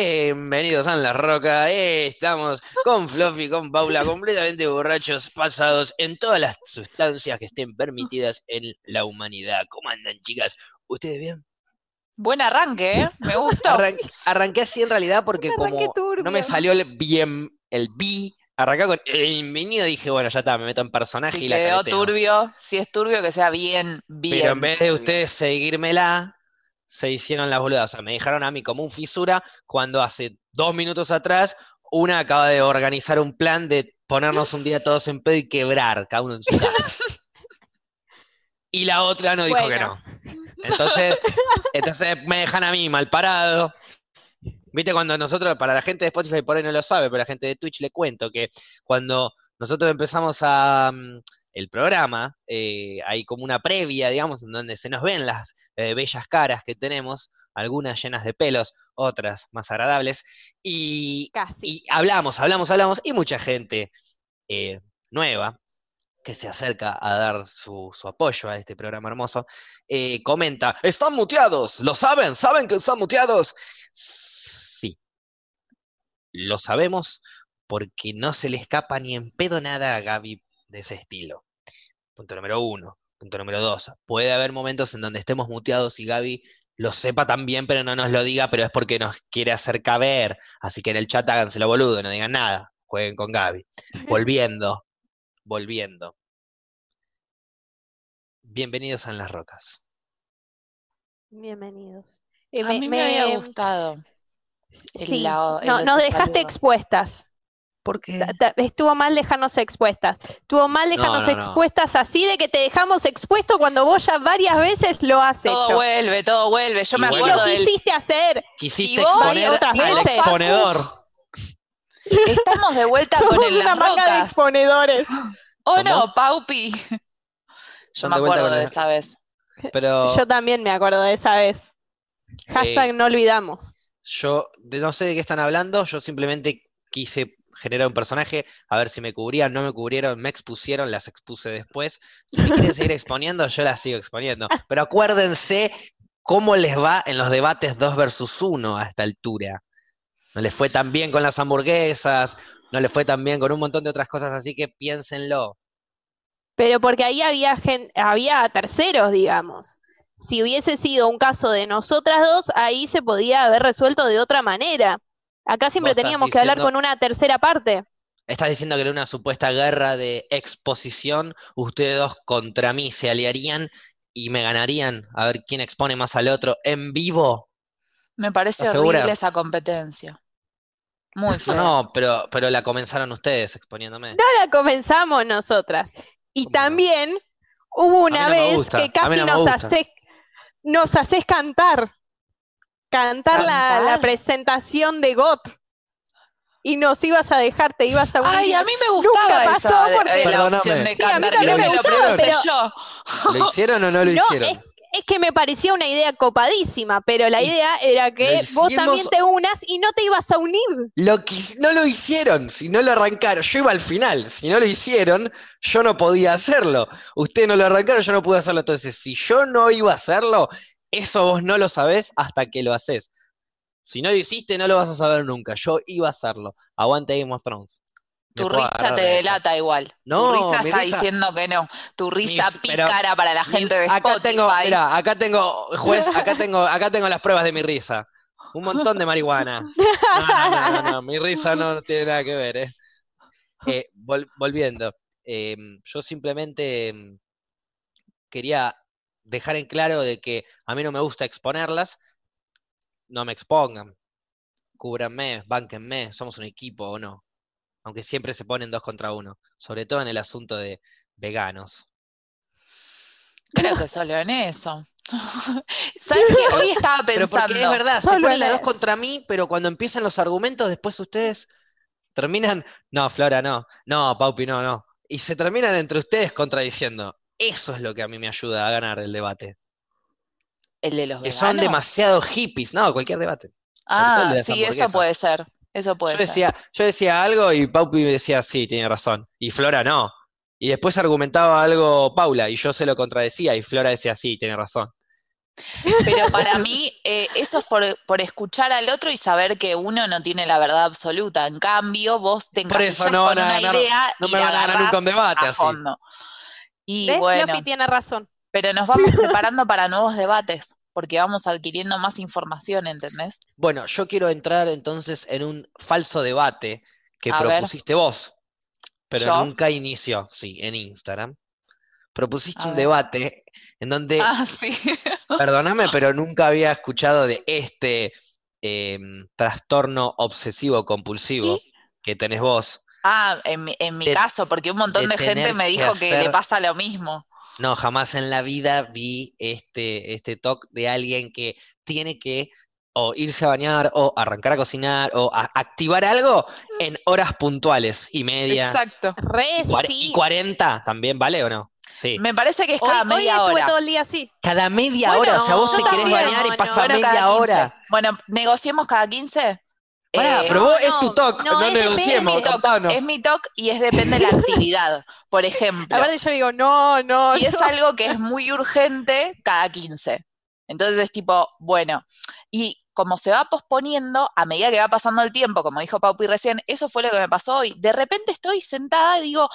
Bienvenidos a La Roca. Estamos con Fluffy, con Paula, completamente borrachos, pasados en todas las sustancias que estén permitidas en la humanidad. ¿Cómo andan, chicas? ¿Ustedes bien? Buen arranque, ¿eh? Me gustó. arranqué así en realidad porque como no me salió el bien el B, arranqué con bienvenido, dije, bueno, ya está, me meto en personaje si y la quedó turbio, si es turbio, que sea bien, bien. Pero en vez de ustedes seguírmela, se hicieron las boludas. O sea, me dejaron a mí como un fisura cuando hace dos minutos atrás una acaba de organizar un plan de ponernos un día todos en pedo y quebrar, cada uno en su casa. y la otra no dijo que no. Entonces, entonces me dejan a mí mal parado. Viste, cuando nosotros, para la gente de Spotify por ahí no lo sabe, pero la gente de Twitch le cuento que cuando nosotros empezamos a, mm, el programa, eh, hay como una previa, digamos, en donde se nos ven las eh, bellas caras que tenemos, algunas llenas de pelos, otras más agradables, y, hablamos, hablamos, hablamos, y mucha gente eh, nueva que se acerca a dar su, apoyo a este programa hermoso, comenta, están muteados, ¿lo saben? ¿Saben que están muteados? Sí, lo sabemos porque no se le escapa ni en pedo nada a Gaby de ese estilo. Punto número uno. Punto número dos. Puede haber momentos en donde estemos muteados y Gaby lo sepa también, pero no nos lo diga, pero es porque nos quiere hacer caber. Así que en el chat háganselo boludo, no digan nada. Jueguen con Gaby. Volviendo. volviendo. Bienvenidos a Las Rocas. Bienvenidos. a mí me, había gustado. sí. no, nos dejaste expuestas. Porque... Estuvo mal dejarnos expuestas. Estuvo mal dejarnos expuestas así de que te dejamos expuesto cuando vos ya varias veces lo has hecho. Todo vuelve, todo vuelve. Yo me acuerdo. Lo quisiste hacer. Quisiste exponer otras al exponedor. Estamos de vuelta con el una manga de exponedores. Oh no, Paupi. Yo me acuerdo de, esa vez. Pero... Yo también me acuerdo de esa vez. Hashtag eh, no olvidamos. Yo no sé de qué están hablando, yo simplemente quise generar un personaje, a ver si me cubrían, no me cubrieron, me expusieron, las expuse después. Si me quieren seguir exponiendo, yo las sigo exponiendo. Pero acuérdense cómo les va en los debates 2 versus 1 a esta altura. No les fue tan bien con las hamburguesas, no les fue tan bien con un montón de otras cosas, así que piénsenlo. Pero porque ahí había, había terceros, digamos. Si hubiese sido un caso de nosotras dos, ahí se podía haber resuelto de otra manera. Acá siempre teníamos que hablar con una tercera parte. Estás diciendo que en una supuesta guerra de exposición, ustedes dos contra mí se aliarían y me ganarían a ver quién expone más al otro en vivo. Me parece horrible esa competencia. Muy feo. No, pero, pero la comenzaron ustedes exponiéndome. No la comenzamos nosotras. Y también hubo una vez que casi nos, haces, nos haces cantar cantar, La, presentación de GOT. Y nos ibas a dejar, te ibas a unir. Ay, a mí me gustaba esa de, la opción de cantar, creo que lo propuse yo. ¿Lo hicieron o no lo hicieron? Es, que me parecía una idea copadísima, pero la idea era que vos también te unas y no te ibas a unir. Lo que, no lo hicieron, si no lo arrancaron, yo iba al final, si no lo hicieron, yo no podía hacerlo. Ustedes no lo arrancaron, yo no pude hacerlo. Entonces, si yo no iba a hacerlo, eso vos no lo sabés hasta que lo haces. Si no lo hiciste, no lo vas a saber nunca. Yo iba a hacerlo. Aguante Game of Thrones. tu risa te delata igual. No, tu risa está diciendo que no. Tu risa pícara para la gente de acá Spotify. Tengo, mira, acá tengo, juez, acá tengo, acá tengo las pruebas de mi risa. Un montón de marihuana. No, no, no, mi risa no tiene nada que ver, ¿eh? eh volviendo. Em, yo simplemente em, quería dejar en claro de que a mí no me gusta exponerlas, no me expongan, cúbranme, bánquenme, somos un equipo o no. Aunque siempre se ponen dos contra uno, sobre todo en el asunto de veganos. Creo que solo en eso. ¿Sabes qué? Hoy estaba pensando. Pero porque es verdad, se ponen las dos contra mí, pero cuando empiezan los argumentos, después ustedes terminan. No, Flora, no. No, Paupi, no, no. Y se terminan entre ustedes contradiciendo. Eso es lo que a mí me ayuda a ganar el debate. El de los Que son demasiado hippies, no, cualquier debate. Ah, sí, eso puede ser. Eso puede yo decía, Yo decía algo y Paupi me decía, sí, tiene razón. Y Flora no. Y después argumentaba algo Paula y yo se lo contradecía y Flora decía, sí, tiene razón. Pero para mí eh, eso es por, escuchar al otro y saber que uno no tiene la verdad absoluta. En cambio, vos te por eso no con una idea no me van a ganar nunca un debate a fondo. Y bueno, tiene razón. Pero nos vamos preparando para nuevos debates porque vamos adquiriendo más información, ¿entendés? Bueno, yo quiero entrar entonces en un falso debate que propusiste vos, pero nunca inició, sí, en Instagram. Propusiste un debate en donde, ah, sí. perdóname, pero nunca había escuchado de este em, trastorno obsesivo compulsivo que tenés vos. Ah, en mi, en mi caso, porque un montón de, gente me dijo que, le pasa lo mismo. No, jamás en la vida vi este, este talk de alguien que tiene que o irse a bañar o arrancar a cocinar o activar algo en horas puntuales y media. Exacto. y 40 también, ¿vale o no? Sí. Me parece que es cada media hora. todo el día así. Cada media hora, o sea, vos te querés bañar y pasa media hora. Bueno, negociemos cada 15. Pará, eh, pero vos es tu talk, no, negociemos, es mi, es mi talk y es depende de la actividad, por ejemplo. A ver, yo digo, no, no. Y es algo que es muy urgente cada 15. Entonces es tipo, bueno, y como se va posponiendo, a medida que va pasando el tiempo, como dijo Paupi recién, eso fue lo que me pasó hoy. De repente estoy sentada y digo,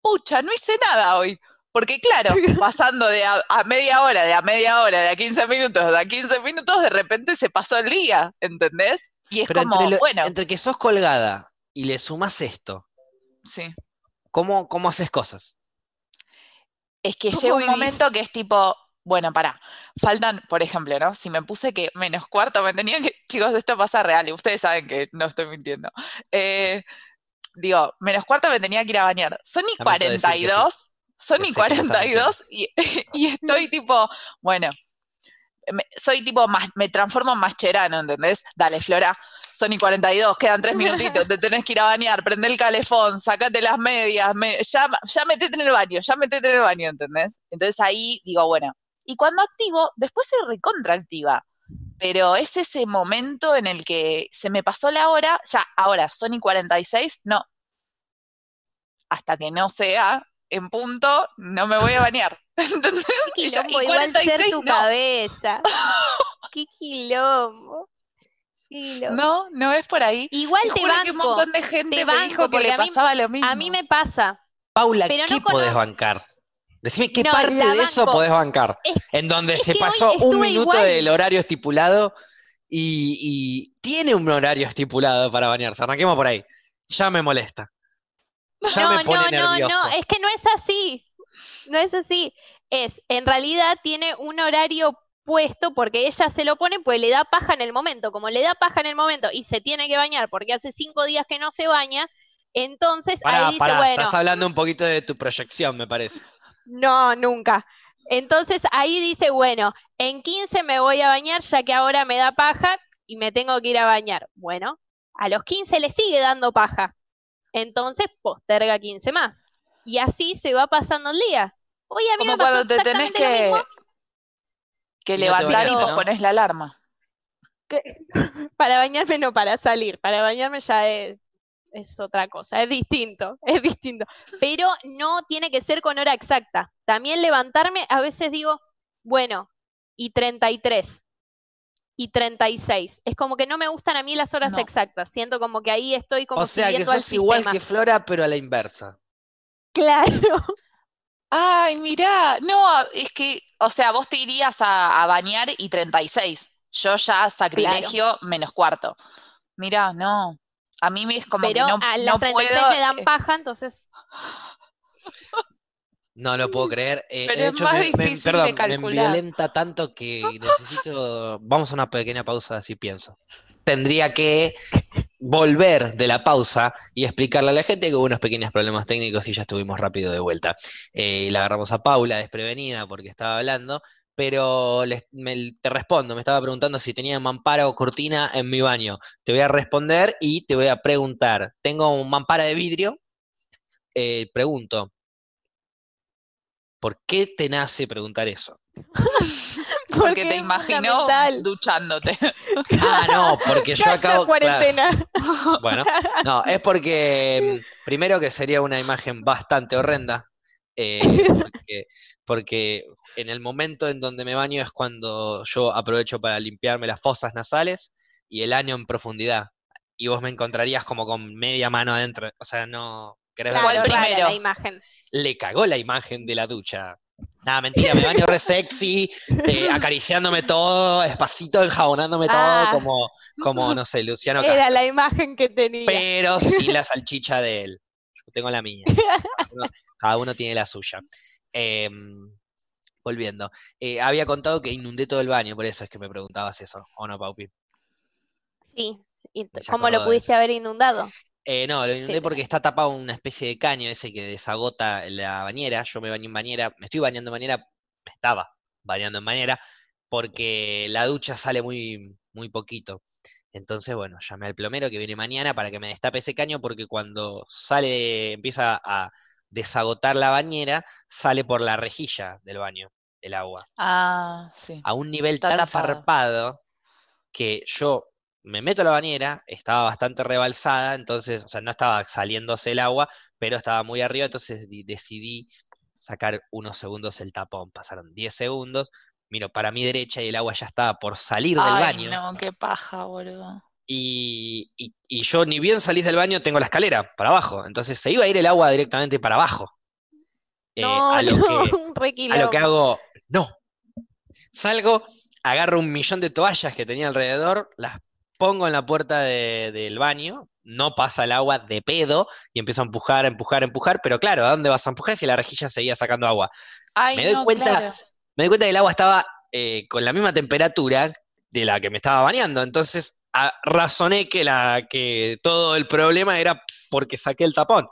pucha, no hice nada hoy. Porque claro, pasando de a, media hora, de a media hora, de a 15 minutos, de a 15 minutos, de repente se pasó el día, ¿entendés? Y es como, entre bueno. Entre que sos colgada y le sumas esto. Sí. ¿Cómo, cómo haces cosas? Es que llega un momento que es tipo, bueno, pará, faltan, por ejemplo, ¿no? Si me puse que menos cuarto me tenía que, chicos, esto pasa real y ustedes saben que no estoy mintiendo. Eh, digo, menos cuarto me tenía que ir a bañar. Son y 42, son y 42 y, y estoy tipo, bueno, soy tipo, más, me transformo en mascherano, ¿entendés? Dale, Flora, son y 42, quedan tres minutitos, te tenés que ir a bañar, prende el calefón, sacate las medias, ya, ya metete en el baño, ya metete en el baño, ¿entendés? Entonces ahí digo, bueno, y cuando activo, después se recontraactiva. Pero es ese momento en el que se me pasó la hora, ya, ahora, son y 46, no. Hasta que no sea en punto, no me voy a bañar. ¿Entendés? Qué quilombo, igual ser tu cabeza. Qué quilombo. No, no es por ahí. Igual te, banco. Que un montón de gente me dijo que le pasaba lo mismo. A mí me pasa. Paula, ¿qué podés bancar? Decime qué parte de eso podés bancar. en donde se pasó un minuto del horario estipulado y, tiene un horario estipulado para bañarse. Arranquemos por ahí. Ya me molesta. Ya no, me pone no, no, no, es que no es así. No es así. Es, en realidad tiene un horario puesto porque ella se lo pone pues le da paja en el momento. Como le da paja en el momento y se tiene que bañar porque hace cinco días que no se baña, entonces ahí dice, bueno. Estás hablando un poquito de tu proyección, me parece. No, nunca. Entonces ahí dice, bueno, en 15 me voy a bañar ya que ahora me da paja y me tengo que ir a bañar. Bueno, a los 15 le sigue dando paja. Entonces posterga 15 más. Y así se va pasando el día. Hoy a mí Como cuando te tenés que, que levantar y pospones la alarma. para bañarme no para salir, para bañarme ya es, es otra cosa, es distinto, es distinto. Pero no tiene que ser con hora exacta. También levantarme, a veces digo, bueno, y 33, y 36. Es como que no me gustan a mí las horas exactas. Siento como que ahí estoy como. O sea que sos igual que Flora, pero a la inversa. Claro. Ay, mirá, no, es que, o sea, vos te irías a, bañar y 36. Yo ya sacrilegio menos cuarto. Mirá, no. A mí me es como que no, a las 36 me dan eh. paja, entonces. No lo puedo creer. Eh, Pero es más difícil perdón, de calcular. me violenta tanto que necesito. Vamos a una pequeña pausa, así pienso. Tendría que volver de la pausa y explicarle a la gente que hubo unos pequeños problemas técnicos y ya estuvimos rápido de vuelta. Eh, la agarramos a Paula desprevenida porque estaba hablando, pero te respondo, me estaba preguntando si tenía mampara o cortina en mi baño. Te voy a responder y te voy a preguntar, ¿tengo un mampara de vidrio? Eh, pregunto, ¿por qué te nace preguntar eso? Porque, te imaginó duchándote. Ah, no, porque yo acabo. cuarentena. Bueno, no, es porque mm, primero que sería una imagen bastante horrenda. Eh, porque, en el momento en donde me baño es cuando yo aprovecho para limpiarme las fosas nasales y el año en profundidad. Y vos me encontrarías como con media mano adentro. O sea, no. Claro, primero? La imagen. Le cagó la imagen de la ducha. Nada, mentira, me baño re sexy, eh, acariciándome todo, despacito, enjabonándome todo, ah. como, como, no sé, Luciano Era la imagen que tenía. Pero sin la salchicha de él. Yo tengo la mía. Cada uno, tiene la suya. Em, volviendo. Eh, había contado que inundé todo el baño, por eso es que me preguntabas eso, ¿o no, Paupi? Sí, ¿cómo lo pudiste haber inundado? Eh, no, lo inundé porque está tapado una especie de caño ese que desagota la bañera. Yo me baño en bañera, me estoy bañando en bañera, me estaba bañando en bañera, porque la ducha sale muy, muy poquito. Entonces, bueno, llamé al plomero que viene mañana para que me destape ese caño, porque cuando sale, empieza a desagotar la bañera, sale por la rejilla del baño el agua. Ah, sí. A un nivel tan zarpado que yo me meto a la bañera, estaba bastante rebalsada, entonces, o sea, no estaba saliéndose el agua, pero estaba muy arriba, entonces decidí sacar unos segundos el tapón. Pasaron 10 segundos, miro para mi derecha y el agua ya estaba por salir del Ay, baño. No, qué paja, boludo. Y, y, yo ni bien salís del baño tengo la escalera para abajo, entonces se iba a ir el agua directamente para abajo. Eh, a, lo que, a lo que hago, no. Salgo, agarro un millón de toallas que tenía alrededor, las pongo en la puerta del baño, no pasa el agua de pedo y empiezo a empujar, empujar, empujar, pero claro, ¿a dónde vas a empujar si la rejilla seguía sacando agua? me doy cuenta, me doy cuenta que el agua estaba eh, con la misma temperatura de la que me estaba bañando, entonces razoné que, la, que todo el problema era porque saqué el tapón.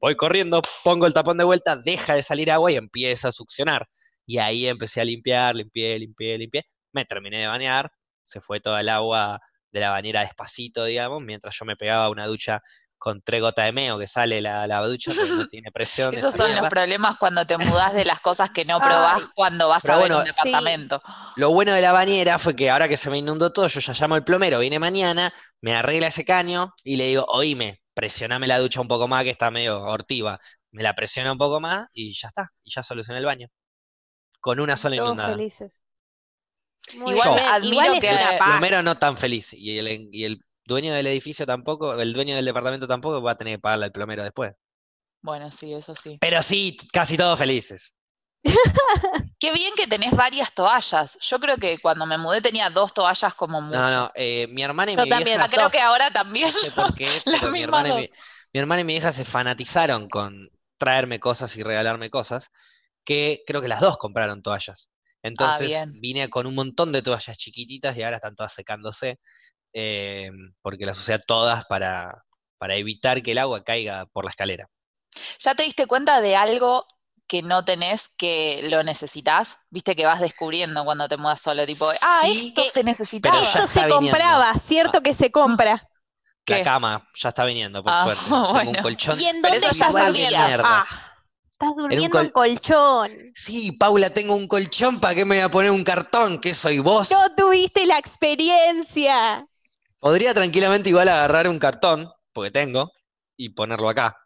Voy corriendo, pongo el tapón de vuelta, deja de salir agua y empieza a succionar. Y ahí empecé a limpiar, limpié, limpié, limpié. Me terminé de bañar, se fue toda el agua de la bañera despacito, digamos, mientras yo me pegaba una ducha con tres gotas de meo que sale la, la ducha no tiene presión. Esos son los problemas cuando te mudas de las cosas que no probás cuando vas a ver un departamento. Lo bueno de la bañera fue que ahora que se me inundó todo, yo ya llamo al plomero, viene mañana, me arregla ese caño y le digo, oíme, presioname la ducha un poco más que está medio hortiva. Me la presiona un poco más y ya está, y ya solucioné el baño. Con una sola Todos inundada. Felices igual me admiro que el plomero no tan feliz y el, y el dueño del edificio tampoco, el dueño del departamento tampoco va a tener que pagarle al plomero después. Bueno, sí, eso sí. Pero sí, casi todos felices. Qué bien que tenés varias toallas. Yo creo que cuando me mudé tenía dos toallas como mucho. No, no, eh, mi hermana y mi también, vieja... Creo que ahora también. No sé por qué mi hermana, mi, mi hermana y mi hija se fanatizaron con traerme cosas y regalarme cosas, que creo que las dos compraron toallas. Ah, Entonces vine con un montón de toallas chiquititas y ahora están todas secándose, eh, porque las usé todas para, para evitar que el agua caiga por la escalera. ¿Ya te diste cuenta de algo que no tenés que lo necesitas? Viste que vas descubriendo cuando te mudas solo, tipo, ah, esto se necesitaba. Esto se compraba, cierto ah. que se compra. La cama ya está viniendo, por ah, suerte. un colchón. ¿Y en dónde ya Estás durmiendo en colchón. Sí, Paula, tengo un colchón, ¿para qué me voy a poner un cartón? ¿Qué soy vos? No tuviste la experiencia. Podría tranquilamente igual agarrar un cartón, porque tengo, y ponerlo acá.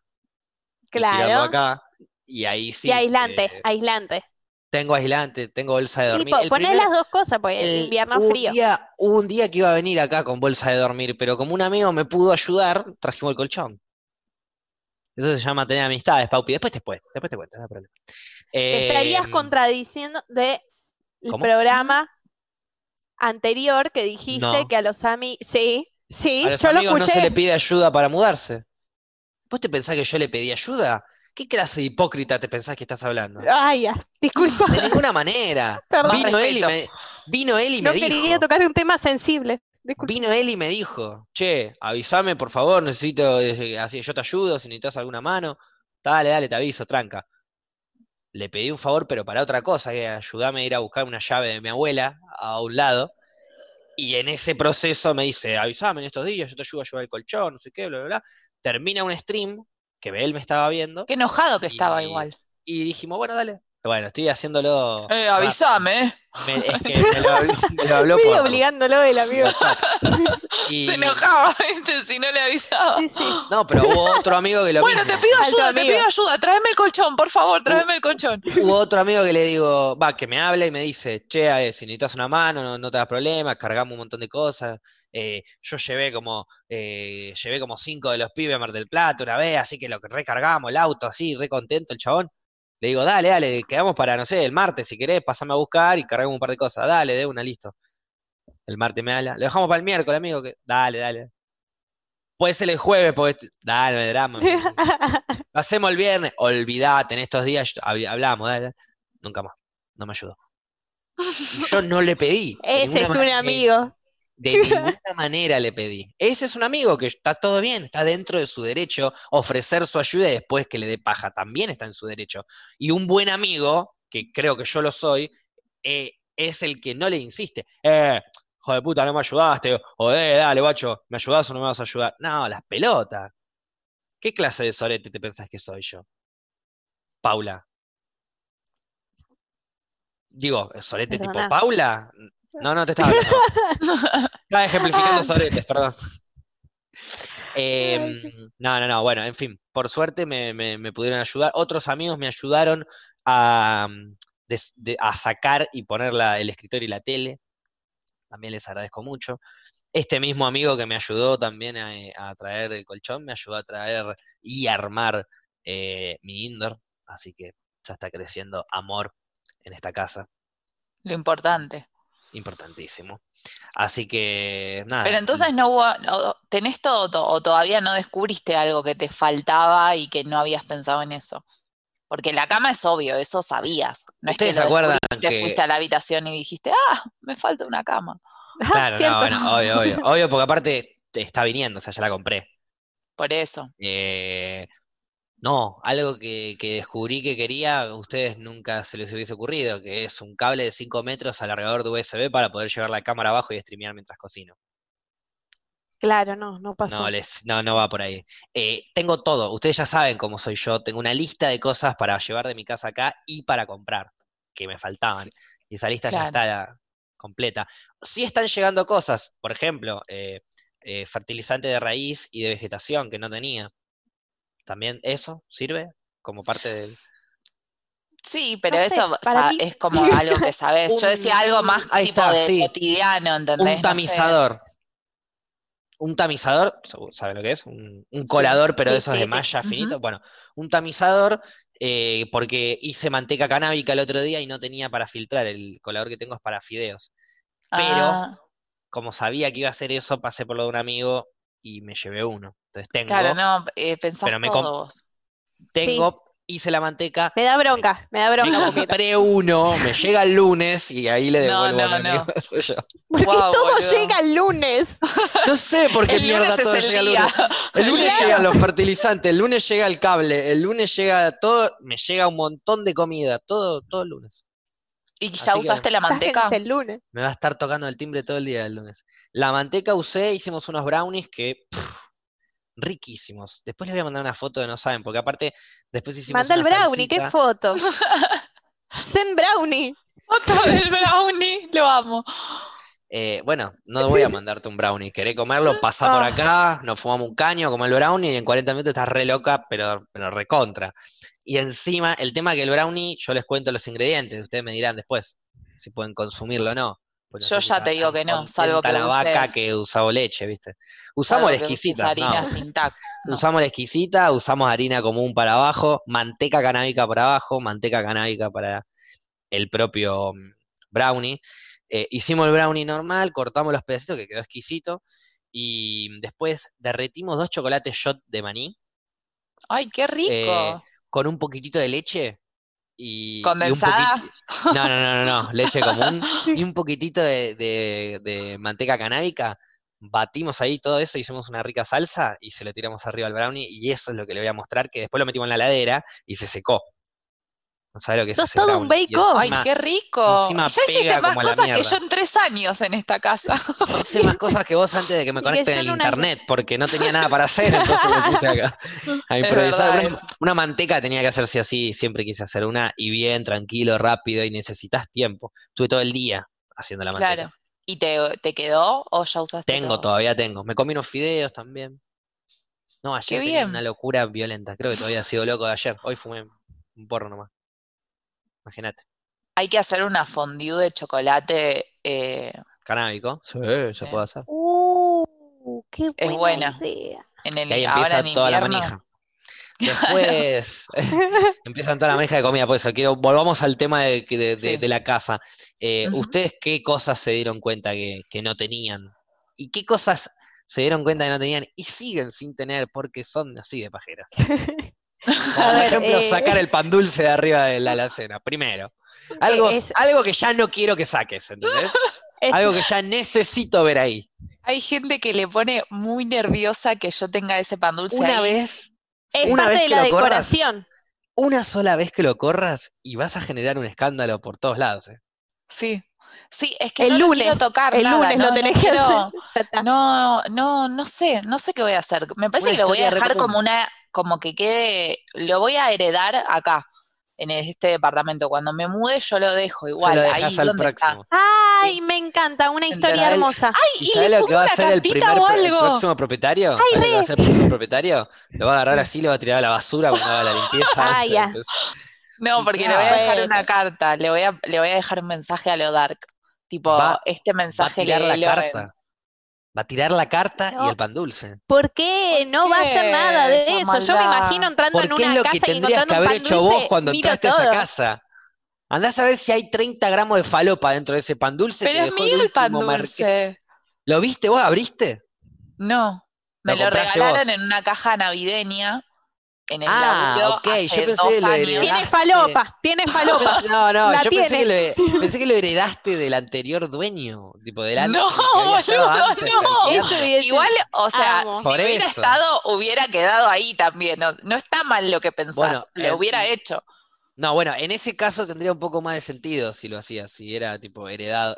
Claro. Y tirarlo acá, y ahí sí. Y aislante, eh, aislante. Tengo aislante, tengo bolsa de dormir. Sí, ponés las dos cosas, porque el, invierno frío. Día, hubo un día que iba a venir acá con bolsa de dormir, pero como un amigo me pudo ayudar, trajimos el colchón. Eso se llama tener amistades, Paupi. Después te después te cuento, no hay problema. estarías em, contradiciendo de el programa anterior que dijiste que a los amigos. Sí, sí, a los amigos no se le pide ayuda para mudarse. ¿Vos te pensás que yo le pedí ayuda? ¿Qué clase de hipócrita te pensás que estás hablando? Ay, disculpa. De ninguna manera. Vino él, y me, vino él y me dijo. No quería tocar un tema sensible. Vino él y me dijo, che, avísame por favor, necesito, eh, así yo te ayudo, si necesitas alguna mano. Dale, dale, te aviso, tranca. Le pedí un favor, pero para otra cosa, que ayúdame a ir a buscar una llave de mi abuela a un lado. Y en ese proceso me dice, avísame en estos días, yo te ayudo a llevar el colchón, no sé qué, bla, bla, bla. Termina un stream, que él me estaba viendo. Qué enojado que estaba igual. Y dijimos, bueno, dale, bueno, estoy haciéndolo. Eh, avísame. Me, es que me lo habló, me lo habló Estoy por obligándolo el amigo. Y- Se enojaba, ¿viste? Si no le avisaba. Sí, sí. No, pero hubo otro amigo que lo Bueno, mismo. te pido Alto ayuda, te pido ayuda. Tráeme el colchón, por favor, tráeme el colchón. Hubo otro amigo que le digo, va, que me habla y me dice, che, si necesitas una mano, no, no te das problema, cargamos un montón de cosas. Eh, yo llevé como, eh, llevé como cinco de los pibes a Mar del Plata una vez, así que lo que recargamos el auto, así, re contento el chabón. Le digo, dale, dale, quedamos para, no sé, el martes, si querés, pasame a buscar y cargamos un par de cosas. Dale, de una, listo. El martes me habla. Lo dejamos para el miércoles, amigo, que, dale, dale. Puede ser el jueves, porque, dale, hay drama. Lo hacemos el viernes, olvidate, en estos días hablamos, dale. Nunca más, no me ayudó. Yo no le pedí. Ese es un manera- amigo. De ninguna manera le pedí. Ese es un amigo que está todo bien, está dentro de su derecho ofrecer su ayuda y después que le dé paja, también está en su derecho. Y un buen amigo, que creo que yo lo soy, eh, es el que no le insiste. Eh, hijo de puta, no me ayudaste. O eh, dale, guacho, ¿me ayudás o no me vas a ayudar? No, las pelotas. ¿Qué clase de sorete te pensás que soy yo? Paula. Digo, ¿sorete tipo. Paula? No, no te estaba hablando. Estaba ejemplificando Ah. soretes, perdón. Em, no, no, no, bueno, en fin, por suerte me, me- me pudieron ayudar. Otros amigos me ayudaron a, mm, de- a sacar y poner la- el escritorio y la tele. También les agradezco mucho. Este mismo amigo que me ayudó también a, eh, a traer el colchón, me ayudó a traer y armar eh, mi indoor. Así que ya está creciendo amor en esta casa. Lo importante. Importantísimo. Así que, nada. Pero entonces no hubo, ¿tenés todo to- o todavía no descubriste algo que te faltaba y que no habías pensado en eso? Porque la cama es obvio, eso sabías. No es que ¿Ustedes se acuerdan que- fuiste a la habitación y dijiste, ah, me falta una cama. Ah, Claro, no, bueno, obvio, obvio. Obvio, porque aparte te está viniendo, o sea, ya la compré. Por eso. Eh, no, algo que, que descubrí que quería, a ustedes nunca se les hubiese ocurrido, que es un cable de 5 metros alargador de USB para poder llevar la cámara abajo y streamear mientras cocino. Claro, no, no pasó. No, les, no, no va por ahí. Eh, tengo todo, ustedes ya saben cómo soy yo, tengo una lista de cosas para llevar de mi casa acá y para comprar, que me faltaban. Y esa lista ya está completa. Sí están llegando cosas, por ejemplo, eh, eh, fertilizante de raíz y de vegetación que no tenía. También eso sirve como parte del... Sí, pero No sé, eso para sa- mí- es como algo que sabes. Yo decía algo más Ahí tipo está, de sí. cotidiano, ¿entendés? No Un sé. tamizador. Un tamizador, ¿saben lo que es? Un, un colador, pero Sí, de esos sí, de sí. malla finito. Bueno, un tamizador, eh, porque hice manteca canábica el otro día y no tenía para filtrar. El colador que tengo es para fideos. Pero, Ah, como sabía que iba a hacer eso, pasé por lo de un amigo y me llevé uno. Entonces tengo, claro, no, eh, pensás pero me todo vos. tengo, hice la manteca, Me da bronca, me da bronca. porque- compré uno, me llega el lunes y ahí le No, devuelvo a no, mi amigo no. Porque todo boludo. llega el lunes. No sé por qué mierda todo llega el lunes. El lunes Claro. llegan los fertilizantes, el lunes llega el cable, el lunes llega todo, me llega un montón de comida, todo, todo el lunes. ¿Y Así ya que- usaste la manteca? El lunes. Me va a estar tocando el timbre todo el día el lunes. La manteca usé, hicimos unos brownies que pff, riquísimos. Después les voy a mandar una foto de no saben, porque aparte después hicimos Manda el brownie, qué foto. Zen brownie. Foto del brownie, lo amo. Eh, bueno, no voy a mandarte un brownie. ¿Querés comerlo? Pasa por Ah. acá, nos fumamos un caño, como el brownie y en 40 minutos estás re loca, pero, pero recontra. Y encima, el tema que el brownie, yo les cuento los ingredientes, ustedes me dirán después si pueden consumirlo o no. Pues Yo ya te digo que no, salvo que la vaca uses- que usaba leche, ¿viste? Usamos la exquisita, no. sin tac. no. Usamos la exquisita, usamos harina común para abajo, manteca canábica para abajo, manteca canábica para el propio mm, brownie. Eh, hicimos el brownie normal, cortamos los pedacitos que quedó exquisito y después derretimos dos chocolates shot de maní Ay, qué rico. eh, con un poquitito de leche y, y un ¿Condensada? No, no, no, no, no, leche común y un poquitito de, de- de manteca canábica. Batimos ahí todo eso, hicimos una rica salsa y se lo tiramos arriba al brownie y eso es lo que le voy a mostrar, que después lo metimos en la heladera y se secó. No sabes lo que es Sos todo un bake off. Ay, qué rico. Ya hiciste más cosas que yo en tres años en esta casa. Hice más cosas que vos antes de que me conecten en el internet, porque no tenía nada para hacer, entonces me puse acá a improvisar. Una, manteca tenía que hacerse así, siempre quise hacer una, y bien, tranquilo, rápido, y necesitas tiempo. Estuve todo el día haciendo la manteca. Claro. ¿Y te, te quedó o ya usaste? Tengo, todavía tengo. Me comí unos fideos también. No, ayer tenía una locura violenta. Creo que todavía ha sido loco de ayer. Hoy fumé un porro nomás. Imagínate. Hay que hacer una fondue de chocolate. Eh... Canábico. Sí, se puede hacer. Uh, qué buena es buena. En el, y ahí empieza toda la manija. Después empiezan toda la manija de comida, por eso quiero, volvamos al tema de, la casa. Eh, ¿Ustedes qué cosas se dieron cuenta que, que, no tenían? ¿Y qué cosas se dieron cuenta que no tenían y siguen sin tener porque son así de pajeras? por ejemplo, eh, sacar el pan dulce de arriba de la alacena, primero. Algo, algo que ya no quiero que saques, ¿entendés? algo que ya necesito ver ahí. Hay gente que le pone muy nerviosa que yo tenga ese pan dulce. Una vez. Es una parte de la decoración. una sola vez que lo corras y vas a generar un escándalo por todos lados. ¿eh? Sí. Sí, es que el no lunes, quiero tocar el lunes no, lo tenés que no, no, no sé, no sé qué voy a hacer. Me parece que lo voy a dejar como una como que quede, lo voy a heredar acá, en este departamento. Cuando me mude, yo lo dejo igual. ahí donde está. Ay, me encanta, una historia hermosa. Ay, y, le lo que va a hacer el, primer, el próximo propietario? Ay, ¿Sabes lo que va a hacer el próximo propietario? Lo va a agarrar así, lo va a tirar a la basura cuando haga la limpieza. Ah, ya. No, porque le voy a dejar una carta, le voy a, le voy a dejar un mensaje a lo dark. Tipo, este mensaje va a tirar la carta. Va a tirar la carta y el pan dulce. ¿Por qué? No va a hacer nada de eso. Yo me imagino entrando en una es lo que tendrías que haber hecho vos cuando entraste a esa casa. Andás a ver si hay 30 gramos de falopa dentro de ese pan dulce. Pero es mío el pan dulce. ¿Lo viste vos? ¿Abriste? No. Me lo, regalaron en una caja navideña en el ah, ok, yo pensé que lo heredaste. Tiene falopa, tiene falopa. No, no, yo pensé que, lo, pensé que, lo, heredaste del anterior dueño, tipo del antes. No, boludo, no. Igual, o sea, si hubiera estado, hubiera quedado ahí también. No, está mal lo que pensás, lo eh, hubiera hecho. No, bueno, en ese caso tendría un poco más de sentido si lo hacía, si era tipo heredado,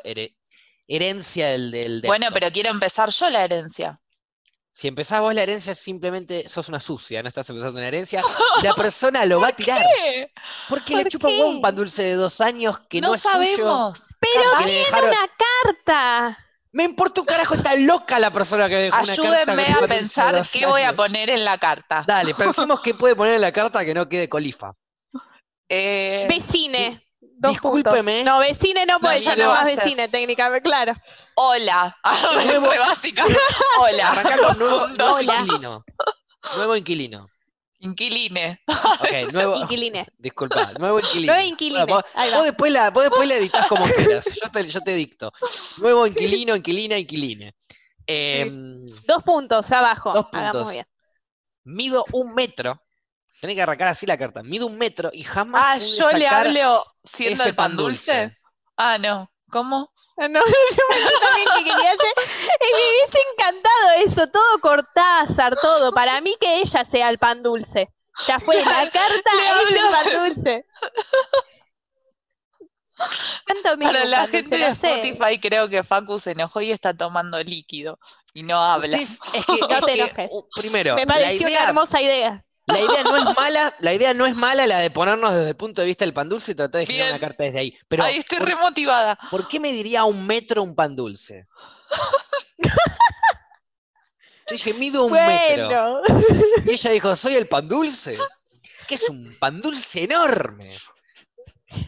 herencia del, del Bueno, pero quiero empezar yo la herencia. Si empezás vos la herencia, simplemente sos una sucia, no estás empezando una herencia. la persona lo va a tirar. Qué? Porque le chupa un pan dulce de dos años que no, no es sabemos. Pero tiene una carta. Me importa un carajo, está loca la persona que dejó una carta. Ayúdenme a pensar qué voy a poner en la carta. Dale, pensemos qué puede poner en la carta que no quede colifa. Eh, Vecine. Dos Discúlpeme. No, vecine no puede, ya no más vecine técnicamente, claro. Hola. Nuevo, básica. Hola. Nuevo, nuevo inquilino. Nuevo inquilino. Inquiline. Ok, nuevo. Inquiline. Disculpa, nuevo inquilino. Nuevo inquilino. vos, después la, vos después la editas como quieras. Yo te, yo te dicto. Nuevo inquilino, inquilina, inquiline. Eh, Dos puntos abajo. Dos puntos. bien. Mido un metro Tenés que arrancar así la carta. Mido un metro y jamás. Ah, yo le hablo siendo el pan dulce. Ah, no. ¿Cómo? No, yo me también que quería hacer. Y me hubiese encantado eso, todo Cortázar, todo. Para mí que ella sea el pan dulce. Ya fue, la carta es el pan dulce. Para la gente de Spotify creo que Facu se enojó y está tomando líquido y no habla. es que, no te enojes. Uh, primero, me pareció una hermosa idea. La idea no es mala, la idea no es mala la de ponernos desde el punto de vista del pan dulce y tratar de generar una carta desde ahí. Pero ahí estoy remotivada. ¿Por qué me diría un metro un pan dulce? Yo dije, mido un metro. Y ella dijo, soy el pan dulce. Que es un pan dulce enorme.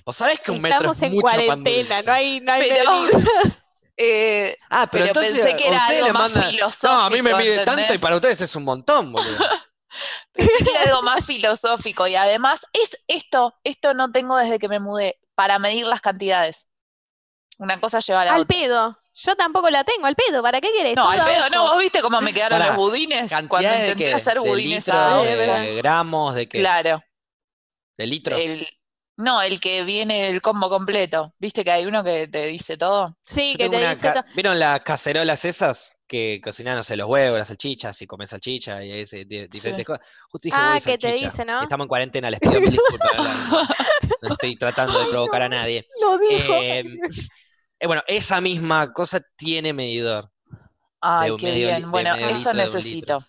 ¿O sabés que un metro es mucho pan dulce? No hay, no hay eh, ah, pero, entonces pensé que era algo más filosófico. No, a mí me mide tanto y para ustedes es un montón, boludo. Pensé que era algo más filosófico y además es esto, esto no tengo desde que me mudé, para medir las cantidades. Una cosa lleva a la al pedo. Yo tampoco la tengo, al pedo, ¿para qué querés? No, al pedo, no, vos viste cómo me quedaron los budines cuando intenté hacer budines de, de gramos, de qué? Claro. ¿De litros? No, el que viene el combo completo. ¿Viste que hay uno que te dice todo? Sí, que te dice todo. ¿Vieron las cacerolas esas? Que cocinan, no sé, los huevos, las salchichas, y comen salchicha y ese, diferentes cosas. Justo dije ah, que te dice, ¿no? Estamos en cuarentena, les pido mil disculpas. no, estoy tratando de provocar a nadie. No dijo. Eh, eh, bueno, esa misma cosa tiene medidor. Ay, qué bien. Bueno, eso necesito.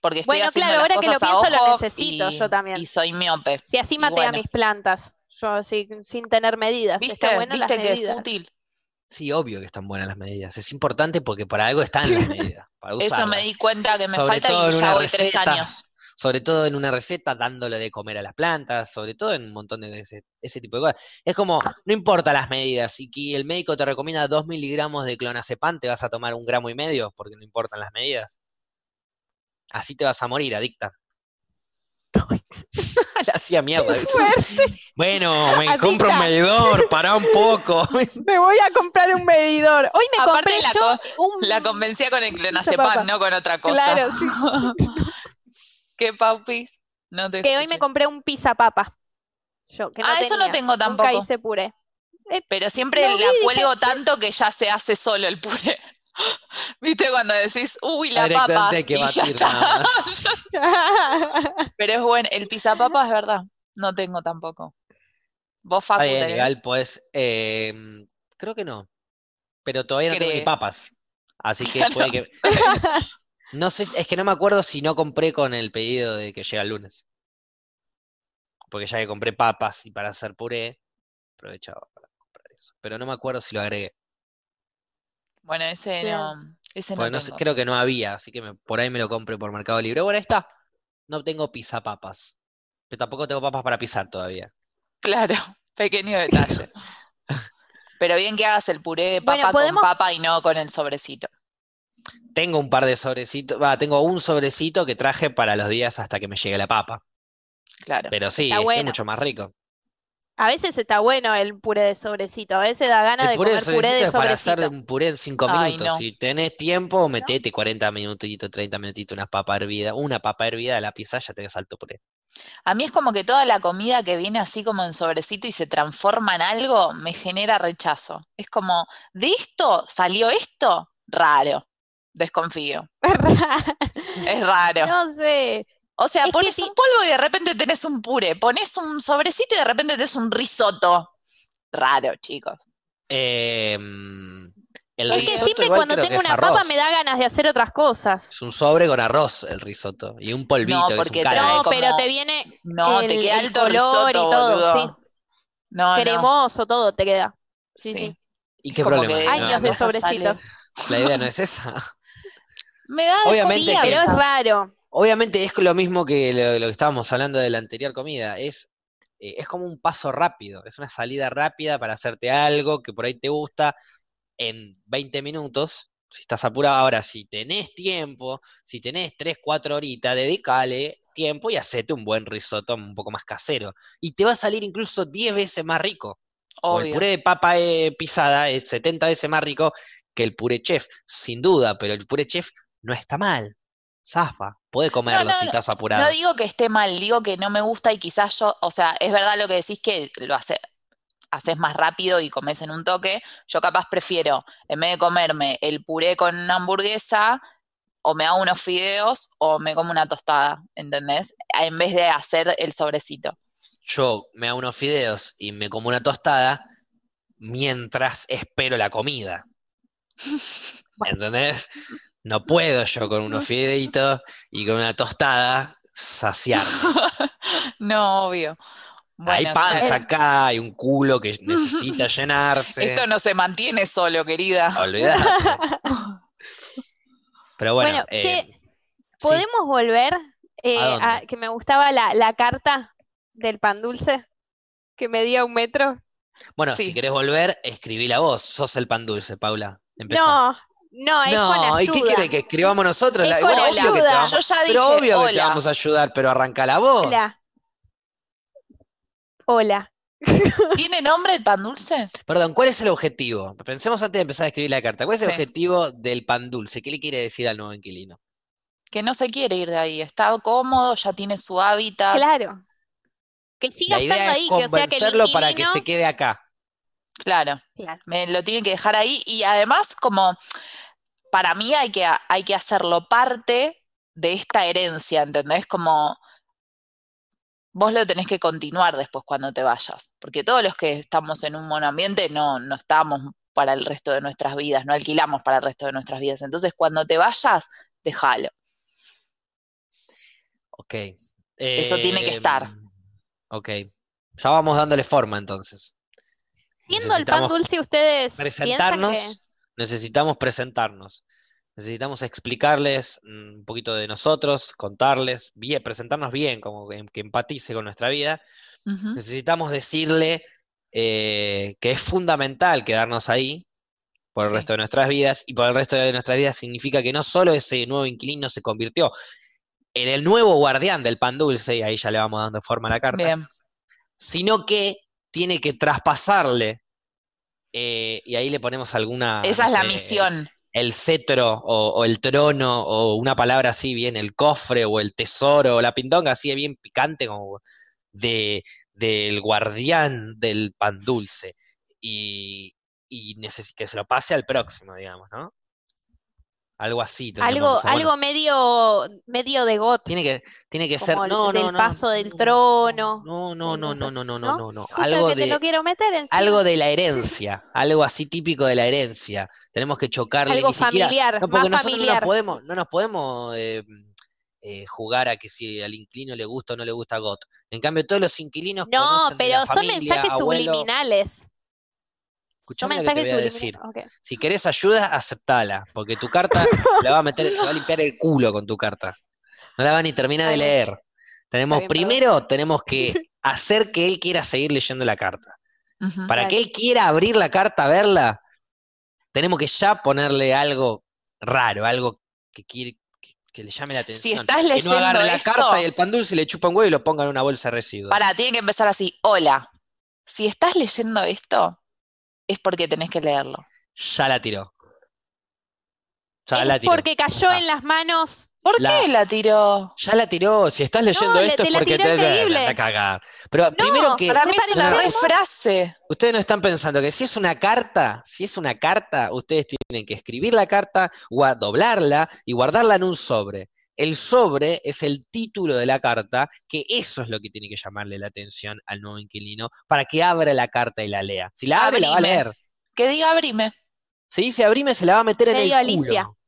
Porque estoy bueno, claro, ahora que lo pienso lo necesito yo también. Y soy miope. Si así maté a mis plantas, yo sin, sin tener medidas. ¿Viste, ¿viste que es útil? Sí, obvio que están buenas las medidas. Es importante porque para algo están las medidas. Para Eso me di cuenta que me falta y ya voy tres años. Sobre todo en una receta, dándole de comer a las plantas, sobre todo en un montón de ese, tipo de cosas. Es como, no importa las medidas, si el médico te recomienda dos miligramos de clonazepam, te vas a tomar un gramo y medio porque no importan las medidas. Así te vas a morir, adicta. La hacía mierda. Bueno, me compro un medidor, para un poco. me voy a comprar un medidor. Hoy me compré la, yo la convencía con el clonazepam, no con otra cosa. Claro, sí. ¿Qué paupis? No te que hoy me compré un pizza papa. Yo, que no ah, eso no tengo tampoco. Nunca hice puré. Eh, Pero siempre la cuelgo tanto que ya se hace solo el puré. ¿Viste cuando decís, uy, la papa? Que Pero es bueno, el pizza papa es verdad, no tengo tampoco. ¿Vos, Facu, Está legal, pues, creo que no, pero todavía no tengo ni papas, así que puede que... No sé, es que no me acuerdo si no compré con el pedido de que llega el lunes. Porque ya que compré papas y para hacer puré, aprovechaba para comprar eso. Pero no me acuerdo si lo agregué. Bueno, ese no, ese no, creo que no había, así que por ahí me lo compré por Mercado Libre. Bueno, ahí está. No tengo papas. Pero tampoco tengo papas para pisar todavía. Claro, pequeño detalle. Pero bien que hagas el puré de papa con papa y no con el sobrecito. Tengo un par de sobrecitos, va, tengo un sobrecito que traje para los días hasta que me llegue la papa. Claro. Pero sí, es mucho más rico. A veces está bueno el puré de sobrecito, a veces da ganas de comer puré de sobrecito. para hacer un puré en 5 minutos. Si tenés tiempo, metete 40 minutitos, 30 minutitos, una papa hervida, una papa hervida de la pizza, ya tenés alto puré. A mí es como que toda la comida que viene así como en sobrecito y se transforma en algo, me genera rechazo. Es como, ¿de esto salió esto? Raro. Desconfío. es raro. No sé. O sea, pones un polvo y de repente tenés un puré, pones un sobrecito y de repente tenés un risotto. Raro, chicos. Eh, el es que siempre cuando tengo una papa me da ganas de hacer otras cosas. Es un sobre con arroz el risotto y un polvito. No, porque no, pero te viene no, te queda el color y todo, sí. No, Cremoso todo te queda. Sí, sí. ¿Y qué problema? Años de sobrecitos. La idea no es esa. Me da Obviamente pero es raro. Obviamente es lo mismo que lo, que estábamos hablando de la anterior comida, es, eh, es como un paso rápido, es una salida rápida para hacerte algo que por ahí te gusta en 20 minutos, si estás apurado. Ahora, si tenés tiempo, si tenés 3, 4 horitas, dedícale tiempo y hacete un buen risotto un poco más casero. Y te va a salir incluso 10 veces más rico. O el puré de papa eh, pisada es 70 veces más rico que el puré chef, sin duda, pero el puré chef no está mal. Zafa, puede comerlo si estás apurado. No digo que esté mal, digo que no me gusta y quizás yo, o sea, es verdad lo que decís que lo hace, haces más rápido y comes en un toque. Yo capaz prefiero, en vez de comerme el puré con una hamburguesa, o me hago unos fideos o me como una tostada, ¿entendés? En vez de hacer el sobrecito. Yo me hago unos fideos y me como una tostada mientras espero la comida. ¿Entendés? No puedo yo con unos fideitos y con una tostada saciarme. no, obvio. hay panza acá, hay un culo que necesita llenarse. Esto no se mantiene solo, querida. Olvídate. Pero bueno, eh, ¿podemos volver eh, ¿A, que me gustaba la, carta del pan dulce que medía un metro? Bueno, si querés volver, escribí la voz. Sos el pan dulce, Paula. No, no, es no, ¿y qué quiere que escribamos nosotros? Es bueno, obvio que te vamos, Yo ya dije, pero obvio que te vamos a ayudar, pero arranca la voz. Hola. Hola. ¿Tiene nombre el pan dulce? Perdón, ¿cuál es el objetivo? Pensemos antes de empezar a escribir la carta. ¿Cuál es el objetivo del pan dulce? ¿Qué le quiere decir al nuevo inquilino? Que no se quiere ir de ahí, está cómodo, ya tiene su hábitat. Claro. que siga la idea estando ahí, es que o sea que el para que se quede acá. Claro, me lo tienen que dejar ahí y además como para mí hay que, hay que hacerlo parte de esta herencia, ¿entendés? Como vos lo tenés que continuar después cuando te vayas, porque todos los que estamos en un monoambiente no, no estamos para el resto de nuestras vidas, no alquilamos para el resto de nuestras vidas. Entonces, cuando te vayas, déjalo. Ok. Eso tiene que estar. Em, ok. Ya vamos dándole forma entonces. Siendo el pan dulce, ustedes. Presentarnos, necesitamos presentarnos. Necesitamos explicarles mm, un poquito de nosotros, contarles, bien, presentarnos bien, como que, empatice con nuestra vida. Necesitamos decirle eh, que es fundamental quedarnos ahí por el resto de nuestras vidas, y por el resto de nuestras vidas significa que no solo ese nuevo inquilino se convirtió en el nuevo guardián del pan dulce, y ahí ya le vamos dando forma a la carta, sino que tiene que traspasarle, eh, y ahí le ponemos alguna... Esa es la misión el cetro o, el trono o una palabra así bien, el cofre o el tesoro o la pindonga así bien picante como de, del guardián del pan dulce y, y que se lo pase al próximo, digamos, ¿no? Algo así. Algo, algo medio, medio de got. Tiene que, tiene que ser. No, no, paso del trono. No, no, no, no, no, no, no, no. Algo de. lo quiero meter Algo de la herencia. algo así típico de la herencia. Tenemos que chocarle. Algo familiar. no, porque nosotros no nos podemos, no nos podemos eh, eh, jugar a que si al inquilino le gusta o no le gusta GOT. En cambio, todos los inquilinos. No, pero son mensajes subliminales. Escuchame lo que te voy a decir. Si querés ayuda, aceptala, porque tu carta la va a meter, se va a limpiar el culo con tu carta. No la va ni terminar de leer. Tenemos, primero, tenemos que hacer que él quiera seguir leyendo la carta. Para que él quiera abrir la carta, verla, tenemos que ya ponerle algo raro, algo que quiere que le llame la atención. Si estás leyendo que no agarre la carta y el pan dulce le chupa un huevo y lo ponga en una bolsa de residuos. Para, tiene que empezar así. Hola, si estás leyendo esto, es porque tenés que leerlo. Ya la tiró. Ya la tiró. Porque cayó en las manos. ¿Por qué la tiró? Ya la tiró. Si estás leyendo esto es porque te debe a cagar. Pero primero que. Para mí es una frase. Ustedes no están pensando que si es una carta, si es una carta, ustedes tienen que escribir la carta, doblarla y guardarla en un sobre. El sobre es el título de la carta, que eso es lo que tiene que llamarle la atención al nuevo inquilino para que abra la carta y la lea. Si la abre, la va a leer. Que diga abrime. Si dice abrime, se la va a meter en el Alicia. culo.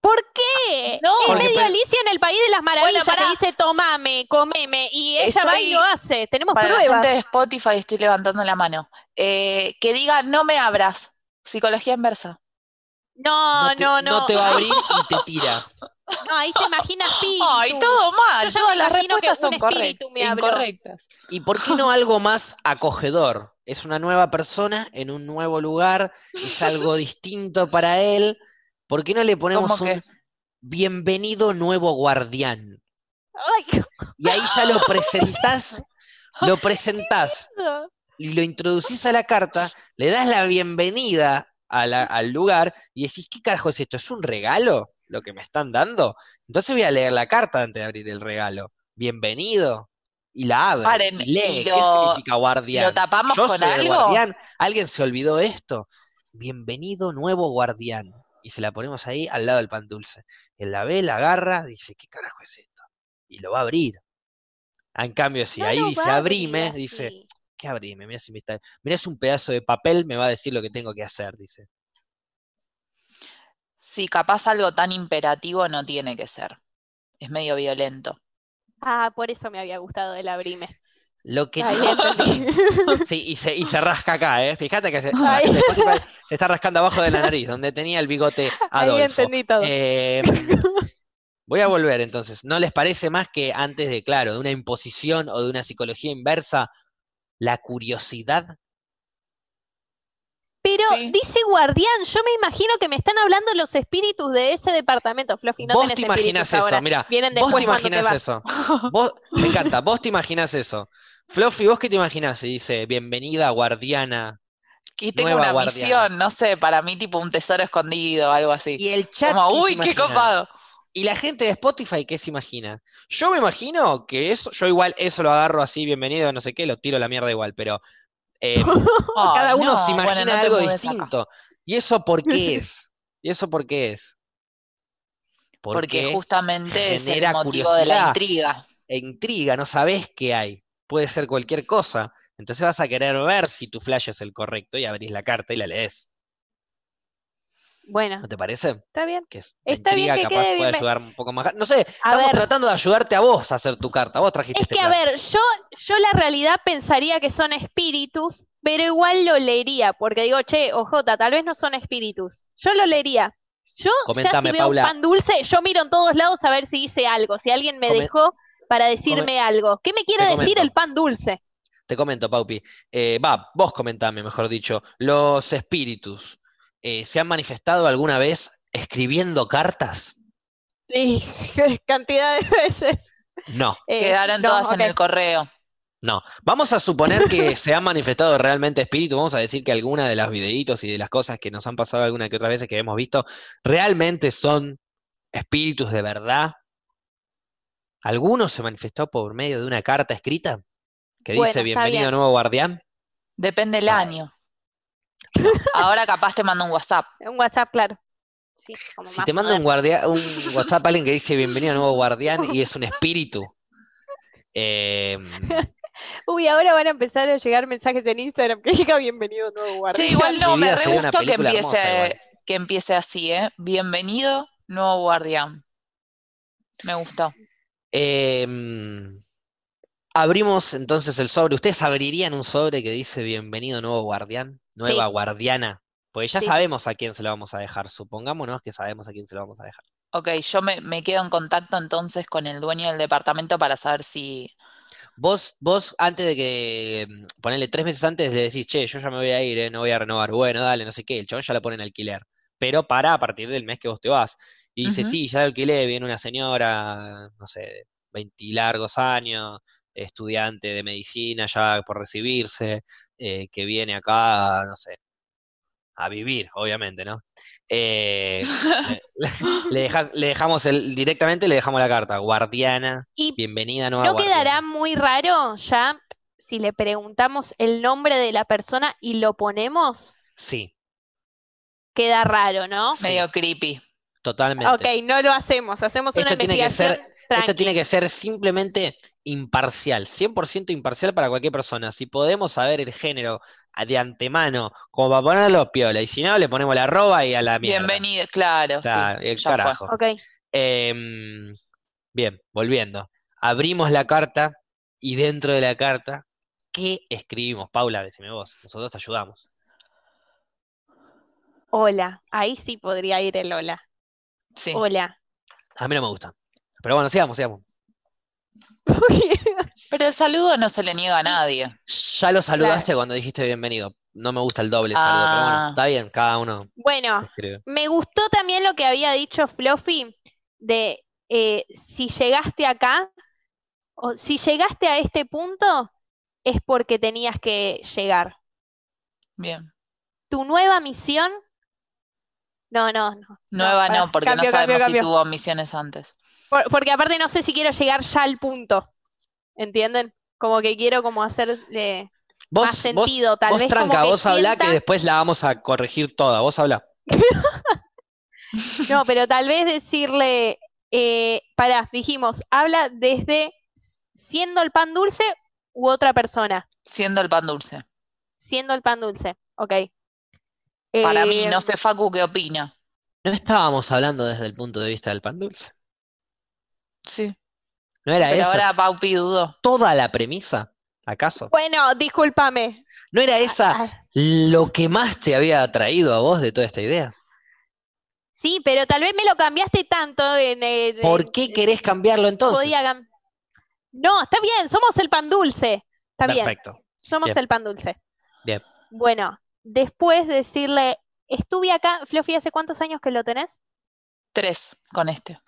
¿Por qué? No, es medio Alicia en el País de las Maravillas que dice tomame, comeme, y ella va y lo hace. Tenemos para pruebas. La gente de Spotify estoy levantando la mano. Eh, que diga no me abras. Psicología inversa. No, no, no. No te va a abrir y te tira. No, ahí se imagina así. Ay, todo mal, todas las respuestas son incorrectas. ¿Y por qué no algo más acogedor? Es una nueva persona en un nuevo lugar, es algo distinto para él. ¿Por qué no le ponemos un bienvenido nuevo guardián? Y ahí ya lo presentás, lo presentás y lo introducís a la carta, le das la bienvenida al lugar y decís, ¿qué carajo es esto? ¿Es un regalo? Lo que me están dando. Entonces voy a leer la carta antes de abrir el regalo. Bienvenido. Y la abre. y lee. ¿Qué significa guardián? ¿Lo tapamos con algo? ¿Alguien se olvidó esto? Bienvenido nuevo guardián. Y se la ponemos ahí al lado del pan dulce. Él la ve, la agarra, dice, ¿qué carajo es esto? Y lo va a abrir. En cambio, si ahí dice abrime, dice, ¿qué abrime? Mira si me está... Mira, es un pedazo de papel, me va a decir lo que tengo que hacer, dice. Sí, capaz algo tan imperativo no tiene que ser. Es medio violento. Ah, por eso me había gustado el abrime. Lo que sí, y se, y se rasca acá, ¿eh? Fíjate que se, está rascando abajo de la nariz, donde tenía el bigote Adolfo. Ahí entendí todo. Em, voy a volver entonces. ¿No les parece más que antes de, claro, de una imposición o de una psicología inversa, la curiosidad pero dice guardián, yo me imagino que me están hablando los espíritus de ese departamento, Fluffy. No vos te imaginas eso, mira. Vos te imaginas eso. me encanta, vos te imaginas eso. Fluffy, ¿vos qué te imaginas? Y dice, bienvenida, guardiana. Aquí tengo una misión, no sé, para mí tipo un tesoro escondido, algo así. Y el chat. Como, uy, qué copado. ¿Y la gente de Spotify qué se imagina? Yo me imagino que eso, yo igual eso lo agarro así, bienvenido, no sé qué, lo tiro a la mierda igual, pero eh, cada uno se imagina algo distinto. ¿Y eso por qué es? ¿Y eso por qué es? Porque, justamente es el motivo de la intriga. E intriga, no sabes qué hay. Puede ser cualquier cosa. Entonces vas a querer ver si tu flash es el correcto y abrís la carta y la lees. Bueno. ¿No te parece? Está bien. Que es Está bien que capaz puede ayudar un poco más. No sé, estamos tratando de ayudarte a vos a hacer tu carta. Vos trajiste Es este que, a ver, yo, yo la realidad pensaría que son espíritus, pero igual lo leería, porque digo, che, ojota, tal vez no son espíritus. Yo lo leería. Yo ya si veo un pan dulce, yo miro en todos lados a ver si dice algo, si alguien me dejó para decirme algo. ¿Qué me quiere decir el pan dulce? Te comento, Paupi. Eh, va, vos comentame, mejor dicho. Los espíritus, eh, ¿se han manifestado alguna vez escribiendo cartas? Sí, cantidad de veces. No. Eh, Quedaron todas en el correo. No. Vamos a suponer que se han manifestado realmente espíritus. Vamos a decir que alguna de los videitos y de las cosas que nos han pasado alguna que otra veces que hemos visto realmente son espíritus de verdad. ¿Alguno se manifestó por medio de una carta escrita? que dice bienvenido nuevo guardián? Depende del año. Ahora capaz te mando un WhatsApp. Un WhatsApp, claro. si te manda un, guardia, un WhatsApp alguien que dice bienvenido nuevo guardián y es un espíritu. Em, Uy, ahora van a empezar a llegar mensajes en Instagram que diga bienvenido nuevo guardián. Sí, igual no, me re gustó que empiece, que empiece así, ¿eh? Bienvenido nuevo guardián. Me gustó. Eh, Abrimos entonces el sobre. ¿Ustedes abrirían un sobre que dice bienvenido nuevo guardián? Nueva guardiana. Pues ya sabemos a quién se lo vamos a dejar. Supongámonos que sabemos a quién se lo vamos a dejar. Ok, yo me, quedo en contacto entonces con el dueño del departamento para saber si. Vos, vos antes de que, mm, ponerle tres meses antes, le decís, che, yo ya me voy a ir, eh, no voy a renovar. Bueno, dale, no sé qué. El chabón ya lo pone en alquiler. Pero para a partir del mes que vos te vas. Y dice, sí, ya lo alquilé, viene una señora, no sé, 20 largos años, estudiante de medicina ya por recibirse, eh, que viene acá, no sé, a vivir, obviamente, ¿no? Eh, le, dejamos el, directamente le dejamos la carta, guardiana, bienvenida nueva. ¿No quedará muy raro ya si le preguntamos el nombre de la persona y lo ponemos? Sí. Queda raro, ¿no? Medio creepy. Totalmente. Ok, no lo hacemos, hacemos una investigación. Esto tiene que ser simplemente imparcial, 100% imparcial para cualquier persona. Si podemos saber el género de antemano, como para ponerlo piola, y si no, le ponemos la arroba y a la mierda. Bienvenido, claro. el carajo. Em, bien, volviendo. Abrimos la carta y dentro de la carta, ¿qué escribimos? Paula, decime vos, nosotros te ayudamos. Hola, ahí sí podría ir el hola. Sí. Hola. A mí no me gusta. Pero bueno, sigamos, sigamos. Pero el saludo no se le niega a nadie. Ya lo saludaste cuando dijiste bienvenido. No me gusta el doble saludo, pero bueno, ah. está bien, cada uno. Bueno, me gustó también lo que había dicho Fluffy de eh, si llegaste acá, o si llegaste a este punto, es porque tenías que llegar. Bien. Tu nueva misión. No, no, no. Nueva no, porque no sabemos si tuvo misiones antes porque aparte no sé si quiero llegar ya al punto. ¿Entienden? Como que quiero como hacerle más sentido. Tal vos vez tranca, que vos habla que después la vamos a corregir toda. Vos habla. no, pero tal vez decirle, eh, pará, dijimos, habla desde siendo el pan dulce u otra persona. Siendo el pan dulce. Siendo el pan dulce, ok. Para mí, no eh, sé Facu qué opina. ¿No estábamos hablando desde el punto de vista del pan dulce? Sí. ¿No era Pero ahora Paupi dudó. ¿Toda la premisa? ¿Acaso? Bueno, discúlpame. ¿No era esa ah, ah. lo que más te había atraído a vos de toda esta idea? Sí, pero tal vez me lo cambiaste tanto en el. ¿Por qué querés cambiarlo entonces? No, está bien, somos el pan dulce. Está bien. Perfecto. Somos el pan dulce. Bien. Bueno, después decirle, estuve acá, Fluffy, ¿hace cuántos años que lo tenés? Tres con este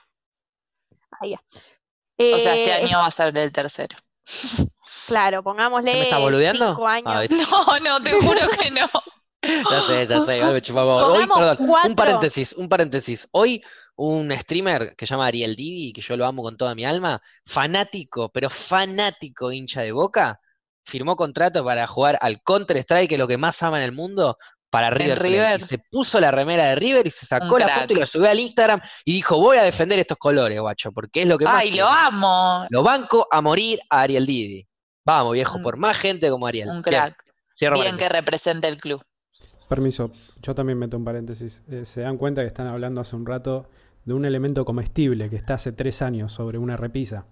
o sea, este año va a ser del tercero. Claro, pongámosle. ¿Me está boludeando? Cinco años. No, no, te juro que no. ya sé, ya sé, Hoy, perdón, un paréntesis, un paréntesis. Hoy un streamer que se llama Ariel Divi, que yo lo amo con toda mi alma, fanático, pero fanático hincha de boca, firmó contrato para jugar al Counter-Strike, que es lo que más ama en el mundo, para River, Y se puso la remera de River y se sacó la foto y lo subió al Instagram y dijo, voy a defender estos colores, guacho, porque es lo que más... ¡Ay, lo amo! Lo banco a morir a Ariel Didi. Vamos, viejo, por más gente como Ariel. Un crack. Bien, que represente el club. Permiso, yo también meto un paréntesis. Eh, se dan cuenta que están hablando hace un rato de un elemento comestible que está hace tres años sobre una repisa.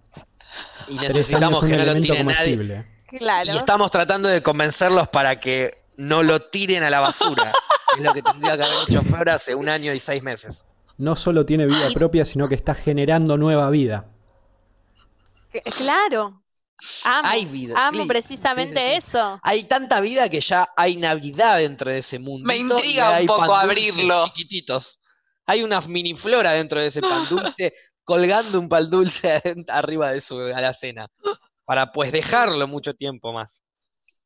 Y necesitamos que no lo tire nadie. Y estamos tratando de convencerlos para que no lo tiren a la basura. es lo que tendría que haber hecho Flor hace un año y seis meses. No solo tiene vida propia, sino que está generando nueva vida. Claro. Amo, hay vida. Amo precisamente eso. Hay tanta vida que ya hay Navidad dentro de ese mundo. Me intriga un poco abrirlo. Chiquititos. Hay una mini flora dentro de ese pan dulce, colgando un pan dulce arriba de su alacena. Para pues dejarlo mucho tiempo más.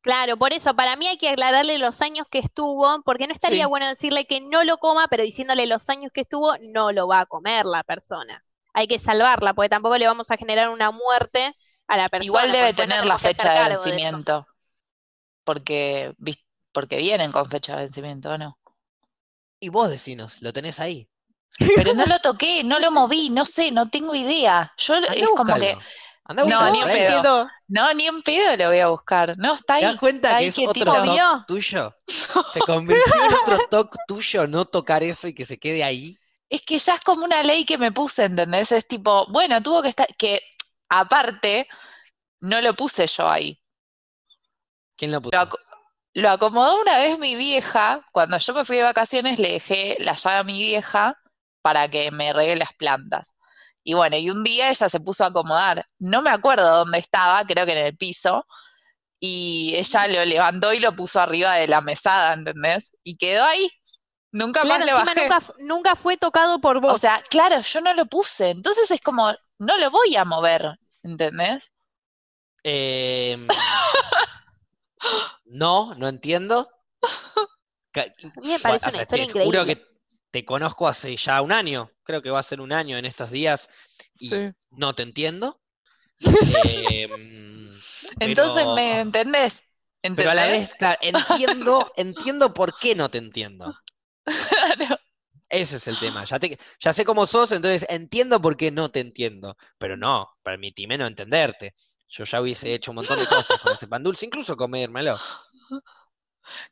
Claro, por eso, para mí hay que aclararle los años que estuvo, porque no estaría bueno decirle que no lo coma, pero diciéndole los años que estuvo, no lo va a comer la persona. Hay que salvarla, porque tampoco le vamos a generar una muerte a la persona. Igual debe tener la fecha de vencimiento, porque, porque vienen con fecha de vencimiento, ¿o no? Y vos decinos, ¿lo tenés ahí? Pero no lo toqué, no lo moví, no sé, no tengo idea. Yo es como que no, ni en pedo. No, ni en pedo lo voy a buscar. No, está ahí. ¿Te das cuenta que es otro toque tuyo? Se convirtió en otro toque tuyo no tocar eso y que se quede ahí. Es que ya es como una ley que me puse, ¿entendés? Es tipo, bueno, tuvo que estar, que aparte, no lo puse yo ahí. ¿Quién lo puso? Lo, acomodó una vez mi vieja, cuando yo me fui de vacaciones le dejé la llave a mi vieja para que me regue las plantas. Y bueno, y un día ella se puso a acomodar. No me acuerdo dónde estaba, creo que en el piso. Y ella lo levantó y lo puso arriba de la mesada, ¿entendés? Y quedó ahí. Nunca más lo bajé. Nunca, nunca fue tocado por vos. O sea, claro, yo no lo puse. Entonces es como, no lo voy a mover, ¿entendés? Em, no, no entiendo. A mí me parece una historia increíble. que te conozco hace ya un año, creo que va a ser un año en estos días, y no te entiendo. Em, Entonces, ¿me entendés? Pero a la vez, entiendo, entiendo por qué no te entiendo. Ese es el tema. Ya, te, ya sé cómo sos, entonces entiendo por qué no te entiendo. Pero no, permitime no entenderte. Yo ya hubiese hecho un montón de cosas con ese pan dulce, incluso comérmelo.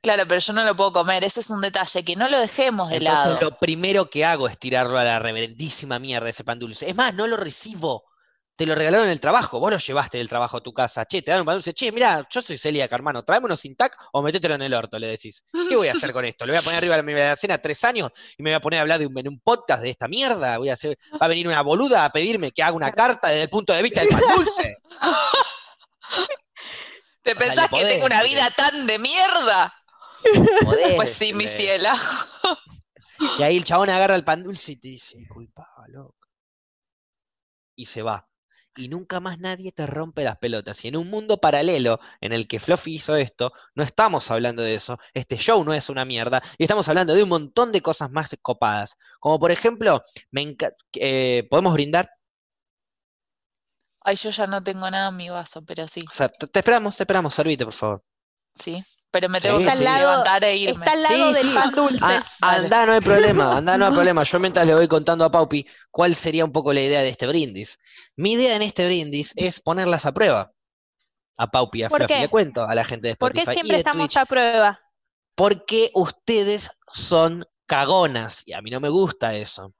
Claro, pero yo no lo puedo comer, ese es un detalle, que no lo dejemos de Entonces, Lo primero que hago es tirarlo a la reverendísima mierda ese pan dulce. Es más, no lo recibo. Te lo regalaron en el trabajo, vos lo llevaste del trabajo a tu casa. Che, te dan un pan dulce. Che, mira, yo soy celíaca, hermano. Tráeme unos sin tac o metételo en el orto, le decís. ¿Qué voy a hacer con esto? ¿Le voy a poner arriba de mi cena tres años y me voy a poner a hablar de un, en un podcast de esta mierda? Voy a hacer, va a venir una boluda a pedirme que haga una carta desde el punto de vista del pan dulce. ¿Te pensás que tengo una vida tan de mierda? pues sí, mi ciela. Y ahí el chabón agarra el pan dulce y te dice, disculpa, loco. Y se va. Y nunca más nadie te rompe las pelotas. Y en un mundo paralelo en el que Fluffy hizo esto, no estamos hablando de eso. Este show no es una mierda. Y estamos hablando de un montón de cosas más copadas. Como por ejemplo, me eh, ¿podemos brindar? Ay, yo ya no tengo nada en mi vaso, pero sí. te, esperamos, te esperamos. Servite, por favor. Sí. Pero me tengo que levantar e irme. Está al lado del pan dulce. Ah, anda, no hay problema, anda, no hay problema. Yo mientras le voy contando a Paupi cuál sería un poco la idea de este brindis. Mi idea en este brindis es ponerlas a prueba. A Paupi, a Fluffy. Le cuento a la gente de Spotify. ¿Por qué siempre estamos a prueba? Porque ustedes son cagonas y a mí no me gusta eso.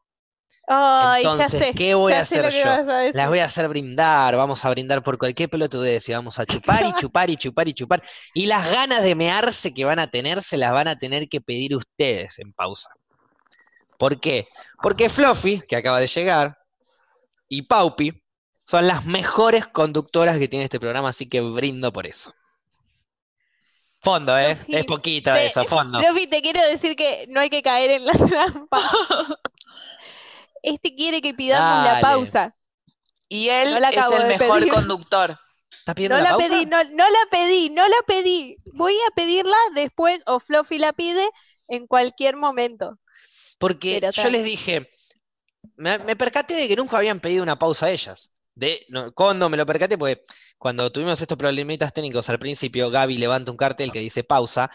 Entonces, ¿qué voy a hacer yo? Las voy a hacer brindar, vamos a brindar por cualquier pelotudez y vamos a chupar y chupar y chupar y chupar. Y las ganas de mearse que van a tener se las van a tener que pedir ustedes en pausa. ¿Por qué? Porque Fluffy, que acaba de llegar, y Paupi son las mejores conductoras que tiene este programa, así que brindo por eso. Fondo, ¿eh? es poquito eso, fondo. Fluffy, te quiero decir que no hay que caer en la trampa. este quiere que pidamos la pausa. Y él es el mejor conductor. ¿Estás pidiendo no la, pausa? pedí, no, no la pedí, no la pedí. Voy a pedirla después o Fluffy la pide en cualquier momento. Porque yo les dije, me, percaté de que nunca habían pedido una pausa a ellas. De, cuando me lo percaté, pues cuando tuvimos estos problemitas técnicos al principio, Gaby levanta un cartel que dice pausa.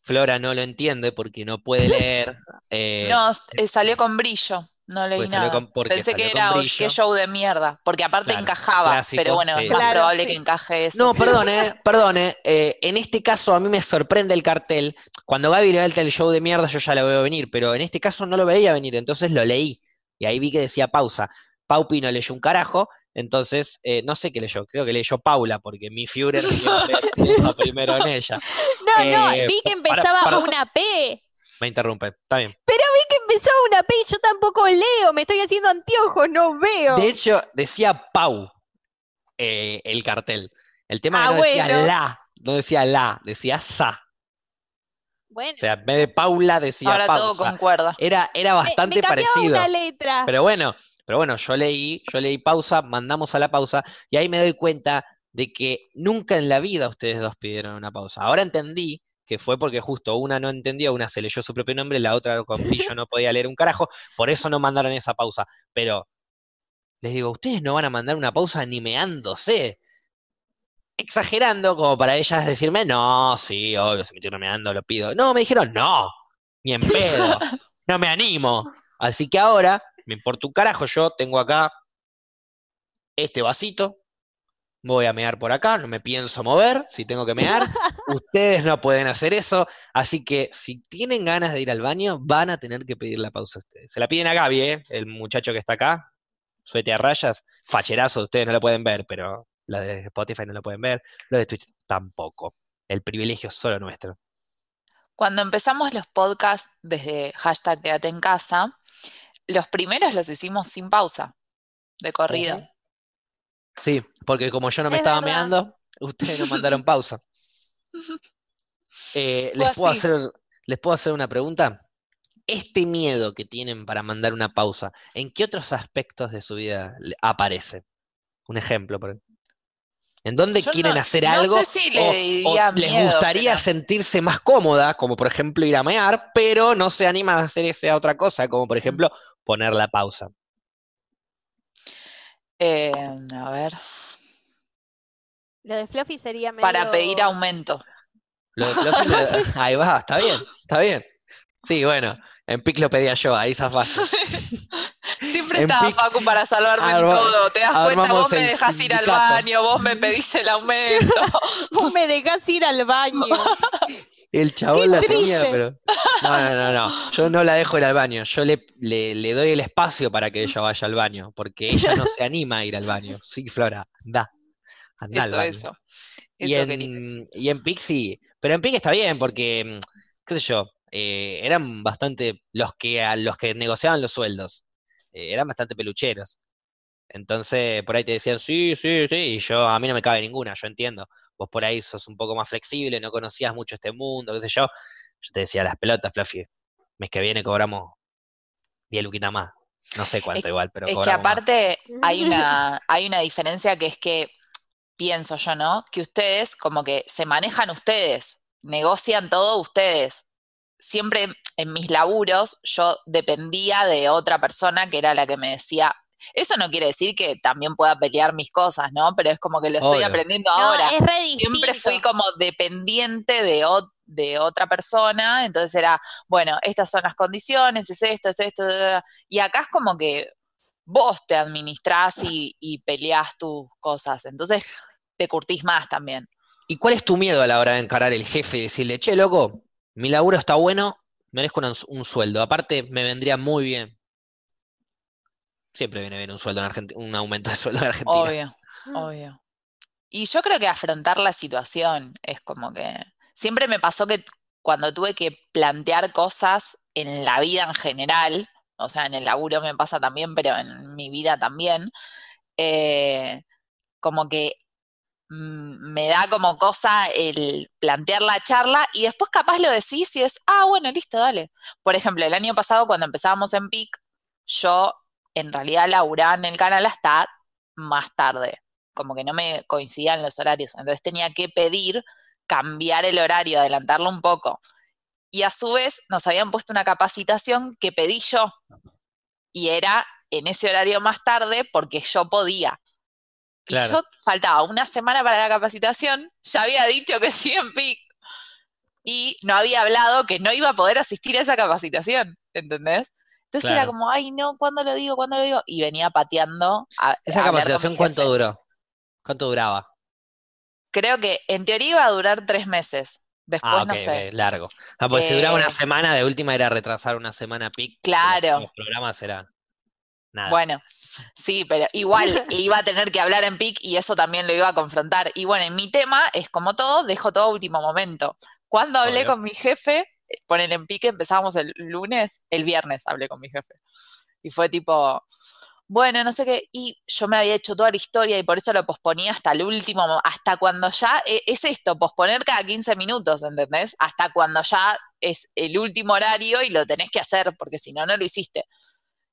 Flora no lo entiende porque no puede leer. Eh, no, eh, salió con brillo. No leí pues nada. Pensé que era qué show de mierda. Porque aparte encajaba. pero bueno, es más probable que encaje eso. No, perdone, perdone. Eh, en este caso a mí me sorprende el cartel. Cuando Gaby levanta el show de mierda, yo ya lo veo venir. Pero en este caso no lo veía venir. Entonces lo leí. Y ahí vi que decía pausa. Paupi no leyó un carajo. Entonces, eh, no sé qué leyó, creo que leyó Paula, porque mi Führer puso primero en ella. No, no, eh, vi que empezaba una P. Me interrumpe, está bien. Pero vi que empezaba una P y yo tampoco leo, me estoy haciendo anteojos, no veo. De hecho, decía Pau eh, el cartel. El tema ah, no decía la, no decía la, decía sa. Bueno. O sea, en vez de Paula decía Ahora todo concuerda. Era, era bastante me, parecido. Una letra. Pero bueno, pero bueno, yo leí, yo leí pausa, mandamos a la pausa, y ahí me doy cuenta de que nunca en la vida ustedes dos pidieron una pausa. Ahora entendí que fue porque justo una no entendía, una se leyó su propio nombre, la otra con brillo no podía leer un carajo, por eso no mandaron esa pausa. Pero les digo, ustedes no van a mandar una pausa ni meándose. Exagerando, como para ellas decirme, no, sí, obvio, se metieron meando, lo pido. No, me dijeron, no, ni en pedo, no me animo. Así que ahora, me importa un carajo, yo tengo acá este vasito, voy a mear por acá, no me pienso mover, si tengo que mear, ustedes no pueden hacer eso, así que si tienen ganas de ir al baño, van a tener que pedir la pausa a ustedes. Se la piden a Gaby, ¿eh? el muchacho que está acá, suete a rayas, facherazo, ustedes no lo pueden ver, pero la de Spotify no lo pueden ver, lo de Twitch tampoco. El privilegio es solo nuestro. Cuando empezamos los podcasts desde hashtag Quédate en casa, los primeros los hicimos sin pausa, de corrido. Sí, porque como yo no me estaba meando, ustedes no mandaron pausa. Eh, ¿les, puedo hacer, ¿Les puedo hacer una pregunta? Este miedo que tienen para mandar una pausa, ¿en qué otros aspectos de su vida aparece? Un ejemplo. Por ¿En dónde quieren hacer algo? si o, les gustaría sentirse más cómoda, como por ejemplo ir a mear, pero no se animan a hacer esa otra cosa, como por ejemplo poner la pausa. Eh, a ver. Lo de Fluffy sería medio... Para pedir aumento. Lo de Fluffy, ahí va, está bien, está bien. Sí, bueno, en PIC lo pedía yo, ahí fácil. Siempre estaba Facu para salvarme en todo. Te das cuenta, vos me dejas ir al baño, vos me pedís el aumento. vos me dejás ir al baño. El chabón la tenía, pero. No, no, no, no. Yo no la dejo ir al baño. Yo le, le, doy el espacio para que ella vaya al baño. Porque ella no se anima a ir al baño. Sí, Flora, anda. Anda al baño. Eso. Y, en, y en Pixie. Pero en Pixie está bien, porque, qué sé yo, eh, eran bastante los que a los que negociaban los sueldos. Eh, eran bastante pelucheros. Entonces, por ahí te decían, sí, sí, sí, y yo, a mí no me cabe ninguna, yo entiendo vos por ahí sos un poco más flexible, no conocías mucho este mundo, qué sé yo. Yo te decía, las pelotas, Fluffy, mes que viene cobramos 10 luquitas más. No sé cuánto igual, pero... Es que aparte hay una, hay una diferencia que es que, pienso yo, ¿no? Que ustedes como que se manejan ustedes, negocian todo ustedes. Siempre en mis laburos yo dependía de otra persona que era la que me decía, eso no quiere decir que también pueda pelear mis cosas, ¿no? Pero es como que lo estoy aprendiendo ahora. Siempre fui como dependiente de, de otra persona, entonces era, bueno, estas son las condiciones, es esto, es esto, y acá es como que vos te administrás y, y peleás tus cosas, entonces te curtís más también. ¿Y cuál es tu miedo a la hora de encarar el jefe y decirle, che, loco, mi laburo está bueno, merezco un sueldo, aparte me vendría muy bien Siempre viene bien un sueldo en Argentina, un aumento de sueldo en Argentina. Obvio, mm. obvio. Y yo creo que afrontar la situación es como que. Siempre me pasó que cuando tuve que plantear cosas en la vida en general, o sea, en el laburo me pasa también, pero en mi vida también, eh, como que mm, me da como cosa el plantear la charla y después capaz lo decís y es, ah, bueno, listo, dale. Por ejemplo, el año pasado cuando empezábamos en PIC, yo en realidad Laura en el canal hasta más tarde. como que no me coincidían los horarios. Entonces tenía que pedir cambiar el horario, adelantarlo un poco. Y a su vez nos habían puesto una capacitación que pedí yo. Y era en ese horario más tarde porque yo podía. Y yo faltaba una semana para la capacitación, ya había dicho que sí en PIC y no había hablado que no iba a poder asistir a esa capacitación, ¿entendés? Entonces era como, ay, no, ¿cuándo lo digo? ¿Cuándo lo digo? Y venía pateando. ¿Esa capacitación cuánto duró? ¿Cuánto duraba? Creo que en teoría iba a durar tres meses. Después ah, no sé. largo. Ah, pues si duraba una eh, semana, de última era retrasar una semana PIC. Claro. Los programas eran nada. Bueno, sí, pero igual iba a tener que hablar en PIC y eso también lo iba a confrontar. Y bueno, en mi tema es como todo, dejo todo a último momento. Cuando hablé con mi jefe, ponen en pique, empezamos el lunes, el viernes hablé con mi jefe. Y fue tipo, bueno, no sé qué, y yo me había hecho toda la historia y por eso lo posponía hasta el último, hasta cuando ya, e, es esto, posponer cada 15 minutos, ¿entendés? Hasta cuando ya es el último horario y lo tenés que hacer, porque si no, no lo hiciste.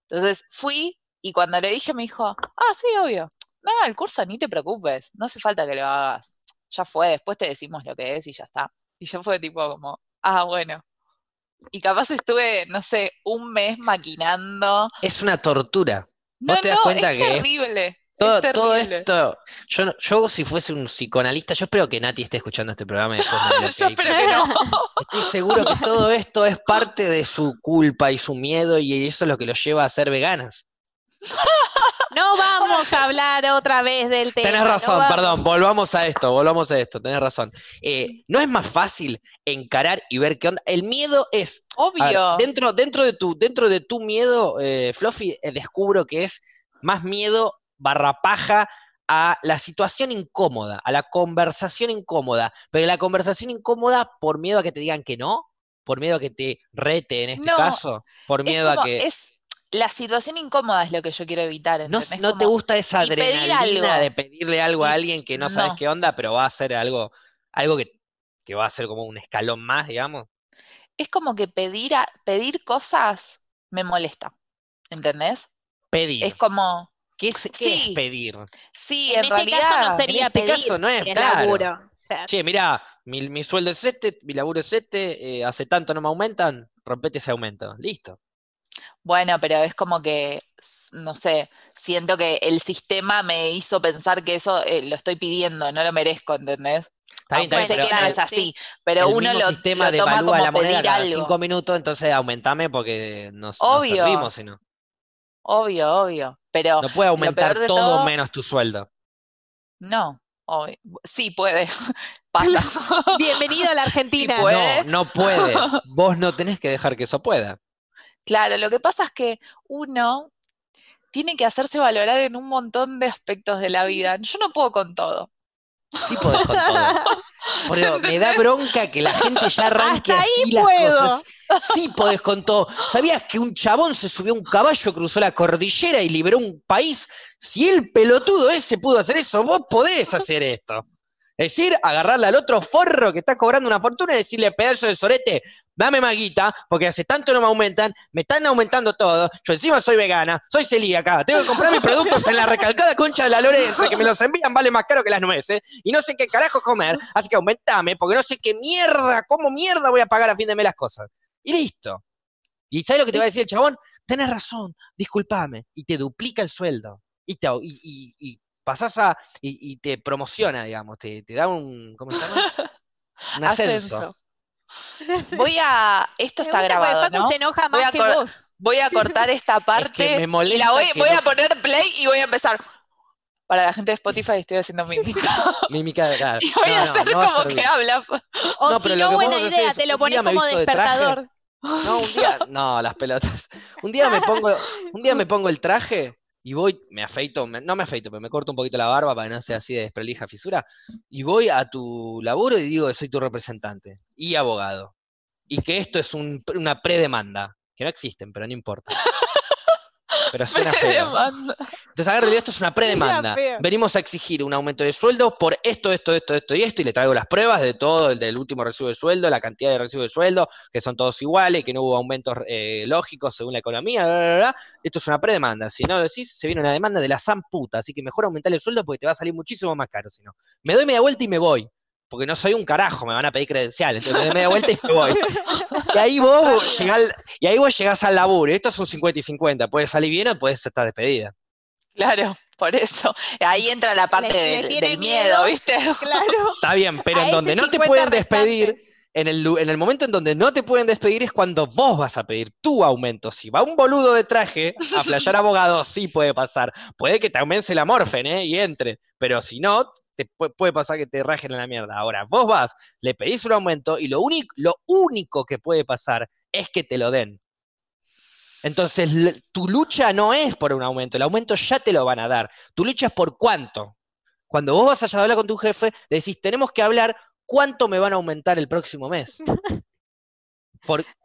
Entonces fui y cuando le dije me dijo, ah, sí, obvio, no, el curso ni te preocupes, no hace falta que lo hagas, ya fue, después te decimos lo que es y ya está. Y yo fue tipo como, ah, bueno. Y capaz estuve, no sé, un mes maquinando. Es una tortura. ¿Vos te das cuenta es que terrible. Todo, todo, esto, yo, yo si fuese un psicoanalista, yo espero que Nati esté escuchando este programa. yo espero que no. Estoy seguro que todo esto es parte de su culpa y su miedo y eso es lo que los lleva a ser veganas. No vamos a hablar otra vez del tema. Tenés razón, perdón, volvamos a esto, volvamos a esto, tenés razón. Eh, no es más fácil encarar y ver qué onda. El miedo es. Obvio. dentro, dentro, de tu, dentro de tu miedo, eh, Fluffy, eh, descubro que es más miedo barra paja a la situación incómoda, a la conversación incómoda. Pero la conversación incómoda por miedo a que te digan que no, por miedo a que te rete en este caso, por miedo a que la situación incómoda es lo que yo quiero evitar. No, no te gusta esa adrenalina de pedirle algo a alguien que no sabes qué onda, pero va a ser algo, algo que, que, va a ser como un escalón más, digamos. Es como que pedir, a, pedir cosas me molesta. ¿Entendés? Pedir. Es como. ¿Qué es, qué pedir? Sí, en, este realidad. Caso no sería en este caso no es, claro. Che, mira, mi, mi, sueldo es este, mi laburo es este, eh, hace tanto no me aumentan, rompete ese aumento. Listo. Bueno, pero es como que, no sé, siento que el sistema me hizo pensar que eso eh, lo estoy pidiendo, no lo merezco, ¿entendés? Está bien, sé que no es así, pero uno lo, sistema lo toma como la moneda pedir algo. cinco minutos, entonces aumentame porque nos, obvio, servimos, sino. Obvio, obvio, pero... No puede aumentar todo, menos tu sueldo. No, obvio. sí puede, pasa. Bienvenido a la Argentina. No, no puede. Vos no tenés que dejar que eso pueda. Claro, lo que pasa es que uno tiene que hacerse valorar en un montón de aspectos de la vida. Yo no puedo con todo. Sí podés con todo. Pero me da bronca que la gente ya arranque Hasta así las cosas. Sí podés con todo. ¿Sabías que un chabón se subió a un caballo, cruzó la cordillera y liberó un país? Si el pelotudo ese pudo hacer eso, vos podés hacer esto. Es decir, agarrarle al otro forro que está cobrando una fortuna y decirle, pedazo de sorete, dame maguita, porque hace tanto no me aumentan, me están aumentando todo, yo encima soy vegana, soy celíaca, tengo que comprar mis productos en la recalcada concha de la Lorenza, que me los envían vale más caro que las nueces, y no sé qué carajo comer, así que aumentame, porque no sé qué mierda, cómo mierda voy a pagar a fin de mes las cosas. Y listo. ¿Y sabes lo que te va a decir el chabón? Tenés razón, discúlpame, y te duplica el sueldo. Y, te, y pasás a. y, te promociona, digamos, te, te, da un. ¿Cómo se llama? Un ascenso. Voy a. Esto está grabado. ¿no? se enoja más voy, a que vos. voy a cortar esta parte. me y la voy, voy a poner play y voy a empezar. Para la gente de Spotify estoy haciendo mímica. mímica de cara. Y voy a hacer como que habla. O no, pero si no, buena idea, te lo pones como despertador. no, un día, no, las pelotas. Un día me pongo, un día me pongo el traje y voy, me afeito, no me afeito, pero me corto un poquito la barba para que no sea así de desprolija fisura, y voy a tu laburo y digo que soy tu representante y abogado. Y que esto es una predemanda, que no existen, pero no importa. pero suena feo. Entonces, agarro y esto es una predemanda. Venimos a exigir un aumento de sueldo por esto, esto, esto, esto y esto, y le traigo las pruebas de todo, el del último recibo de sueldo, la cantidad de recibo de sueldo, que son todos iguales, que no hubo aumentos eh, lógicos según la economía, Esto es una predemanda. Si no lo decís, se viene una demanda de la san puta, así que mejor aumentar el sueldo porque te va a salir muchísimo más caro, si no. Me doy media vuelta y me voy porque no soy un carajo, me van a pedir credenciales, entonces me doy vuelta y me voy. Y ahí vos llegás, y ahí vos llegás al laburo, y esto es un 50 y 50, puedes salir bien o puedes estar despedida. Claro, por eso. Ahí entra la parte del, miedo, ¿viste? Claro. Está bien, pero en donde no te pueden despedir, en el, en el, momento en donde no te pueden despedir es cuando vos vas a pedir tu aumento. Si va un boludo de traje a playar abogado, sí puede pasar. Puede que te aumente la morfen, ¿eh? Y entre. Pero si no, te puede pasar que te rajen en la mierda. Ahora, vos vas, le pedís un aumento y lo único, lo único que puede pasar es que te lo den. Entonces, tu lucha no es por un aumento, el aumento ya te lo van a dar. Tu lucha es por cuánto. Cuando vos vas allá a hablar con tu jefe, le decís, tenemos que hablar cuánto me van a aumentar el próximo mes.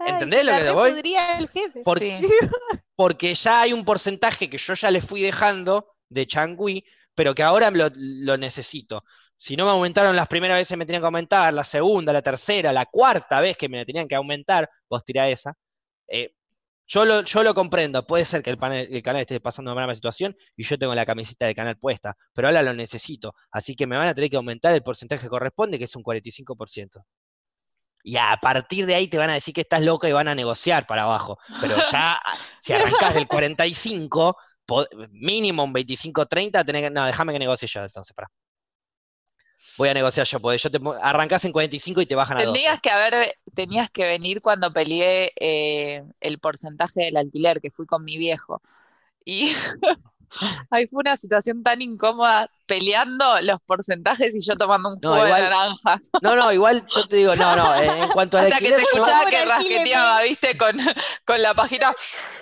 ¿Entendés lo que te voy? El jefe. Porque, porque ya hay un porcentaje que yo ya le fui dejando de Changui, pero que ahora lo, necesito. Si no me aumentaron las primeras veces me tenían que aumentar, la segunda, la tercera, la cuarta vez que me tenían que aumentar, vos tirá esa. Eh, yo lo, yo lo comprendo, puede ser que el, el canal esté pasando una mala situación y yo tengo la camiseta del canal puesta, pero ahora lo necesito, así que me van a tener que aumentar el porcentaje que corresponde, que es un 45%. Y a partir de ahí te van a decir que estás loca y van a negociar para abajo. Pero ya, si arrancás del 45, mínimo un 25-30, tenés que. No, déjame que negocie yo entonces, para voy a negociar yo, porque yo te arrancás en 45 y te bajan a Tenías que haber, tenías que venir cuando peleé eh, el porcentaje del alquiler, que fui con mi viejo. Y Ahí fue una situación tan incómoda peleando los porcentajes y yo tomando un jugo de naranja. No, no, igual yo te digo, no, no, en cuanto a Hasta que se escuchaba que rasqueteaba, viste, con, con la pajita.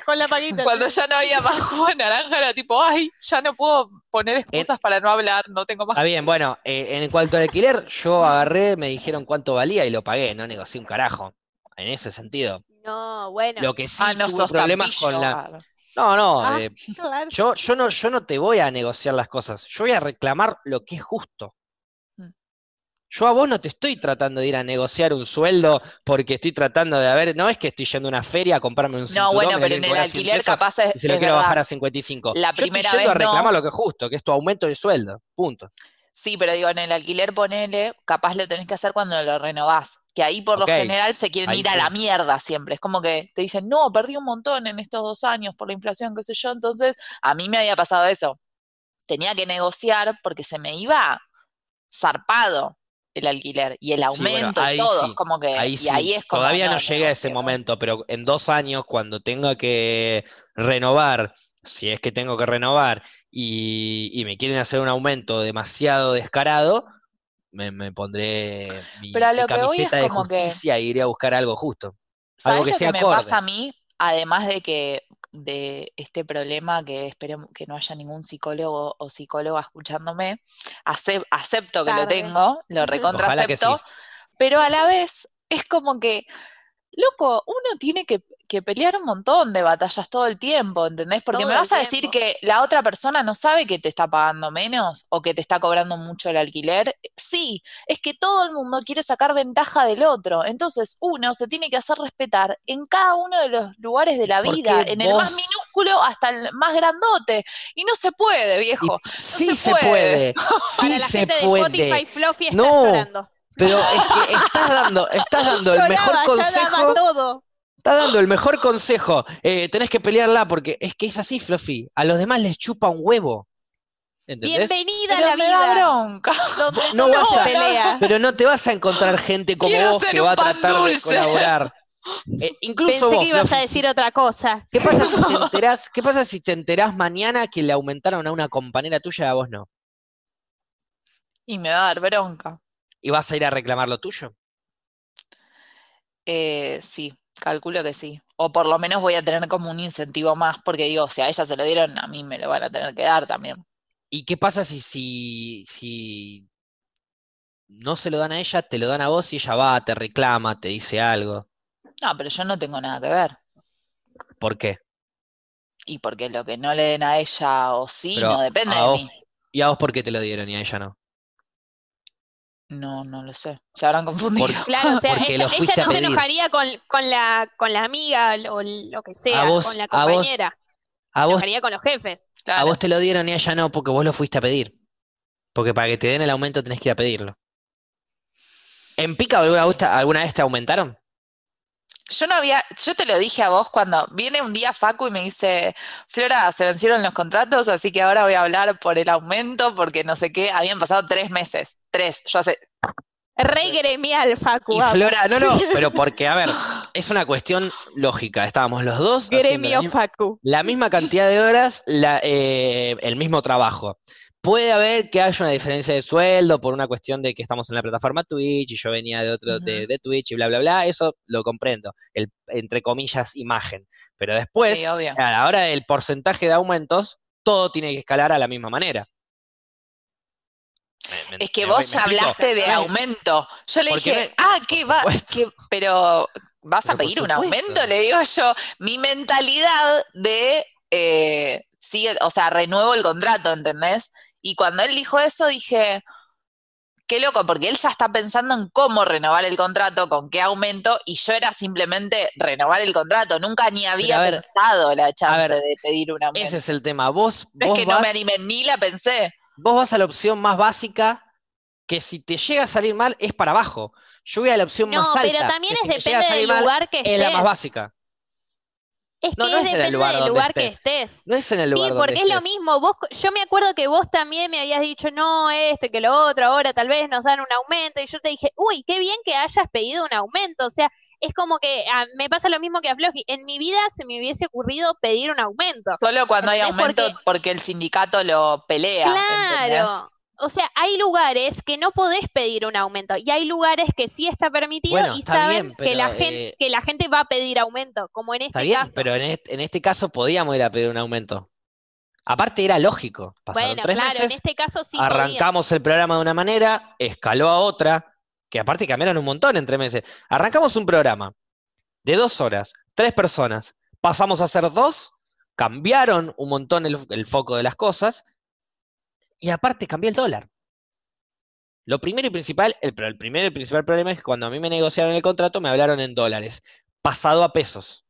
Con la pajita. Cuando ya no había más jugo de naranja, era tipo, ay, ya no puedo poner excusas para no hablar, no tengo más. Está bien, bueno, eh, en cuanto al alquiler, yo agarré, me dijeron cuánto valía y lo pagué, no negocié un carajo. En ese sentido. No, bueno. Lo que sí ah, tuve problemas con la. No, no, ah, eh, yo, yo no, yo no te voy a negociar las cosas, yo voy a reclamar lo que es justo. Mm. Yo a vos no te estoy tratando de ir a negociar un sueldo porque estoy tratando de, ver, no es que estoy yendo a una feria a comprarme un cinturón. No, bueno, pero en el alquiler capaz es. Y se lo quiero bajar a 55. La primera yo estoy yendo a reclamar lo que es justo, que es tu aumento de sueldo. Punto. Sí, pero digo, en el alquiler ponele, capaz lo tenés que hacer cuando lo renovás, que ahí por lo general se quieren ir a la mierda siempre. Es como que te dicen, no, perdí un montón en estos dos años por la inflación, qué sé yo. Entonces, a mí me había pasado eso. Tenía que negociar porque se me iba zarpado el alquiler y el aumento y todo. como que, ahí y ahí es como, Todavía no, llegué a ese momento, pero en dos años, cuando tenga que renovar, si es que tengo que renovar, y, me quieren hacer un aumento demasiado descarado, me, pondré mi, camiseta de justicia e iré a buscar algo justo. algo que, sea me pasa a mí? Además de que de este problema que espero que no haya ningún psicólogo o psicóloga escuchándome, acepto que lo tengo, lo recontra acepto, pero a la vez es como que, loco, uno tiene que que pelear un montón de batallas todo el tiempo, ¿entendés? Porque me vas a decir que la otra persona no sabe que te está pagando menos o que te está cobrando mucho el alquiler. Sí, es que todo el mundo quiere sacar ventaja del otro. Entonces uno se tiene que hacer respetar en cada uno de los lugares de la vida, en el más minúsculo hasta el más grandote. Y no se puede, viejo. sí se, puede. Sí se puede. no. Pero es que estás dando, estás dando el mejor consejo. Todo. Está dando el mejor consejo. Eh, tenés que pelearla porque es que es así, Fluffy. A los demás les chupa un huevo. ¿Entendés? Bienvenida a la vida. bronca. No, vas a, pero no te vas a encontrar gente como vos que va a tratar de colaborar. Eh, incluso Pensé que ibas a decir otra cosa. ¿Qué pasa, si te enterás, ¿Qué pasa si te enterás mañana que le aumentaron a una compañera tuya y a vos no? Y me va a dar bronca. ¿Y vas a ir a reclamar lo tuyo? Eh, sí, Calculo que sí. O por lo menos voy a tener como un incentivo más, porque digo, si a ella se lo dieron, a mí me lo van a tener que dar también. ¿Y qué pasa si, si, si no se lo dan a ella, te lo dan a vos y ella va, te reclama, te dice algo? No, pero yo no tengo nada que ver. ¿Por qué? Y porque lo que no le den a ella o sí, no depende de mí. ¿Y a vos por qué te lo dieron y a ella no? No, no lo sé. Se habrán confundido. claro, o sea, ella, no se enojaría con, la, con la amiga o lo que sea, con la compañera. A vos, se enojaría con los jefes. A vos te lo dieron y a ella no, porque vos lo fuiste a pedir. Porque para que te den el aumento tenés que ir a pedirlo. ¿En Pica alguna, alguna vez te aumentaron? Yo no había, yo te lo dije a vos cuando viene un día Facu y me dice, Flora, se vencieron los contratos, así que ahora voy a hablar por el aumento, porque no sé qué, habían pasado tres meses, tres, yo hace... Re gremial, Facu. Y Flora, no, no, pero porque, a ver, es una cuestión lógica, estábamos los dos... Gremio Facu. La misma cantidad de horas, la, eh, el mismo trabajo. Puede haber que haya una diferencia de sueldo por una cuestión de que estamos en la plataforma Twitch y yo venía de otro de, Twitch y bla, bla, bla. Eso lo comprendo. El, entre comillas, imagen. Pero después, a la hora del porcentaje de aumentos, todo tiene que escalar a la misma manera. es que vos hablaste de aumento. Yo le dije, ah, ¿qué va? pero vas a pedir un aumento, le digo yo. Mi mentalidad de, eh, sí, o sea, renuevo el contrato, ¿entendés? Y cuando él dijo eso, dije, qué loco, porque él ya está pensando en cómo renovar el contrato, con qué aumento, y yo era simplemente renovar el contrato. Nunca ni había pensado la chance de pedir un aumento. Ese es el tema. Vos, es que no me animé, ni la pensé. Vos vas a la opción más básica, que si te llega a salir mal, es para abajo. Yo voy a la opción más alta. pero también es depende del lugar que estés. Es la más básica. Es que es depende del lugar que estés. No es en el lugar Sí, porque es lo mismo. Vos, yo me acuerdo que vos también me habías dicho, no, este, que lo otro, ahora tal vez nos dan un aumento. Y yo te dije, uy, qué bien que hayas pedido un aumento. O sea, es como que me pasa lo mismo que a Floji. En mi vida se me hubiese ocurrido pedir un aumento. Solo cuando hay aumento porque... el sindicato lo pelea. Claro o sea, hay lugares que no podés pedir un aumento y hay lugares que sí está permitido y saben que, la gente, eh, que la gente va a pedir aumento, como en este está bien, Pero en este, caso podíamos ir a pedir un aumento. Aparte era lógico. Pasaron bueno, tres claro, en este caso sí. Arrancamos el programa de una manera, escaló a otra, que aparte cambiaron un montón entre meses. Arrancamos un programa de dos horas, tres personas, pasamos a ser dos, cambiaron un montón el foco de las cosas y aparte cambió el dólar. Lo primero y principal, el, el primero y principal problema es que cuando a mí me negociaron el contrato me hablaron en dólares, pasado a pesos.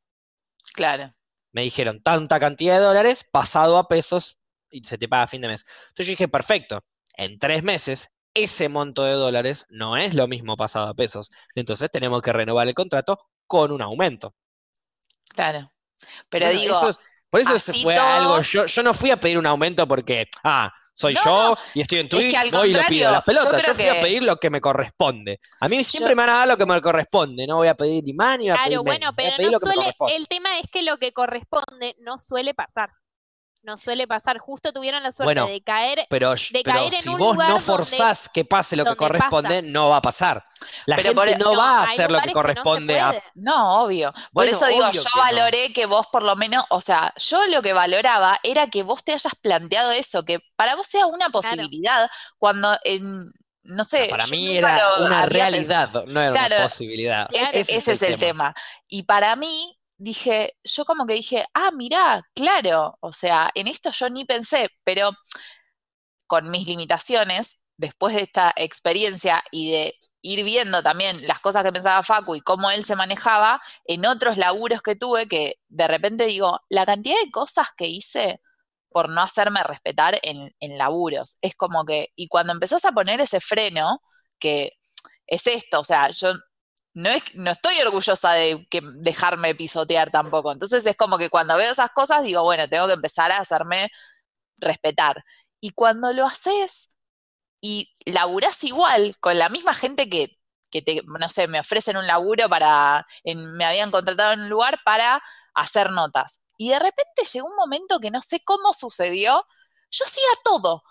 Claro. Me dijeron tanta cantidad de dólares, pasado a pesos, y se te paga a fin de mes. Entonces yo dije, perfecto, en tres meses ese monto de dólares no es lo mismo pasado a pesos. Entonces tenemos que renovar el contrato con un aumento. Claro. Pero digo. por eso se fue algo. Yo, yo no fui a pedir un aumento porque, ah, soy yo y estoy en Twitch, voy y le pido las pelotas. Yo, fui a pedir lo que me corresponde. A mí siempre me van a dar lo que me corresponde, no voy a pedir ni más ni a pedir bueno, pero no suele, el tema es que lo que corresponde no suele pasar. No suele pasar, justo tuvieron la suerte de caer, pero, de caer en si vos no forzás que pase lo que corresponde, no va a pasar. La gente no, va a hacer lo que corresponde a. No, obvio. Por eso digo, yo valoré que vos por lo menos, o sea, yo lo que valoraba era que vos te hayas planteado eso, que para vos sea una posibilidad cuando en no sé. para mí era una realidad, no era una posibilidad. Ese, es el tema. Y para mí, dije, yo como que dije, ah, mirá, claro, o sea, en esto yo ni pensé, pero con mis limitaciones, después de esta experiencia y de ir viendo también las cosas que pensaba Facu y cómo él se manejaba, en otros laburos que tuve, que de repente digo, la cantidad de cosas que hice por no hacerme respetar en, en laburos, es como que, y cuando empezás a poner ese freno, que es esto, o sea, yo no, es, no estoy orgullosa de dejarme pisotear tampoco. Entonces es como que cuando veo esas cosas digo, bueno, tengo que empezar a hacerme respetar. Y cuando lo haces y laburás igual con la misma gente que, que te, no sé, me ofrecen un laburo para, me habían contratado en un lugar para hacer notas. Y de repente llegó un momento que no sé cómo sucedió, yo hacía todo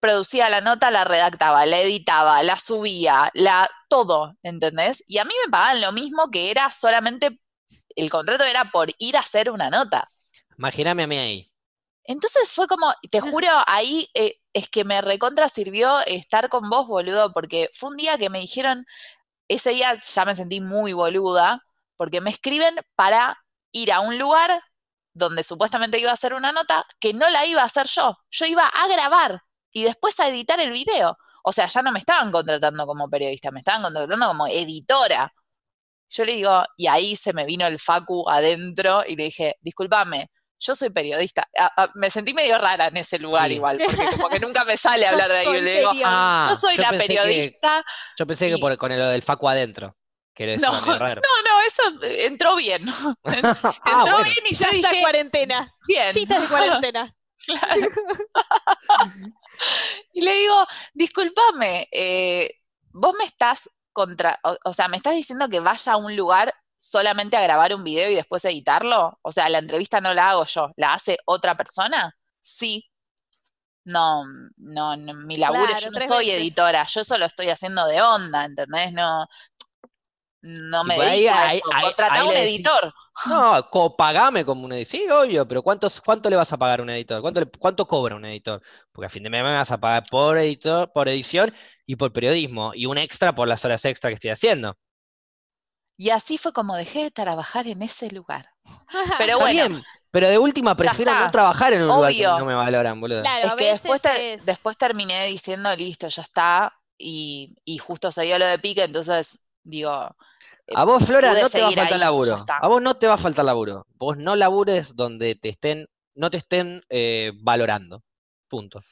producía la nota, la redactaba, la editaba, la subía, la todo, ¿entendés? Y a mí me pagaban lo mismo que era solamente, el contrato era por ir a hacer una nota. Imagíname a mí ahí. Entonces fue como, te juro, ahí eh, es que me recontra sirvió estar con vos, boludo, porque fue un día que me dijeron, ese día ya me sentí muy boluda, porque me escriben para ir a un lugar donde supuestamente iba a hacer una nota, que no la iba a hacer yo. Yo iba a grabar y después a editar el video. O sea, ya no me estaban contratando como periodista, me estaban contratando como editora. Yo le digo, y ahí se me vino el Facu adentro y le dije, discúlpame, yo soy periodista. me sentí medio rara en ese lugar igual, porque como que nunca me sale hablar de ahí. Y le digo, ah, yo soy la periodista. yo pensé que por, con lo del Facu adentro. Que no, no, no, eso entró bien. Ah, entró bien y yo dije. cuarentena. Bien. De cuarentena. claro. y le digo, discúlpame, eh, vos me estás contra, o, sea, me estás diciendo que vaya a un lugar solamente a grabar un video y después editarlo? O sea, la entrevista no la hago yo, ¿la hace otra persona? Sí. No, no, mi laburo, yo no soy editora, yo solo estoy haciendo de onda, ¿entendés? No, no me dedico a eso. un editor. No, pagame como un editor. Sí, obvio, pero ¿cuánto, ¿cuánto le vas a pagar a un editor? ¿Cuánto, ¿Cuánto cobra un editor? Porque a fin de mes me vas a pagar por editor, por edición y por periodismo, y un extra por las horas extra que estoy haciendo. Y así fue como dejé de trabajar en ese lugar. Pero bueno. pero de última prefiero no trabajar en un lugar que no me valoran, boludo. es que después, después terminé diciendo, listo, ya está. Y, y justo se dio lo de pique, entonces digo, a vos, Flora, no te va a faltar laburo. A vos no te va a faltar laburo. Vos no labures donde te estén, no te estén eh, valorando. Punto.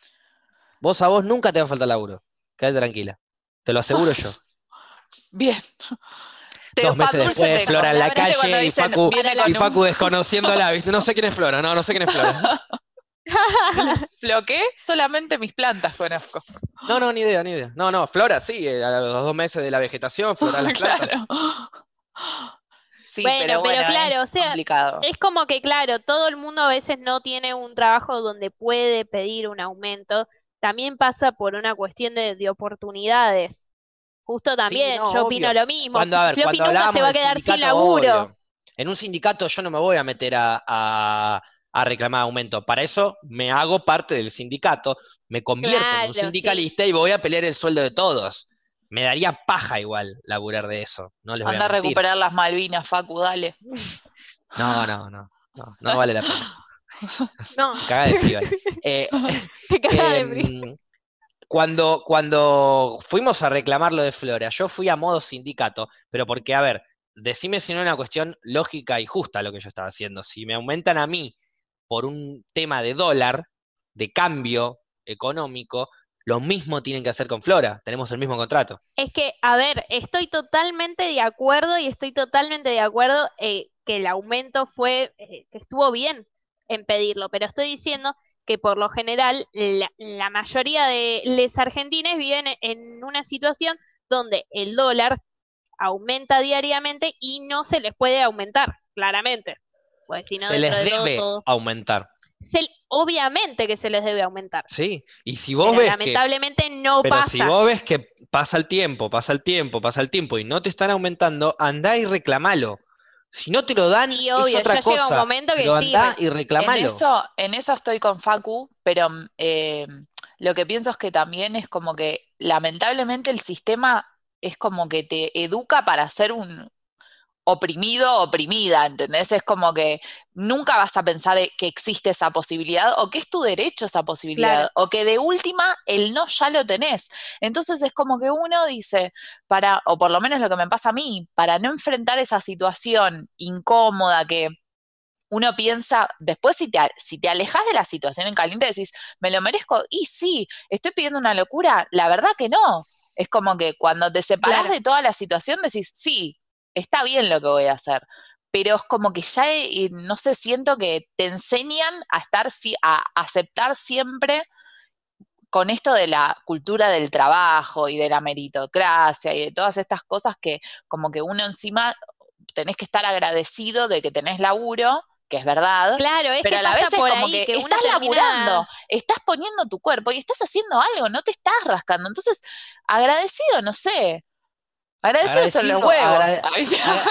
Vos a vos nunca te va a faltar laburo. Quédate tranquila. Te lo aseguro yo. Bien. Dos meses después, Flora en la calle y Facu, y Facu desconociéndola, ¿viste? No sé quién es Flora, no, no sé quién es Flora. ¿Lo qué? Solamente mis plantas conozco. No, no, ni idea, ni idea. No, no, Flora sí, eh, a los dos meses de la vegetación, Flora las claro. Sí, pero, bueno, claro, o sea, es como que, claro, todo el mundo a veces no tiene un trabajo donde puede pedir un aumento. También pasa por una cuestión de, oportunidades. Justo también, yo opino lo mismo. Cuando, a nunca se va a quedar sin laburo. En un sindicato yo no me voy a meter a a reclamar aumento. Para eso me hago parte del sindicato, me convierto en un sindicalista y voy a pelear el sueldo de todos. Me daría paja igual laburar de eso. No Anda a, recuperar las Malvinas, Facu, dale. No, no, no, no, vale la pena. No. Caga de frío. Eh, em, cuando, cuando fuimos a reclamar lo de Flora, yo fui a modo sindicato, pero porque, a ver, decime si no es una cuestión lógica y justa lo que yo estaba haciendo. Si me aumentan a mí por un tema de dólar, de cambio económico, lo mismo tienen que hacer con Flora, tenemos el mismo contrato. Es que, a ver, estoy totalmente de acuerdo y estoy totalmente de acuerdo eh, que el aumento fue, eh, que estuvo bien en pedirlo, pero estoy diciendo que por lo general la, mayoría de los argentines viven en una situación donde el dólar aumenta diariamente y no se les puede aumentar, claramente. Pues, se les debe aumentar. obviamente que se les debe aumentar. Sí, y si vos ves lamentablemente no pero pasa. si vos ves que pasa el tiempo, pasa el tiempo, pasa el tiempo y no te están aumentando, andá y reclamalo. Si no te lo dan, es otra cosa. un momento que pero andá y reclamalo. En eso, en eso estoy con Facu, pero eh, lo que pienso es que también es como que lamentablemente el sistema es como que te educa para ser un, oprimido, oprimida, ¿entendés? Es como que nunca vas a pensar que existe esa posibilidad o que es tu derecho esa posibilidad o que de última el no ya lo tenés. Entonces es como que uno dice, para, o por lo menos lo que me pasa a mí, para no enfrentar esa situación incómoda que uno piensa, después si te, si te alejas de la situación en caliente decís, me lo merezco, y sí, estoy pidiendo una locura, la verdad que no. Es como que cuando te separas de toda la situación decís, sí, está bien lo que voy a hacer, pero es como que ya, eh, no sé, siento que te enseñan a estar, a aceptar siempre con esto de la cultura del trabajo y de la meritocracia y de todas estas cosas que como que uno encima tenés que estar agradecido de que tenés laburo, que es verdad. Claro, es pero a la vez es como que, estás laburando, estás poniendo tu cuerpo y estás haciendo algo, no te estás rascando. Entonces, agradecido, no sé. Agradecido son los huevos.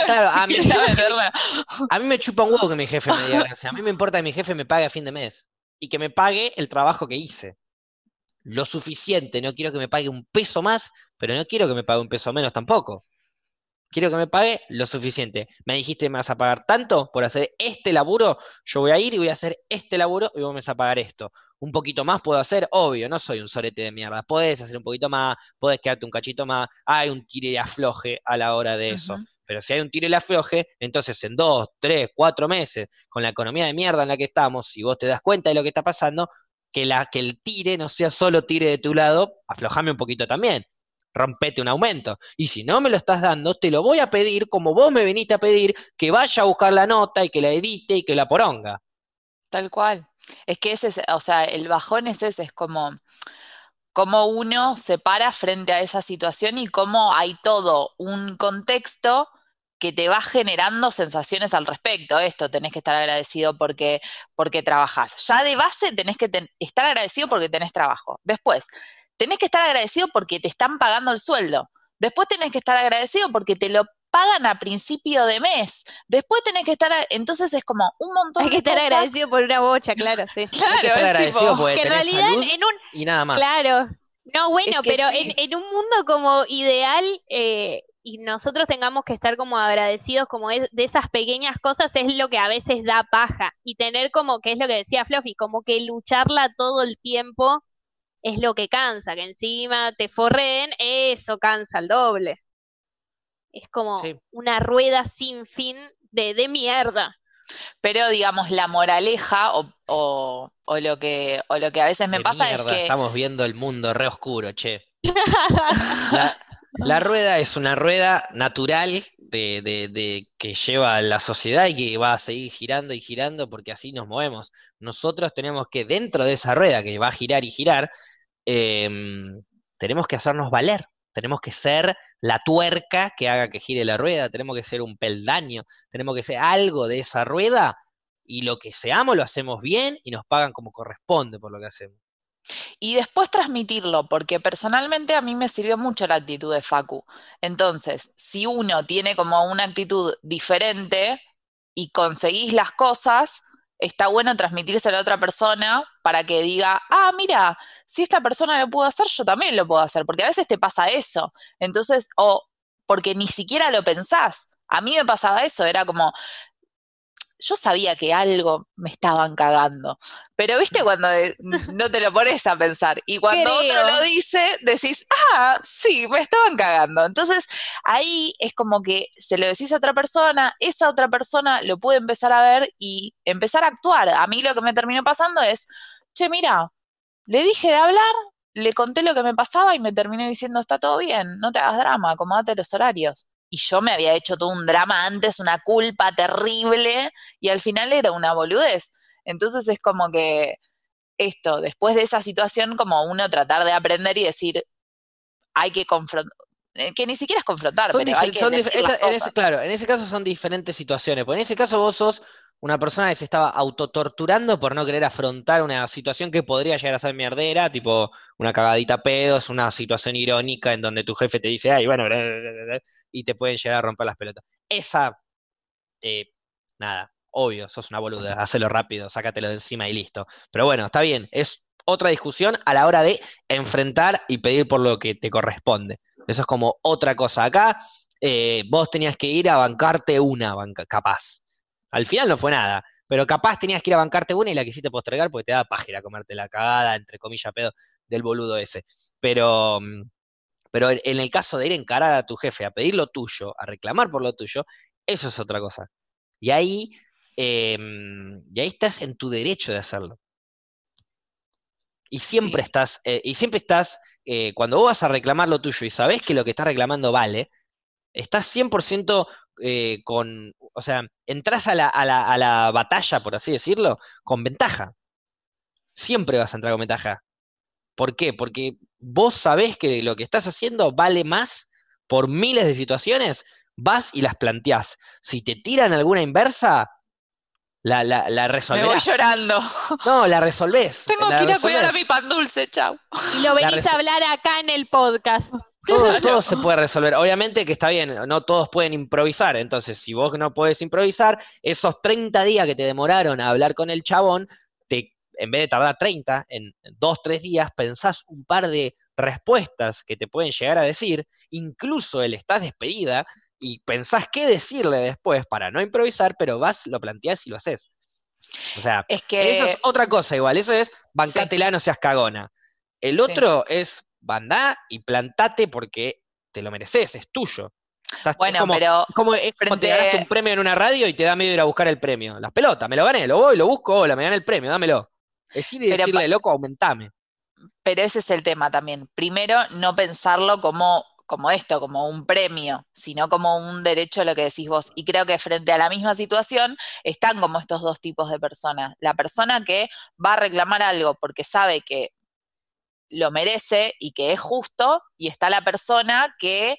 claro, a mí, a mí me chupa un huevo que mi jefe me diga gracias. A mí me importa que mi jefe me pague a fin de mes y que me pague el trabajo que hice. Lo suficiente, no quiero que me pague un peso más, pero no quiero que me pague un peso menos tampoco. Quiero que me pague lo suficiente. Me dijiste me vas a pagar tanto por hacer este laburo, yo voy a ir y voy a hacer este laburo y vos me vas a pagar esto. Un poquito más puedo hacer, obvio, no soy un sorete de mierda. Podés hacer un poquito más, podés quedarte un cachito más. Hay un tire y afloje a la hora de eso. Pero si hay un tire y afloje, entonces en dos, tres, cuatro meses, con la economía de mierda en la que estamos, si vos te das cuenta de lo que está pasando, que, la, que el tire no sea solo tire de tu lado, aflojame un poquito también rompete un aumento. Y si no me lo estás dando, te lo voy a pedir como vos me viniste a pedir, que vaya a buscar la nota y que la edite y que la poronga. Tal cual. Es que ese, o sea, el bajón es ese, es como cómo uno se para frente a esa situación y cómo hay todo un contexto que te va generando sensaciones al respecto. Esto, tenés que estar agradecido porque, porque trabajás. Ya de base tenés que estar agradecido porque tenés trabajo. Después, tenés que estar agradecido porque te están pagando el sueldo. Después tenés que estar agradecido porque te lo pagan a principio de mes. Después tenés que estar, entonces es como un montón Hay que estar agradecido por una bocha, claro, sí. claro, que estar agradecido porque en realidad en un y nada más. Claro. No, bueno, pero en, un mundo como ideal eh, y nosotros tengamos que estar como agradecidos como de esas pequeñas cosas es lo que a veces da paja y tener como que es lo que decía Fluffy, como que lucharla todo el tiempo es lo que cansa, que encima te forren, eso cansa el doble. Es como una rueda sin fin de, de mierda. Pero digamos, la moraleja o, o, lo, que, o lo que a veces me pasa es que... Estamos viendo el mundo re oscuro, che. la, rueda es una rueda natural de, de, de, que lleva la sociedad y que va a seguir girando y girando porque así nos movemos. Nosotros tenemos que, dentro de esa rueda que va a girar y girar, Em, tenemos que hacernos valer, tenemos que ser la tuerca que haga que gire la rueda, tenemos que ser un peldaño, tenemos que ser algo de esa rueda y lo que seamos lo hacemos bien y nos pagan como corresponde por lo que hacemos. Y después transmitirlo, porque personalmente a mí me sirvió mucho la actitud de Facu. Entonces, si uno tiene como una actitud diferente y conseguís las cosas, está bueno transmitirse a otra persona para que diga, ah, mira, si esta persona lo pudo hacer, yo también lo puedo hacer, porque a veces te pasa eso. Entonces, o porque ni siquiera lo pensás. A mí me pasaba eso, era como, yo sabía que algo me estaban cagando. Pero viste cuando no te lo pones a pensar y cuando otro lo dice, decís, ah, sí, me estaban cagando. Entonces ahí es como que se lo decís a otra persona, esa otra persona lo puede empezar a ver y empezar a actuar. A mí lo que me terminó pasando es, che, mira, le dije de hablar, le conté lo que me pasaba y me terminó diciendo, está todo bien, no te hagas drama, acomódate los horarios y yo me había hecho todo un drama antes, una culpa terrible, y al final era una boludez. Entonces es como que esto, después de esa situación, como uno tratar de aprender y decir, hay que confrontar, eh, que ni siquiera es confrontar, pero hay que en ese, Claro, en ese caso son diferentes situaciones, porque en ese caso vos sos una persona que se estaba autotorturando por no querer afrontar una situación que podría llegar a ser mierdera, tipo una cagadita pedo, es una situación irónica en donde tu jefe te dice, ay, bueno, y te pueden llegar a romper las pelotas. Esa, eh, nada, obvio, sos una boluda, hacelo rápido, sácatelo de encima y listo. Pero bueno, está bien, es otra discusión a la hora de enfrentar y pedir por lo que te corresponde. Eso es como otra cosa. Acá eh, vos tenías que ir a bancarte una, banca, capaz. Al final no fue nada, pero capaz tenías que ir a bancarte una y la quisiste postergar porque te da página comerte la cagada, entre comillas, pedo del boludo ese. Pero, mm, pero en el caso de ir a encarar a tu jefe, a pedir lo tuyo, a reclamar por lo tuyo, eso es otra cosa. Y ahí, em, y ahí estás en tu derecho de hacerlo. Y siempre estás, eh, y siempre estás, eh, cuando vos vas a reclamar lo tuyo y sabés que lo que estás reclamando vale, estás 100% eh, con, o sea, entras a la, a, la, a la batalla, por así decirlo, con ventaja. Siempre vas a entrar con ventaja. ¿Por qué? Porque vos sabés que lo que estás haciendo vale más por miles de situaciones, vas y las planteás. Si te tiran alguna inversa, la, la, la resolvés. Me voy llorando. No, la resolvés. Tengo que ir a cuidar a mi pan dulce, chau. Y lo venís a hablar acá en el podcast. Todo, todo, se puede resolver. Obviamente que está bien, no todos pueden improvisar. Entonces, si vos no podés improvisar, esos 30 días que te demoraron a hablar con el chabón, en vez de tardar 30, en dos, tres días, pensás un par de respuestas que te pueden llegar a decir, incluso el estás despedida, y pensás qué decirle después para no improvisar, pero vas, lo planteás y lo haces. O sea, es que... eso es otra cosa igual, eso es bancátela, no seas cagona. El otro es bandá y plantate porque te lo mereces, es tuyo. bueno, como, pero. Como te ganaste un premio en una radio y te da miedo ir a buscar el premio. Las pelotas, me lo gané, lo voy, lo busco, hola, me gané el premio, dámelo. Decir y decirle, loco, aumentame. Pero ese es el tema también. Primero, no pensarlo como, como esto, como un premio, sino como un derecho a lo que decís vos. Y creo que frente a la misma situación están como estos dos tipos de personas. La persona que va a reclamar algo porque sabe que lo merece y que es justo, y está la persona que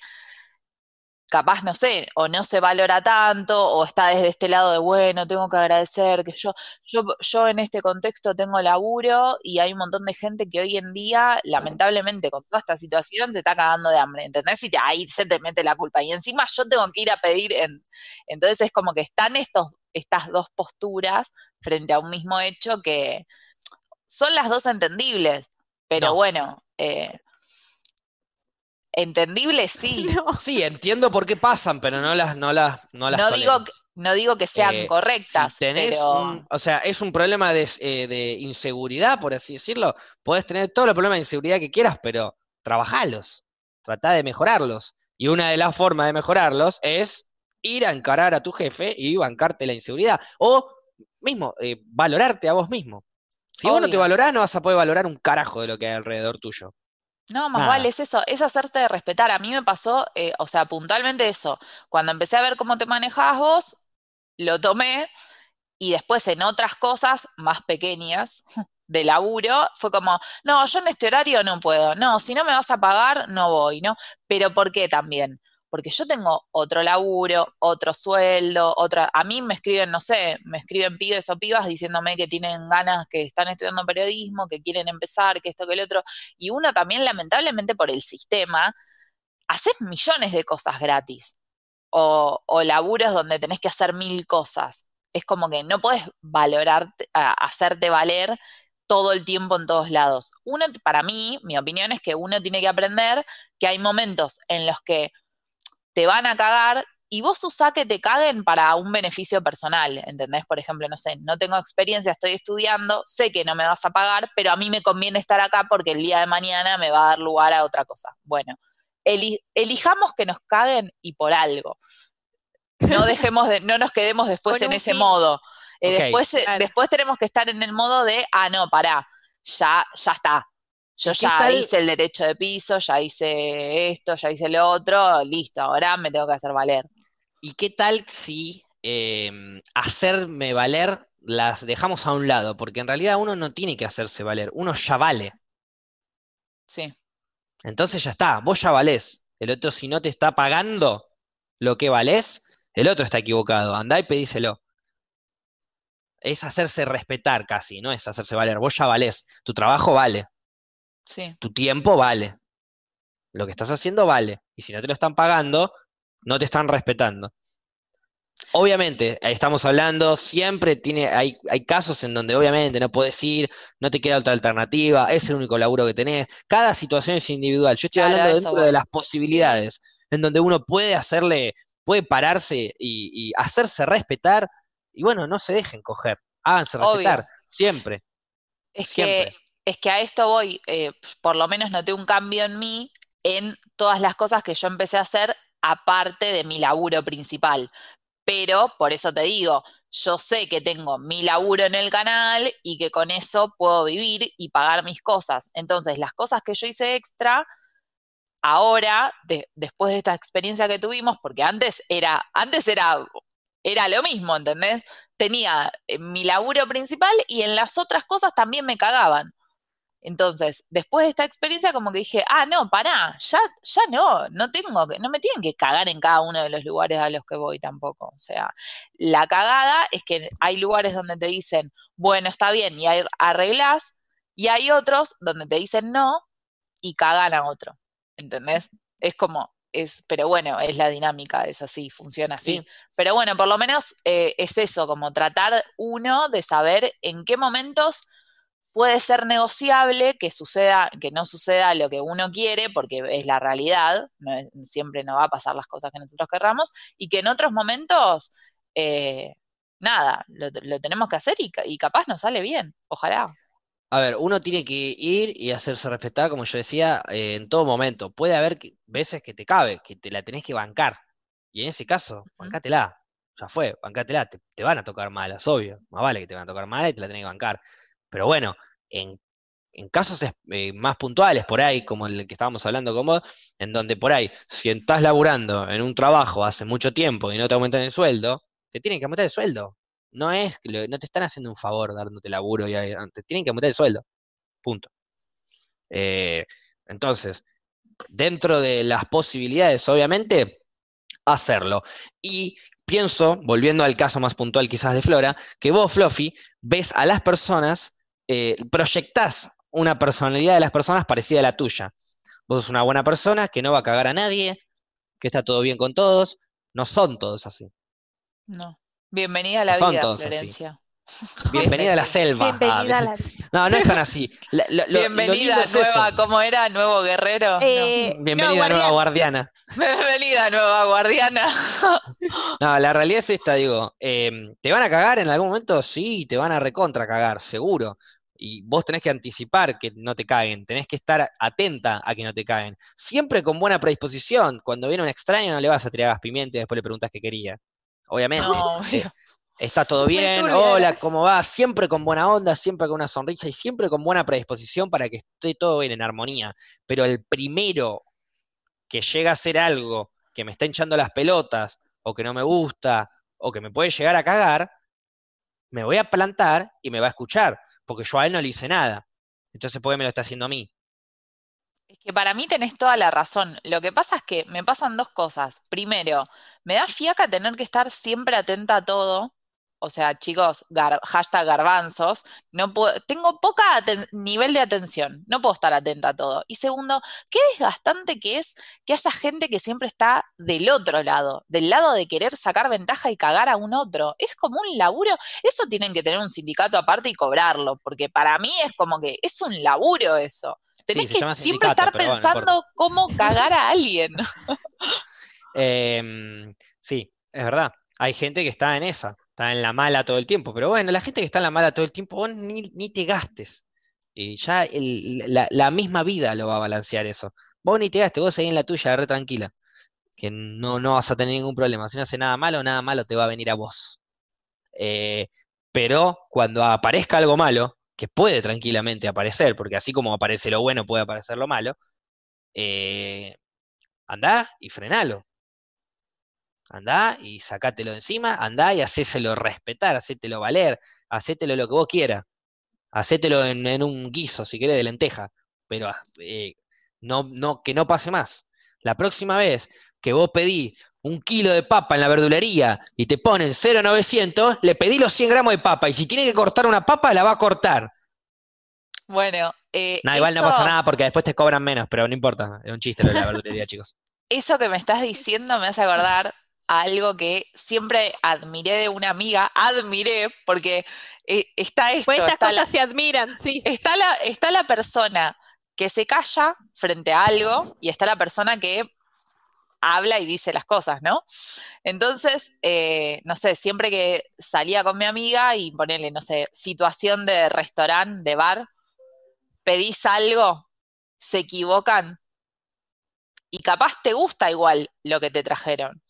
capaz, no sé, o no se valora tanto, o está desde este lado de, bueno, tengo que agradecer que yo, yo, yo en este contexto tengo laburo y hay un montón de gente que hoy en día, lamentablemente, con toda esta situación, se está cagando de hambre, ¿entendés? Y ahí se te mete la culpa. Y encima yo tengo que ir a pedir, en... entonces es como que están estos, estas dos posturas frente a un mismo hecho que son las dos entendibles, pero bueno, eh, entendible sí. Sí, entiendo por qué pasan, pero no las, no las, no las. No digo, no digo que sean eh, correctas. tenés o sea, es un problema eh, de, inseguridad, por así decirlo. Podés tener todos los problemas de inseguridad que quieras, pero trabajalos. Tratá de mejorarlos. Y una de las formas de mejorarlos es ir a encarar a tu jefe y bancarte la inseguridad. O mismo, valorarte a vos mismo. Si vos no te valorás, no vas a poder valorar un carajo de lo que hay alrededor tuyo. No, más vale, es eso, es hacerte de respetar. A mí me pasó, eh, o sea, puntualmente eso. Cuando empecé a ver cómo te manejabas vos, lo tomé y después en otras cosas más pequeñas de laburo, fue como, no, yo en este horario no puedo, no, si no me vas a pagar, no voy, ¿no? Pero ¿por qué también? Porque yo tengo otro laburo, otro sueldo, otra, a mí me escriben, no sé, me escriben pibes o pibas diciéndome que tienen ganas, que están estudiando periodismo, que quieren empezar, que esto, que el otro, y uno también lamentablemente por el sistema, haces millones de cosas gratis, o, o donde tenés que hacer mil cosas, es como que no puedes valorar, hacerte valer todo el tiempo en todos lados. Uno, para mí, mi opinión es que uno tiene que aprender que hay momentos en los que te van a cagar y vos usá que te caguen para un beneficio personal, ¿entendés? Por ejemplo, no sé, no tengo experiencia, estoy estudiando, sé que no me vas a pagar, pero a mí me conviene estar acá porque el día de mañana me va a dar lugar a otra cosa. Bueno, elijamos que nos caguen y por algo. No dejemos de, no nos quedemos después en ese modo. Eh, después, eh, después tenemos que estar en el modo de, ah, no, pará, ya, ya está, yo ya hice el derecho de piso, ya hice esto, ya hice lo otro, listo, ahora me tengo que hacer valer. ¿Y qué tal si em, hacerme valer las dejamos a un lado? Porque en realidad uno no tiene que hacerse valer, uno ya vale. Sí. Entonces ya está, vos ya valés. El otro si no te está pagando lo que valés, el otro está equivocado. Andá y pedíselo. Es hacerse respetar casi, no es hacerse valer. Vos ya valés, tu trabajo vale. Tu tiempo vale. Lo que estás haciendo vale. Y si no te lo están pagando, no te están respetando. Obviamente, estamos hablando, siempre tiene, hay, hay casos en donde obviamente no puedes ir, no te queda otra alternativa, es el único laburo que tenés. Cada situación es individual. Yo estoy hablando dentro de las posibilidades, en donde uno puede hacerle, puede pararse y, hacerse respetar, y bueno, no se dejen coger, háganse respetar, siempre. Es que es que a esto voy, eh, por lo menos noté un cambio en mí en todas las cosas que yo empecé a hacer aparte de mi laburo principal. Pero por eso te digo, yo sé que tengo mi laburo en el canal y que con eso puedo vivir y pagar mis cosas. Entonces, las cosas que yo hice extra, ahora, después de esta experiencia que tuvimos, porque antes era, antes era, era lo mismo, ¿entendés? Tenía eh, mi laburo principal y en las otras cosas también me cagaban. Entonces, después de esta experiencia, como que dije, ah, no, pará, ya, ya no, no tengo que, no me tienen que cagar en cada uno de los lugares a los que voy tampoco. O sea, la cagada es que hay lugares donde te dicen, bueno, está bien, y arreglas, y hay otros donde te dicen no y cagan a otro. ¿Entendés? Es como, es, pero bueno, es la dinámica, es así, funciona así. Pero bueno, por lo menos eh, es eso, como tratar uno de saber en qué momentos puede ser negociable que suceda, que no suceda lo que uno quiere, porque es la realidad, siempre no va a pasar las cosas que nosotros querramos, y que en otros momentos, eh, nada, lo, tenemos que hacer y, capaz nos sale bien, ojalá. A ver, uno tiene que ir y hacerse respetar, como yo decía, eh, en todo momento. Puede haber veces que te cabe, que te la tenés que bancar. Y en ese caso, bancátela. Ya fue, bancátela. Te, te van a tocar malas, obvio. Más vale que te van a tocar malas y te la tenés que bancar. Pero bueno, en, casos eh, más puntuales, por ahí, como el que estábamos hablando con vos, en donde por ahí, si estás laburando en un trabajo hace mucho tiempo y no te aumentan el sueldo, te tienen que aumentar el sueldo. No es, no te están haciendo un favor dándote laburo y te tienen que aumentar el sueldo. Punto. Eh, entonces, dentro de las posibilidades, obviamente, hacerlo. Y pienso, volviendo al caso más puntual quizás de Flora, que vos, Fluffy, ves a las personas eh, proyectás una personalidad de las personas parecida a la tuya. Vos sos una buena persona que no va a cagar a nadie, que está todo bien con todos. No son todos así. No. Bienvenida a la vida, Florencia. Bienvenida a la selva. Ah, no, no es tan así. Bienvenida nueva, ¿cómo era? Nuevo guerrero. Eh, Bienvenida nueva guardiana. Bienvenida nueva guardiana. no, la realidad es esta, digo. Em, ¿Te van a cagar en algún momento? Sí, te van a recontra cagar, seguro. Y vos tenés que anticipar que no te caguen, tenés que estar atenta a que no te caguen. Siempre con buena predisposición. Cuando viene un extraño no le vas a tirar gas pimienta y después le preguntas qué quería. Obviamente. Eh, está todo bien, hola, ¿cómo va? Siempre con buena onda, siempre con una sonrisa y siempre con buena predisposición para que esté todo bien en armonía. Pero el primero que llega a hacer algo que me está hinchando las pelotas, o que no me gusta, o que me puede llegar a cagar, me voy a plantar y me va a escuchar porque yo a él no le hice nada. Entonces, ¿por qué me lo está haciendo a mí? Es que para mí tenés toda la razón. Lo que pasa es que me pasan dos cosas. Primero, me da fiaca tener que estar siempre atenta a todo o sea, chicos, hashtag garbanzos, no puedo, tengo poca nivel de atención, no puedo estar atenta a todo. Y segundo, qué desgastante que es que haya gente que siempre está del otro lado, del lado de querer sacar ventaja y cagar a un otro. Es como un laburo, eso tienen que tener un sindicato aparte y cobrarlo, porque para mí es como que es un laburo eso. Tenés que siempre estar pensando cómo cagar a alguien. Em, sí, es verdad. Hay gente que está en esa está en la mala todo el tiempo. Pero bueno, la gente que está en la mala todo el tiempo, vos ni, te gastes. Y ya la, misma vida lo va a balancear eso. Vos ni te gastes, vos ahí en la tuya, re tranquila. Que no, no vas a tener ningún problema. Si no hace nada malo, nada malo te va a venir a vos. Eh, pero cuando aparezca algo malo, que puede tranquilamente aparecer, porque así como aparece lo bueno, puede aparecer lo malo, eh, andá y frenalo. Andá y sacátelo encima, andá y hacéselo respetar, hacételo valer, hacételo lo que vos quieras. Hacételo en, un guiso, si querés, de lenteja. Pero eh, no, no, que no pase más. La próxima vez que vos pedís un kilo de papa en la verdulería y te ponen 0,900, le pedí los 100 gramos de papa y si tiene que cortar una papa, la va a cortar. Bueno, eh, igual no pasa nada porque después te cobran menos, pero no importa, es un chiste lo de la verdulería, chicos. Eso que me estás diciendo me hace acordar algo que siempre admiré de una amiga, admiré, porque eh, está esto. Pues está la, se admiran, sí. Está la, está la persona que se calla frente a algo y está la persona que habla y dice las cosas, ¿no? Entonces, eh, no sé, siempre que salía con mi amiga y ponerle, no sé, situación de restaurante, de bar, pedís algo, se equivocan y capaz te gusta igual lo que te trajeron.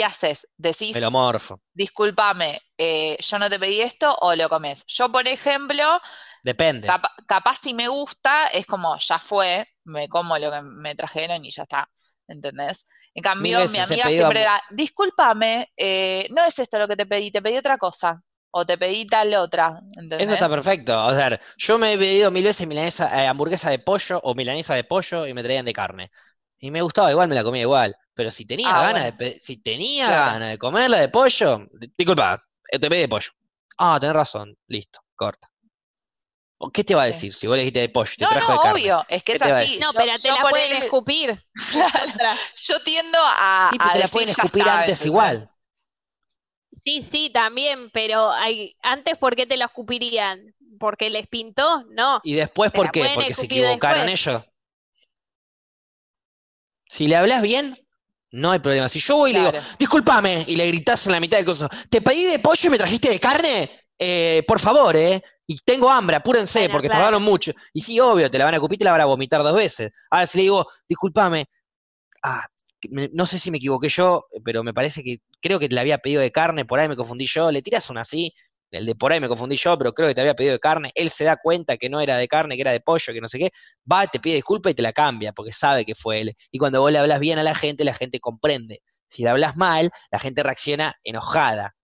¿Qué haces? Decís, Melomorfo. discúlpame, eh, yo no te pedí esto o lo comes. Yo, por ejemplo, Depende. capaz si me gusta, es como, ya fue, me como lo que me trajeron y ya está, ¿entendés? En cambio, mi amiga siempre era, discúlpame, eh, no es esto lo que te pedí, te pedí otra cosa. O te pedí tal otra. ¿entendés? Eso está perfecto. O sea, yo me he pedido mil veces milanesa, eh, hamburguesa de pollo o milanesa de pollo y me traían de carne. Y me gustaba igual, me la comía igual. Pero si tenía ah, ganas de si tenía ganas de comerla de pollo, disculpa, eh, te pedí de pollo. Ah, tenés razón, listo, corta. ¿Qué te va a decir si vos le dijiste de pollo? Te no, trajo no, de carne? obvio, es que es así. No, pero te la pueden escupir. yo tiendo a. Sí, pero te la pueden escupir antes igual. Sí, sí, también, pero hay, antes, ¿por qué te la escupirían? porque les pintó, no. ¿Y después por qué? Porque se equivocaron ellos. Si le hablas bien, no hay problema. Si yo voy y le digo, discúlpame, y le gritas en la mitad del coso, te pedí de pollo y me trajiste de carne, eh, por favor, ¿eh? Y tengo hambre, apúrense, porque tardaron mucho. Y sí, obvio, te la van a cupir y te la van a vomitar dos veces. Ahora si le digo, discúlpame, ah, no sé si me equivoqué yo, pero me parece que creo que te la había pedido de carne, por ahí me confundí yo, le tiras una así, el de por ahí me confundí yo, pero creo que te había pedido de carne, él se da cuenta que no era de carne, que era de pollo, que no sé qué, va, te pide disculpa y te la cambia, porque sabe que fue él. Y cuando vos le hablas bien a la gente, la gente comprende. Si le hablas mal, la gente reacciona enojada,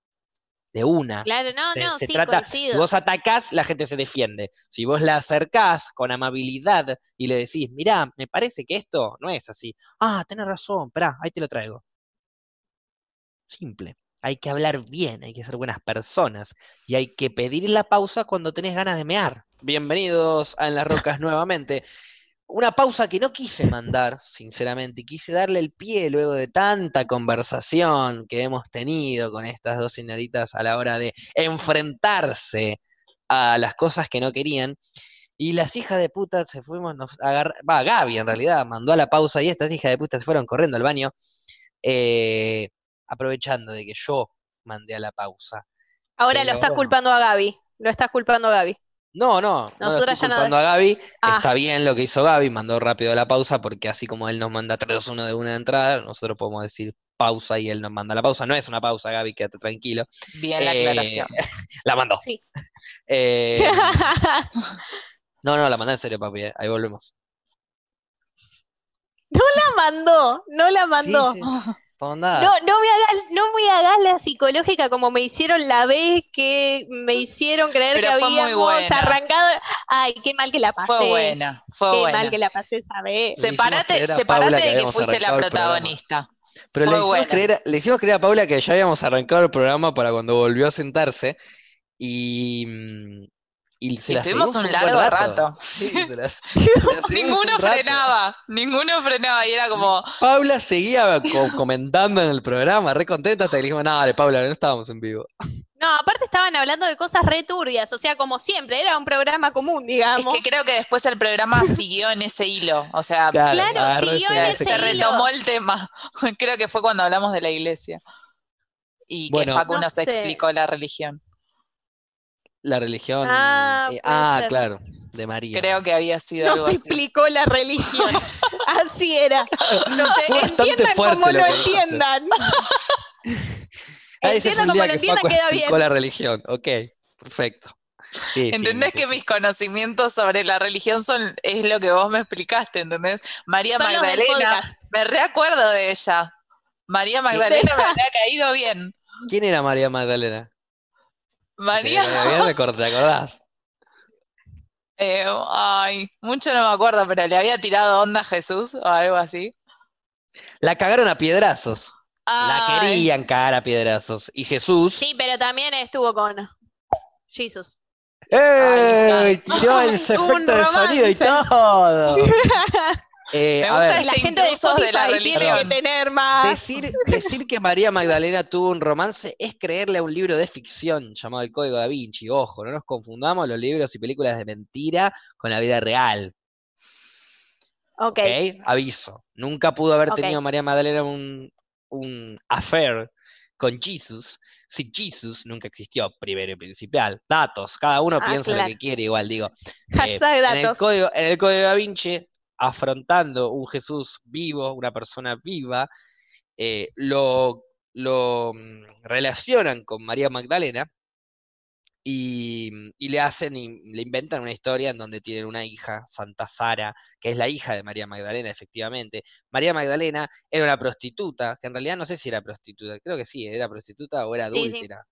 de una. Claro, no, no, sí, trata, Si vos atacás, la gente se defiende. Si vos la acercás con amabilidad y le decís, mirá, me parece que esto no es así. Ah, tenés razón, esperá, ahí te lo traigo. Simple hay que hablar bien, hay que ser buenas personas y hay que pedir la pausa cuando tenés ganas de mear. Bienvenidos a En las Rocas nuevamente. Una pausa que no quise mandar, sinceramente, quise darle el pie luego de tanta conversación que hemos tenido con estas dos señoritas a la hora de enfrentarse a las cosas que no querían. Y las hijas de puta se fuimos, nos agarrar, va, Gaby en realidad mandó a la pausa y estas hijas de puta se fueron corriendo al baño. Eh, aprovechando de que yo mandé a la pausa. Ahora lo estás culpando a Gaby, lo estás culpando a Gaby. No, no, no lo estoy culpando a Gaby. Ah. Está bien lo que hizo Gaby, mandó rápido a la pausa, porque así como él nos manda 3-2-1 de una entrada, nosotros podemos decir pausa y él nos manda la pausa. No es una pausa, Gaby, quédate tranquilo. Bien la eh, aclaración. la mandó. Sí. Eh, no, no, la mandó en serio, papi. Eh, ahí volvemos. No la mandó, no la mandó. No, no me hagas, no me hagas la psicológica como me hicieron la vez que me hicieron creer que habíamos arrancado. Ay, qué mal que la pasé. Fue buena, fue qué mal que la pasé esa vez. Separate, separate de que fuiste la protagonista. Pero le hicimos, creer, le hicimos, creer, a Paula que ya habíamos arrancado el programa para cuando volvió a sentarse. Y, y, se estuvimos un largo rato. ninguno frenaba, ninguno frenaba y era como... Paula seguía comentando en el programa, re contenta, hasta que dijimos, no, dale, Paula, no estábamos en vivo. No, aparte estaban hablando de cosas re turbias, o sea, como siempre, era un programa común, digamos. Es que creo que después el programa siguió en ese hilo, o sea, claro, siguió en ese se retomó el tema. creo que fue cuando hablamos de la iglesia y que Facu nos explicó la religión. La religión. Ah, eh, ah claro, de María. Creo que había sido. No se explicó la religión. así era. No sé, entiendan como lo, entiendan. entiendan como lo entiendan, queda bien. la religión, ok, perfecto. ¿Entendés que mis conocimientos sobre la religión son es lo que vos me explicaste, ¿entendés? María Magdalena, me reacuerdo de ella. María Magdalena me había caído bien. ¿Quién era María Magdalena? María. ¿Te acordás? Eh, ay, mucho no me acuerdo, pero le había tirado onda a Jesús o algo así. La cagaron a piedrazos. La querían cagar a piedrazos. Y Jesús. Sí, pero también estuvo con Jesús. ¡Ey! Tiró el efecto de sonido y todo. Eh, Me gusta la gente de de la religión. que tener más. Decir, decir que María Magdalena tuvo un romance es creerle a un libro de ficción llamado El Código da Vinci. Ojo, no nos confundamos los libros y películas de mentira con la vida real. Ok. Aviso. Nunca pudo haber tenido María Magdalena un, un affair con Jesus. Si Jesus nunca existió, primero y principal. Datos, cada uno ah, piensa lo que quiere, igual digo. Eh, datos. En el, código, en el código da Vinci afrontando un Jesús vivo, una persona viva, eh, lo, lo, mm, relacionan con María Magdalena y, le hacen y le inventan una historia en donde tienen una hija, Santa Sara, que es la hija de María Magdalena, efectivamente. María Magdalena era una prostituta, que en realidad no sé si era prostituta, creo que sí, era prostituta o era adúltera.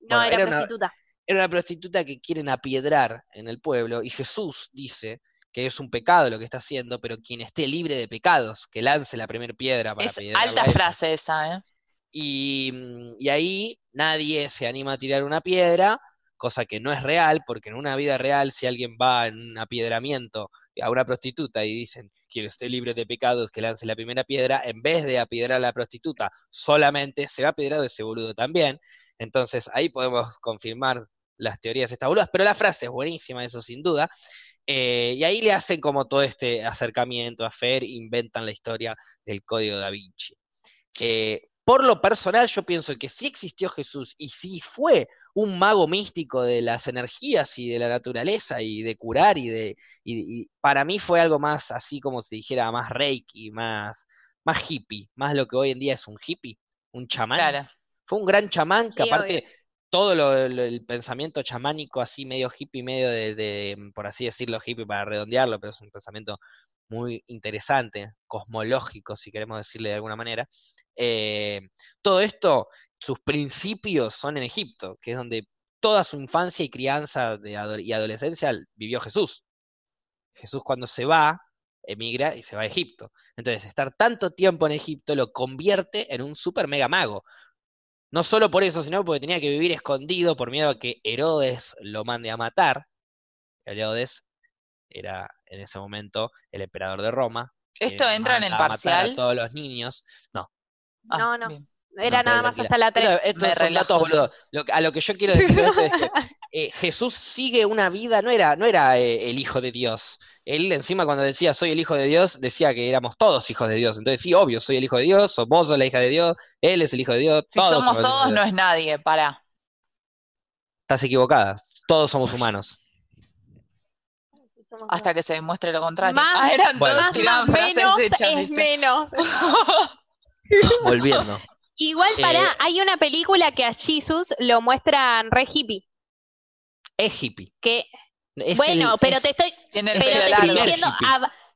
No, era, prostituta. era una prostituta que quieren apiedrar en el pueblo y Jesús dice que es un pecado lo que está haciendo, pero quien esté libre de pecados, que lance la primera piedra para Es alta frase esa, ¿eh? Y, y, ahí nadie se anima a tirar una piedra, cosa que no es real, porque en una vida real, si alguien va en un apiedramiento a una prostituta y dicen, quien esté libre de pecados, que lance la primera piedra, en vez de apiedrar a la prostituta, solamente se va a apiedrar ese boludo también. Entonces ahí podemos confirmar las teorías estas boludas, pero la frase es buenísima, eso sin duda. Eh, y ahí le hacen como todo este acercamiento a Fer, inventan la historia del código da Vinci. Eh, por lo personal, yo pienso que sí existió Jesús y sí fue un mago místico de las energías y de la naturaleza y de curar y de para mí fue algo más así como se dijera más reiki, más más hippie, más lo que hoy en día es un hippie, un chamán. Fue un gran chamán que aparte todo el pensamiento chamánico así medio hippie, medio de, por así decirlo hippie para redondearlo, pero es un pensamiento muy interesante, cosmológico, si queremos decirle de alguna manera. Eh, todo esto, sus principios son en Egipto, que es donde toda su infancia y crianza y adolescencia vivió Jesús. Jesús cuando se va, emigra y se va a Egipto. Entonces, estar tanto tiempo en Egipto lo convierte en un super mega mago. No solo por eso, sino porque tenía que vivir escondido por miedo a que Herodes lo mande a matar. Herodes era en ese momento el emperador de Roma. ¿Esto entra en el parcial? A todos los niños. No. no, no. Era nada más hasta la 3. Estos son datos boludos. a lo que yo quiero decir esto es que eh, Jesús sigue una vida, no era, no era eh, el hijo de Dios. Él encima cuando decía soy el hijo de Dios, decía que éramos todos hijos de Dios. Entonces sí, obvio, soy el hijo de Dios, vos sos la hija de Dios, él es el hijo de Dios. Si somos todos, no es nadie, para. Estás equivocada, todos somos humanos. Hasta que se demuestre lo contrario. Más, ah, eran todos menos es menos. Volviendo. Igual para, eh, hay una película que a Jesus lo muestran re hippie. Es hippie. Que, bueno, pero te estoy, diciendo,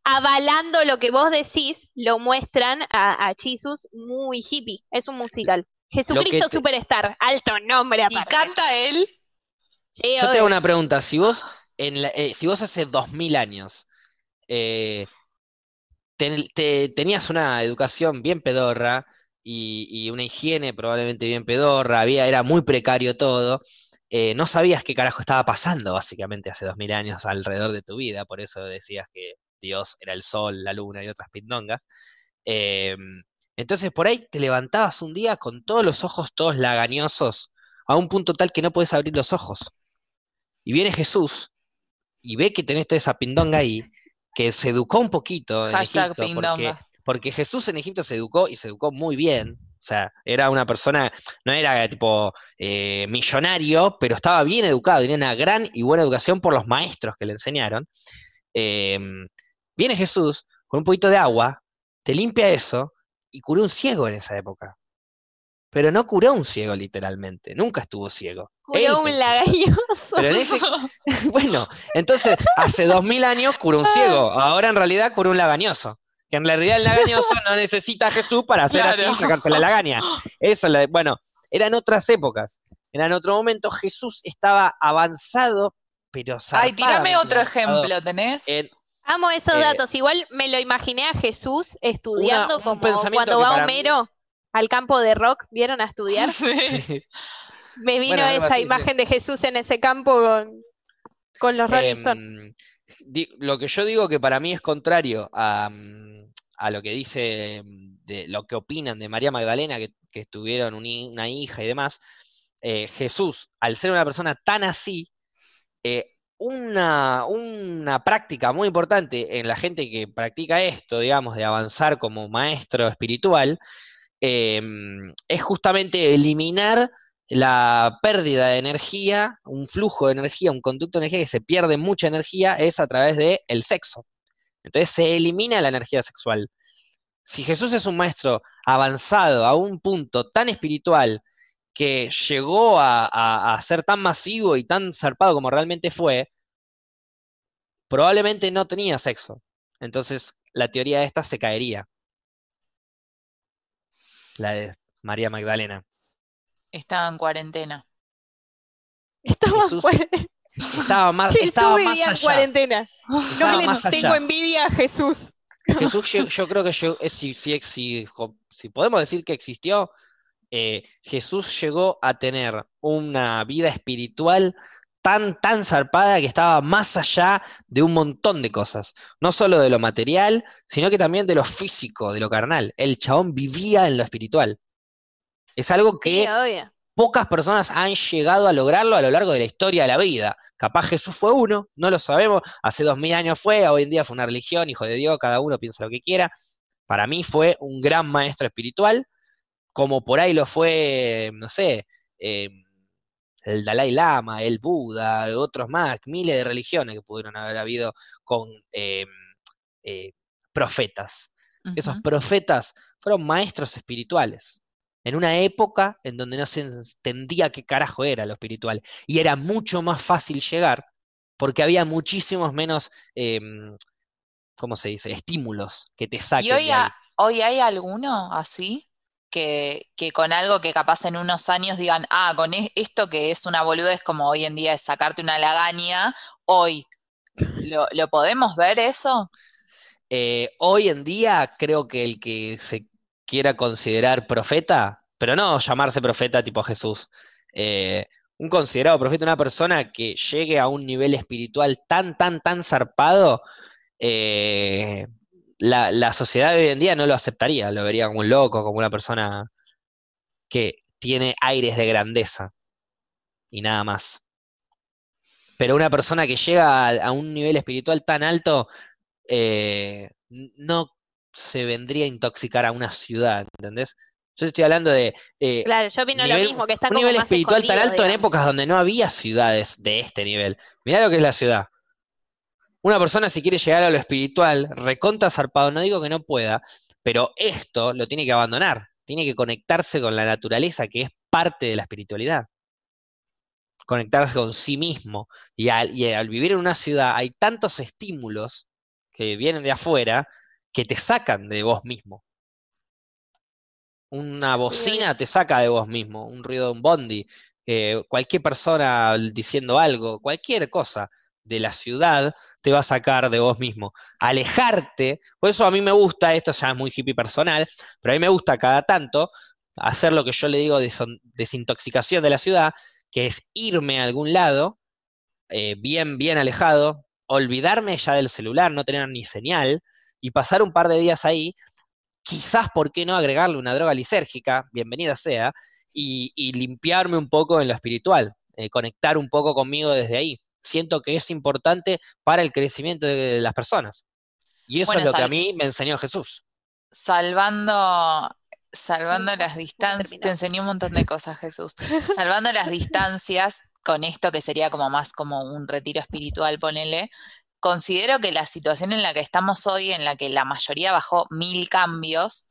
avalando lo que vos decís, lo muestran a, a Jesus muy hippie. Es un musical. Jesucristo Superstar, alto nombre ¿Y canta él? Yo te hago una pregunta. Si vos, en eh, si vos hace dos mil años eh, tenías una educación bien pedorra, y, una higiene probablemente bien pedorra, había, era muy precario todo, eh, no sabías qué carajo estaba pasando básicamente hace dos mil años alrededor de tu vida, por eso decías que Dios era el sol, la luna y otras pindongas. Em, entonces por ahí te levantabas un día con todos los ojos todos lagañosos, a un punto tal que no puedes abrir los ojos. Y viene Jesús y ve que tenés toda esa pindonga ahí, que se educó un poquito en Egipto, porque porque Jesús en Egipto se educó y se educó muy bien. O sea, era una persona, no era tipo eh, millonario, pero estaba bien educado, tenía una gran y buena educación por los maestros que le enseñaron. Em, viene Jesús con un poquito de agua, te limpia eso y curó un ciego en esa época. Pero no curó un ciego literalmente, nunca estuvo ciego. Curó un lagañoso. bueno, entonces hace dos mil años curó un ciego, ahora en realidad curó un lagañoso que en realidad el lagañoso no necesita a Jesús para hacer así y sacarse la lagaña. Eso, bueno, eran otras épocas. En otro momento Jesús estaba avanzado, pero Ay, tirame otro ejemplo, ¿tenés? Amo esos eh, datos. Igual me lo imaginé a Jesús estudiando como cuando va Homero al campo de rock, ¿vieron a estudiar? Me vino esa imagen de Jesús en ese campo con, los Rolling em, Lo que yo digo que para mí es contrario a, mm, a lo que dice, mm, de lo que opinan de María Magdalena, que, tuvieron una hija y demás, eh, Jesús, al ser una persona tan así, eh, una, una, práctica muy importante en la gente que practica esto, digamos, de avanzar como maestro espiritual, em, es justamente eliminar la pérdida de energía, un flujo de energía, un conducto de energía que se pierde mucha energía, es a través del el sexo. Entonces se elimina la energía sexual. Si Jesús es un maestro avanzado a un punto tan espiritual que llegó a, ser tan masivo y tan zarpado como realmente fue, probablemente no tenía sexo. Entonces la teoría de esta se caería. La de María Magdalena. Estaba en cuarentena. Estaba estaba más, estaba más allá. en cuarentena. no le tengo envidia a Jesús. Jesús, yo, creo que yo, eh, si, si, si, podemos decir que existió, eh, Jesús llegó a tener una vida espiritual tan, tan zarpada que estaba más allá de un montón de cosas. No solo de lo material, sino que también de lo físico, de lo carnal. El chabón vivía en lo espiritual. Es algo que pocas personas han llegado a lograrlo a lo largo de la historia de la vida. Capaz Jesús fue uno, no lo sabemos, hace dos mil años fue, hoy en día fue una religión, hijo de Dios, cada uno piensa lo que quiera. Para mí fue un gran maestro espiritual, como por ahí lo fue, no sé, eh, el Dalai Lama, el Buda, otros más, miles de religiones que pudieron haber habido con eh, eh, profetas. Esos profetas fueron maestros espirituales en una época en donde no se entendía qué carajo era lo espiritual. Y era mucho más fácil llegar porque había muchísimos menos, em, ¿cómo se dice?, estímulos que te saquen. ¿Y hoy, hoy hay alguno así? Que, que, con algo que capaz en unos años digan, ah, con e-, esto que es una boludez como hoy en día es sacarte una lagaña, hoy, ¿lo, podemos ver eso? Eh, hoy en día creo que el que se quiera considerar profeta, pero no llamarse profeta tipo Jesús. Eh, un considerado profeta, una persona que llegue a un nivel espiritual tan, tan, tan zarpado, eh, la, sociedad de hoy en día no lo aceptaría, lo vería como un loco, como una persona que tiene aires de grandeza y nada más. Pero una persona que llega a, un nivel espiritual tan alto, eh, no se vendría a intoxicar a una ciudad, ¿entendés? Yo estoy hablando de. Eh, claro, yo opino lo mismo, que está Un nivel espiritual tan alto en épocas donde no había ciudades de este nivel. Mirá lo que es la ciudad. Una persona, si quiere llegar a lo espiritual, recontra zarpado, no digo que no pueda, pero esto lo tiene que abandonar. Tiene que conectarse con la naturaleza, que es parte de la espiritualidad. Conectarse con sí mismo. y al vivir en una ciudad hay tantos estímulos que vienen de afuera que te sacan de vos mismo. Una bocina te saca de vos mismo, un ruido de un bondi, eh, cualquier persona diciendo algo, cualquier cosa de la ciudad te va a sacar de vos mismo. Alejarte, por eso a mí me gusta, esto ya es muy hippie personal, pero a mí me gusta cada tanto hacer lo que yo le digo de desintoxicación de la ciudad, que es irme a algún lado, eh, bien, bien alejado, olvidarme ya del celular, no tener ni señal, y pasar un par de días ahí, quizás, ¿por qué no agregarle una droga lisérgica? Bienvenida sea, y, limpiarme un poco en lo espiritual, eh, conectar un poco conmigo desde ahí. Siento que es importante para el crecimiento de, las personas. Y eso es lo que a mí me enseñó Jesús. Salvando salvando las distancias, te enseñé un montón de cosas, Jesús. Salvando las distancias con esto que sería como más como un retiro espiritual, ponele, considero que la situación en la que estamos hoy, en la que la mayoría bajó mil cambios,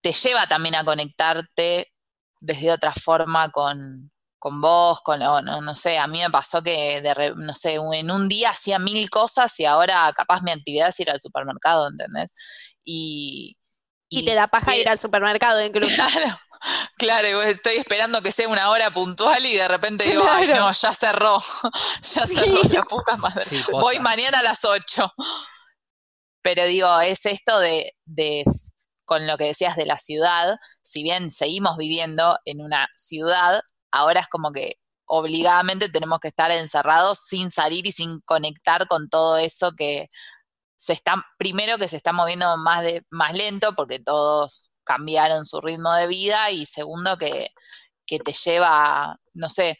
te lleva también a conectarte desde otra forma con, vos, con, no, no, sé, a mí me pasó que, de, no sé, en un día hacía mil cosas y ahora capaz mi actividad es ir al supermercado, ¿entendés? Y, y, te da paja ir al supermercado incluso. Claro, claro, estoy esperando que sea una hora puntual y de repente digo, ay no, ya cerró, ya cerró la puta madre. Voy mañana a las 8. Pero digo, es esto de, de, con lo que decías de la ciudad, si bien seguimos viviendo en una ciudad, ahora es como que obligadamente tenemos que estar encerrados sin salir y sin conectar con todo eso que se está, primero que se está moviendo más, de, más lento porque todos cambiaron su ritmo de vida y segundo que, te lleva, no sé,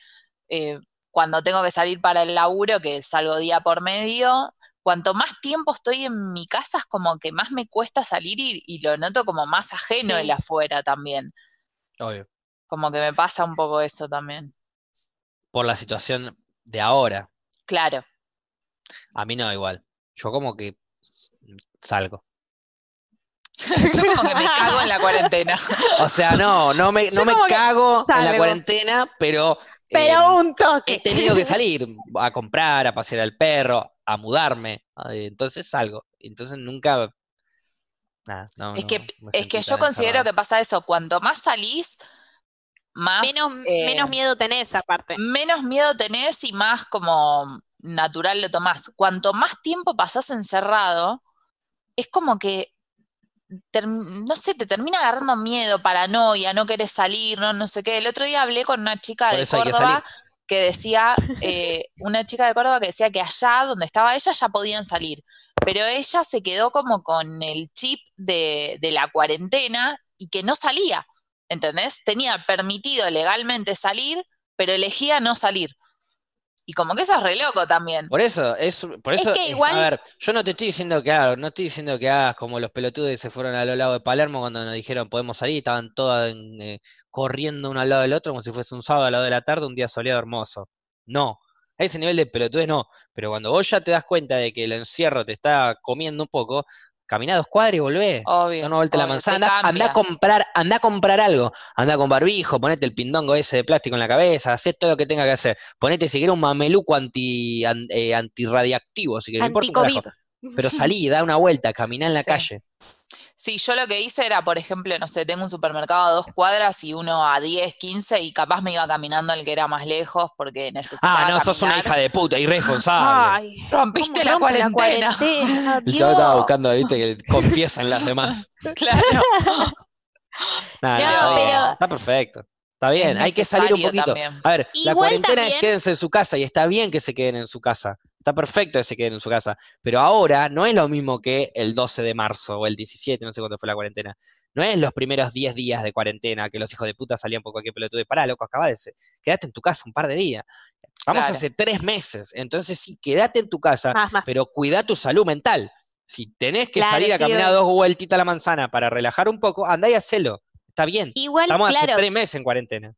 eh, cuando tengo que salir para el laburo, que salgo día por medio, cuanto más tiempo estoy en mi casa es como que más me cuesta salir y, lo noto como más ajeno el afuera también. Obvio. Como que me pasa un poco eso también. Por la situación de ahora. Claro. A mí no, igual. Yo como que salgo. Yo como que me cago en la cuarentena. O sea, no, no me, no me cago en la cuarentena, pero, pero eh, un toque. he tenido que salir a comprar, a pasear al perro, a mudarme. Entonces salgo. Entonces nunca. Nada, es que, es que yo considero que pasa eso. Cuanto más salís, más. Menos, eh, menos miedo tenés, aparte. Menos miedo tenés y más como natural lo tomás. Cuanto más tiempo pasás encerrado, es como que, no sé, te termina agarrando miedo, paranoia, no querés salir, no, no sé qué. El otro día hablé con una chica de Córdoba que, decía, eh, una chica de Córdoba que decía que allá donde estaba ella ya podían salir, pero ella se quedó como con el chip de, de la cuarentena y que no salía. ¿entendés? Tenía permitido legalmente salir, pero elegía no salir. Y como que eso es re loco también. Por eso, es, por eso, a ver, yo no te estoy diciendo que hagas, no estoy diciendo que hagas como los pelotudos que se fueron a los lados de Palermo cuando nos dijeron podemos salir, estaban todas eh, corriendo uno al lado del otro como si fuese un sábado a lado de la tarde, un día soleado hermoso. No, a ese nivel de pelotudez no, pero cuando vos ya te das cuenta de que el encierro te está comiendo un poco, caminá dos cuadras y volvé. Obvio. No, vuelta la manzana. Anda, a comprar, anda a comprar algo. Anda con barbijo, ponete el pindongo ese de plástico en la cabeza, haz todo lo que tenga que hacer. Ponete si quieres un mameluco anti, eh, antirradiactivo, si quieres, no importa Pero salí, da una vuelta, caminá en la calle. Sí, yo lo que hice era, por ejemplo, no sé, tengo un supermercado a dos cuadras y uno a 10, 15 y capaz me iba caminando al que era más lejos porque necesitaba. Ah, no, sos una hija de puta, irresponsable. Ay, rompiste la cuarentena. El chaval estaba buscando, viste, que confiesen las demás. claro. no, está perfecto. Está bien, hay que salir un poquito. A ver, la cuarentena es quédense en su casa y está bien que se queden en su casa. Está perfecto que se queden en su casa. Pero ahora no es lo mismo que el 12 de marzo o el 17, no sé cuándo fue la cuarentena. No es los primeros 10 días de cuarentena que los hijos de puta salían por cualquier pelotudo. Pará, loco, acabá de ser. Quédate en tu casa un par de días. Vamos hace tres meses. Entonces sí, quédate en tu casa, pero cuida tu salud mental. Si tenés que salir a caminar dos vueltitas a la manzana para relajar un poco, andá y hacelo está bien. Igual, Estamos hace tres meses en cuarentena.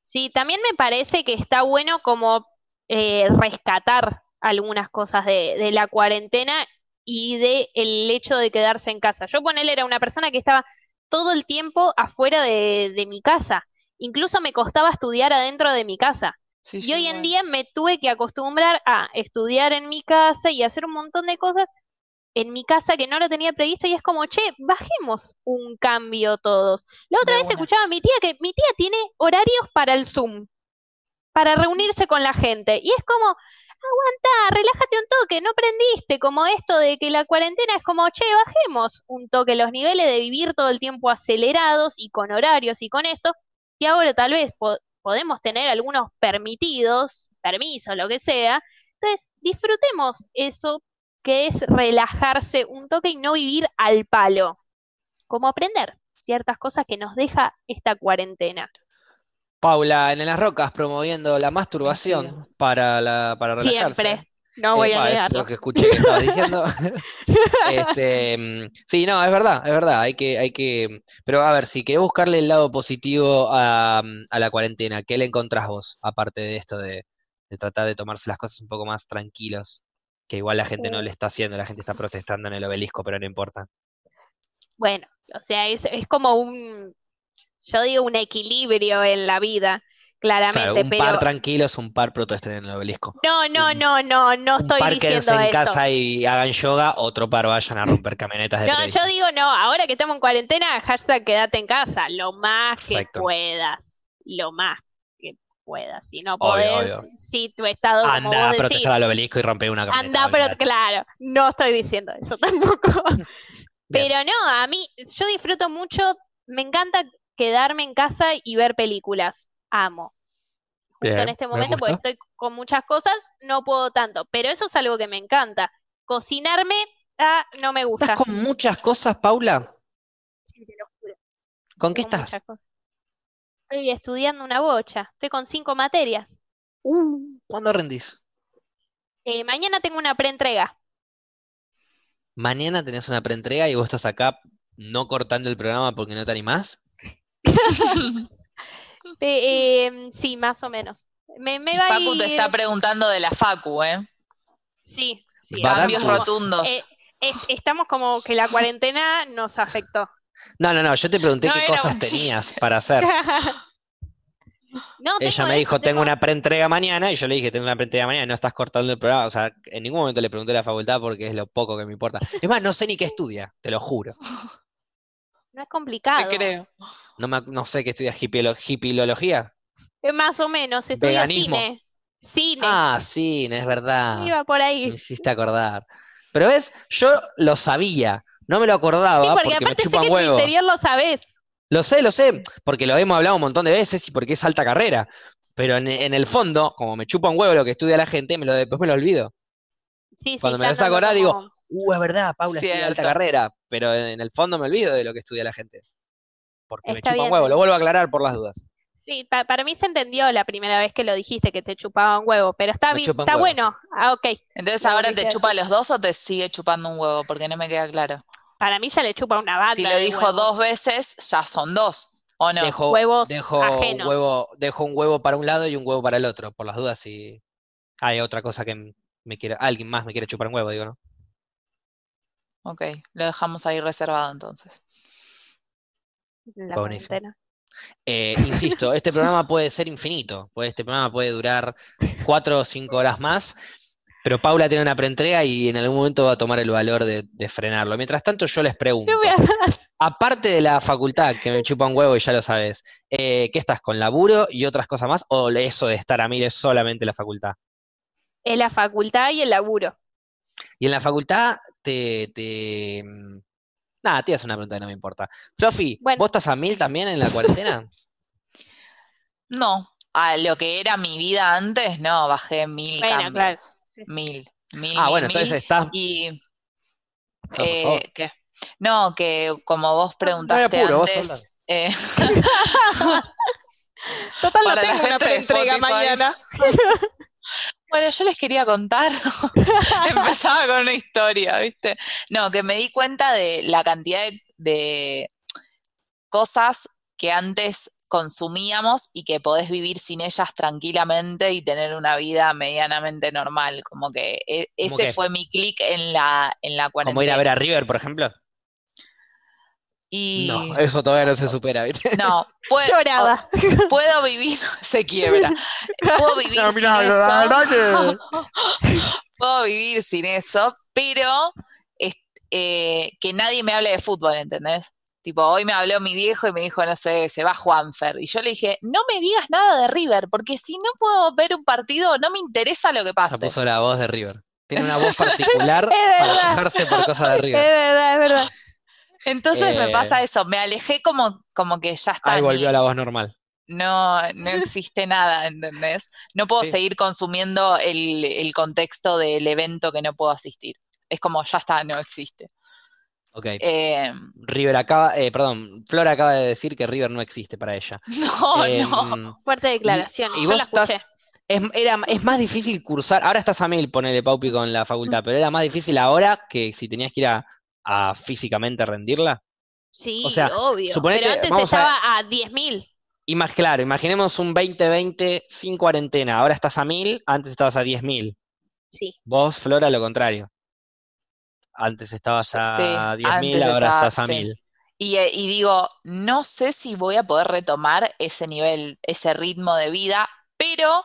Sí, también me parece que está bueno como eh, rescatar algunas cosas de, la cuarentena y de el hecho de quedarse en casa. Yo él era una persona que estaba todo el tiempo afuera de, mi casa. Incluso me costaba estudiar adentro de mi casa. y hoy en día me tuve que acostumbrar a estudiar en mi casa y hacer un montón de cosas en mi casa que no lo tenía previsto y es como, che, bajemos un cambio todos. La otra vez escuchaba a mi tía que mi tía tiene horarios para el Zoom, para reunirse con la gente. Y es como, aguanta, relájate un toque, no prendiste, como esto de que la cuarentena es como, che, bajemos un toque los niveles de vivir todo el tiempo acelerados y con horarios y con esto, y ahora tal vez podemos tener algunos permitidos, permisos, lo que sea. Entonces, disfrutemos eso que es relajarse un toque y no vivir al palo. Como aprender ciertas cosas que nos deja esta cuarentena. Paula, en las rocas promoviendo la masturbación para, la, para relajarse. Siempre. No voy a negarlo. lo que escuché que estabas diciendo. este, mm, sí, no, es verdad, es verdad. Hay que, hay que. Pero a ver, si querés buscarle el lado positivo a, a la cuarentena, ¿qué le encontrás vos? Aparte de esto de, de, tratar de tomarse las cosas un poco más tranquilos que igual la gente no le está haciendo, la gente está protestando en el obelisco, pero no importa. Bueno, o sea, es, es como un, yo digo, un equilibrio en la vida, claramente. un par tranquilos, un par protesten en el obelisco. No, no, no, no, no estoy par diciendo en casa y hagan yoga, otro par vayan a romper camionetas de No, yo digo no, ahora que estamos en cuarentena, hashtag quédate en casa, lo más que puedas, lo más puedas. Si no podés, si tu estado. Anda a protestar al obelisco y romper una camioneta. Anda, pero claro, no estoy diciendo eso tampoco. pero no, a mí, yo disfruto mucho, me encanta quedarme en casa y ver películas. Amo. Justo en este momento, porque estoy con muchas cosas, no puedo tanto. Pero eso es algo que me encanta. Cocinarme, ah, no me gusta. ¿Estás con muchas cosas, Paula? Sí, te lo juro. ¿Con qué estás? Estoy estudiando una bocha. Estoy con cinco materias. Uh, ¿cuándo rendís? Eh, mañana tengo una preentrega. Mañana tenés una preentrega y vos estás acá no cortando el programa porque no te animás. Eh, em, sí, más o menos. Me, Facu te está preguntando de la Facu, ¿eh? Sí. sí Cambios rotundos. Eh, estamos como que la cuarentena nos afectó. No, no, no, yo te pregunté qué cosas tenías para hacer. Ella me dijo, tengo una preentrega mañana, y yo le dije, tengo una preentrega mañana, no estás cortando el programa. O sea, en ningún momento le pregunté a la facultad porque es lo poco que me importa. Es más, no sé ni qué estudia, te lo juro. No es complicado. Te creo. No, no sé qué estudia hipiología. Más o menos, estudia cine. Cine. Ah, cine, es verdad. Iba por ahí. Me hiciste acordar. Pero ves, yo lo sabía. No me lo acordaba sí, porque, me chupan sé que huevo. interior lo sabés. Lo sé, lo sé, porque lo hemos hablado un montón de veces y porque es alta carrera. Pero en, el fondo, como me chupa un huevo lo que estudia la gente, me lo, después me lo olvido. Sí, Cuando me lo saco ahora digo, uh, es verdad, Paula estudia alta carrera, pero en el fondo me olvido de lo que estudia la gente. porque me chupa un huevo. Lo vuelvo a aclarar por las dudas. Sí, para mí se entendió la primera vez que lo dijiste que te chupaba un huevo, pero está bien, está bueno. Ah, ok. Entonces ahora te chupa los dos o te sigue chupando un huevo, porque no me queda claro. Para mí ya le chupa una banda. Si lo dijo dos veces, ya son dos. ¿O no? Dejo, Huevos dejo Un huevo, dejo un huevo para un lado y un huevo para el otro, por las dudas si hay otra cosa que me quiera, alguien más me quiere chupar un huevo, digo, ¿no? Ok, lo dejamos ahí reservado entonces. La eh, insisto, este programa puede ser infinito, este programa puede durar cuatro o cinco horas más, pero Paula tiene una preentrega y en algún momento va a tomar el valor de, frenarlo. Mientras tanto, yo les pregunto, aparte de la facultad, que me chupa un huevo y ya lo sabes, eh, ¿qué estás con laburo y otras cosas más? ¿O eso de estar a mí es solamente la facultad? Es la facultad y el laburo. Y en la facultad te, te, mm, Nada, te haces una pregunta que no me importa. Fluffy, ¿vos estás a mil también en la cuarentena? No, a lo que era mi vida antes, no, bajé mil cambios. Mil, mil. Ah, bueno, entonces estás. Y. Eh, ¿qué? No, que como vos preguntaste antes. Eh, Total, no tengo una entrega mañana. Bueno, yo les quería contar, empezaba con una historia, ¿viste? No, que me di cuenta de la cantidad de, cosas que antes consumíamos y que podés vivir sin ellas tranquilamente y tener una vida medianamente normal. Como que e, ese fue mi clic en la, en la cuarentena. Como ir a ver a River, por ejemplo. No, eso todavía no se supera, ¿viste? No, puedo, puedo vivir, se quiebra. Puedo vivir sin eso. puedo vivir sin eso, pero eh, que nadie me hable de fútbol, ¿entendés? Tipo, hoy me habló mi viejo y me dijo, no sé, se va Juanfer. Y yo le dije, no me digas nada de River, porque si no puedo ver un partido, no me interesa lo que pasa. Se puso la voz de River. Tiene una voz particular para dejarse por cosas de River. Es verdad, es verdad. Entonces me pasa eh, eso, me alejé como, como que ya está. Ahí volvió a la voz normal. No, no existe nada, ¿entendés? No puedo seguir consumiendo el, contexto del evento que no puedo asistir. Es como, ya está, no existe. Ok. Eh, River acaba, eh, perdón, Flora acaba de decir que River no existe para ella. No, no. Em, Fuerte declaración. Y, vos estás, es, era, es más difícil cursar, ahora estás a mil, ponele Paupi con la facultad, pero era más difícil ahora que si tenías que ir a a físicamente rendirla? Sí, obvio. Pero antes estaba a, 10.000. Y más claro, imaginemos un 2020 sin cuarentena. Ahora estás a 1.000, antes estabas a 10.000. Sí. Vos, Flora, lo contrario. Antes estabas a 10.000, ahora estás a 1.000. Y, eh, y, digo, no sé si voy a poder retomar ese nivel, ese ritmo de vida, pero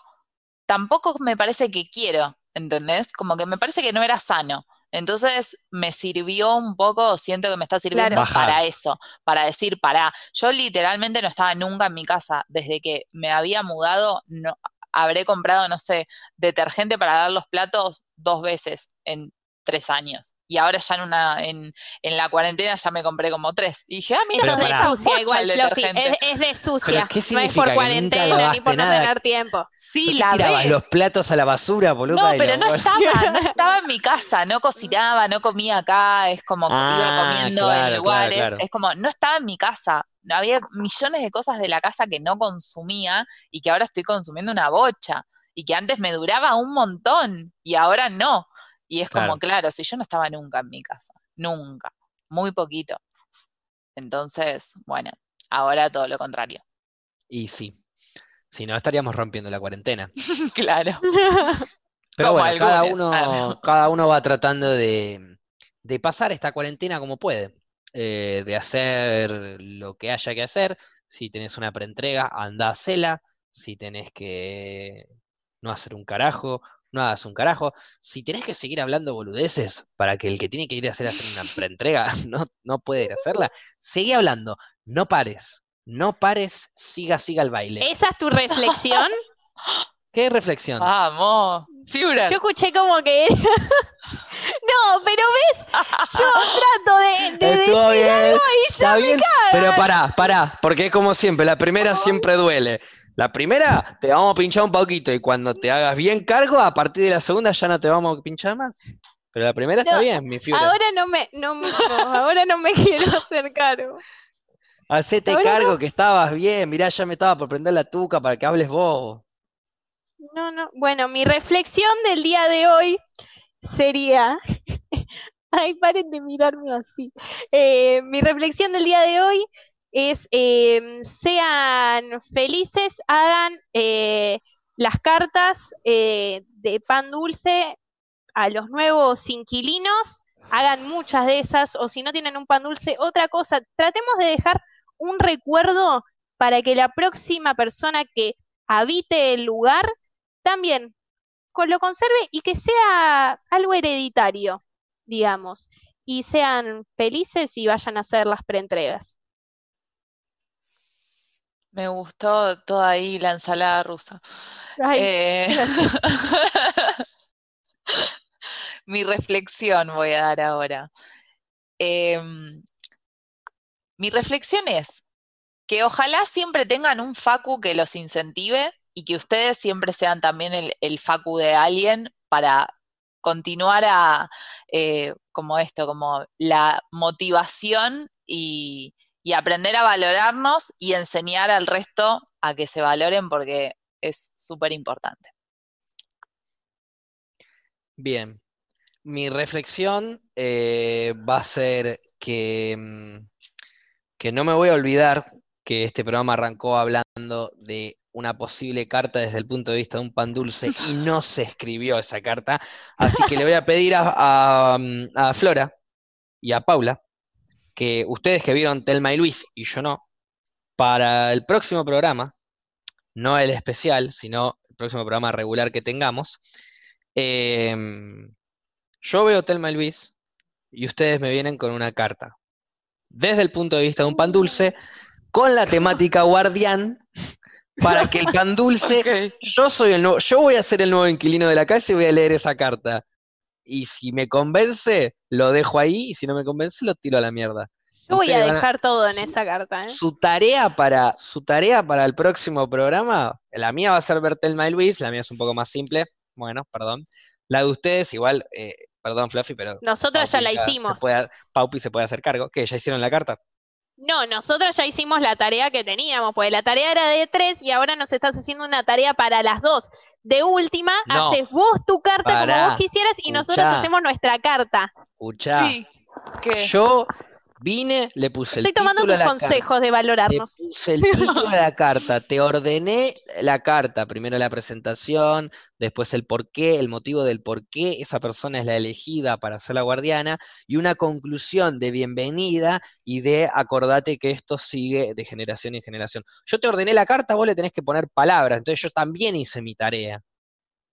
tampoco me parece que quiero, ¿entendés? Como que me parece que no era sano. Entonces me sirvió un poco, siento que me está sirviendo para eso, para decir, para, yo literalmente no estaba nunca en mi casa, desde que me había mudado, no, habré comprado, no sé, detergente para dar los platos dos veces en tres años y ahora ya en una en, en, la cuarentena ya me compré como tres. Y dije, ah, mira, es de sucia igual, es, es, de sucia. no es por cuarentena ni por no tener tiempo. Sí, la tirabas los platos a la basura, boludo. No, pero no estaba, no estaba en mi casa, no cocinaba, no comía acá, es como que iba ah, comiendo en lugares, es como, no estaba en mi casa. Había millones de cosas de la casa que no consumía y que ahora estoy consumiendo una bocha. Y que antes me duraba un montón y ahora no. Y es como, claro. si yo no estaba nunca en mi casa, nunca, muy poquito. Entonces, bueno, ahora todo lo contrario. Y sí, si no estaríamos rompiendo la cuarentena. claro. Pero bueno, cada uno, cada uno va tratando de, pasar esta cuarentena como puede, eh, de hacer lo que haya que hacer. Si tenés una preentrega, anda a cela. Si tenés que no hacer un carajo no hagas un carajo. Si tenés que seguir hablando boludeces para que el que tiene que ir a hacer, hacer una preentrega no, no puede ir a hacerla, seguí hablando, no pares, no pares, siga, siga el baile. ¿Esa es tu reflexión? ¿Qué reflexión? Vamos, figura. Yo escuché como que No, pero ves, yo trato de, de decir algo y ya me Pero pará, pará, porque es como siempre, la primera siempre duele. La primera te vamos a pinchar un poquito y cuando te hagas bien cargo, a partir de la segunda ya no te vamos a pinchar más. Pero la primera está bien, mi figura. Ahora no me, no, ahora no me quiero hacer cargo. Hacete cargo que estabas bien, mirá, ya me estaba por prender la tuca para que hables vos. No, no. Bueno, mi reflexión del día de hoy sería. Ay, paren de mirarme así. Eh, mi reflexión del día de hoy es: em, sean felices, hagan eh, las cartas eh, de pan dulce a los nuevos inquilinos, hagan muchas de esas, o si no tienen un pan dulce, otra cosa. Tratemos de dejar un recuerdo para que la próxima persona que habite el lugar también lo conserve y que sea algo hereditario, digamos, y sean felices y vayan a hacer las preentregas. Me gustó toda ahí la ensalada rusa. Eh, mi reflexión voy a dar ahora. Em, mi reflexión es que ojalá siempre tengan un facu que los incentive y que ustedes siempre sean también el, facu de alguien para continuar a, eh, como esto, como la motivación y, aprender a valorarnos y enseñar al resto a que se valoren porque es súper importante. Bien, mi reflexión eh, va a ser que, mm, que no me voy a olvidar que este programa arrancó hablando de una posible carta desde el punto de vista de un pan dulce y no se escribió esa carta. Así que le voy a pedir a, Flora y a Paula que ustedes que vieron Telma y Luis y yo no, para el próximo programa, no el especial, sino el próximo programa regular que tengamos, em, yo veo Telma y Luis y ustedes me vienen con una carta. Desde el punto de vista de un pan dulce, con la temática guardián para que el pan dulce, yo soy el nuevo, yo voy a ser el nuevo inquilino de la casa y voy a leer esa carta. Y si me convence, lo dejo ahí, y si no me convence, lo tiro a la mierda. Yo voy a dejar todo en esa carta, ¿eh? Su tarea para, su tarea para el próximo programa, la mía va a ser ver Telma y Luis, la mía es un poco más simple, bueno, perdón. La de ustedes, igual, eh, perdón, Fluffy, pero. Nosotros ya la hicimos. Paupi se puede hacer cargo. ¿Qué? ¿Ya hicieron la carta? No, nosotros ya hicimos la tarea que teníamos, pues la tarea era de tres y ahora nos estás haciendo una tarea para las dos. De última, haces vos tu carta como vos quisieras y nosotros hacemos nuestra carta. Escuchá. Sí. Yo Vine, le puse el Estoy tomando tus consejos de valorarnos. Le puse el título de la carta, te ordené la carta, primero la presentación, después el por qué, el motivo del por qué esa persona es la elegida para ser la guardiana, y una conclusión de bienvenida y de acordate que esto sigue de generación en generación. Yo te ordené la carta, vos le tenés que poner palabras, entonces yo también hice mi tarea.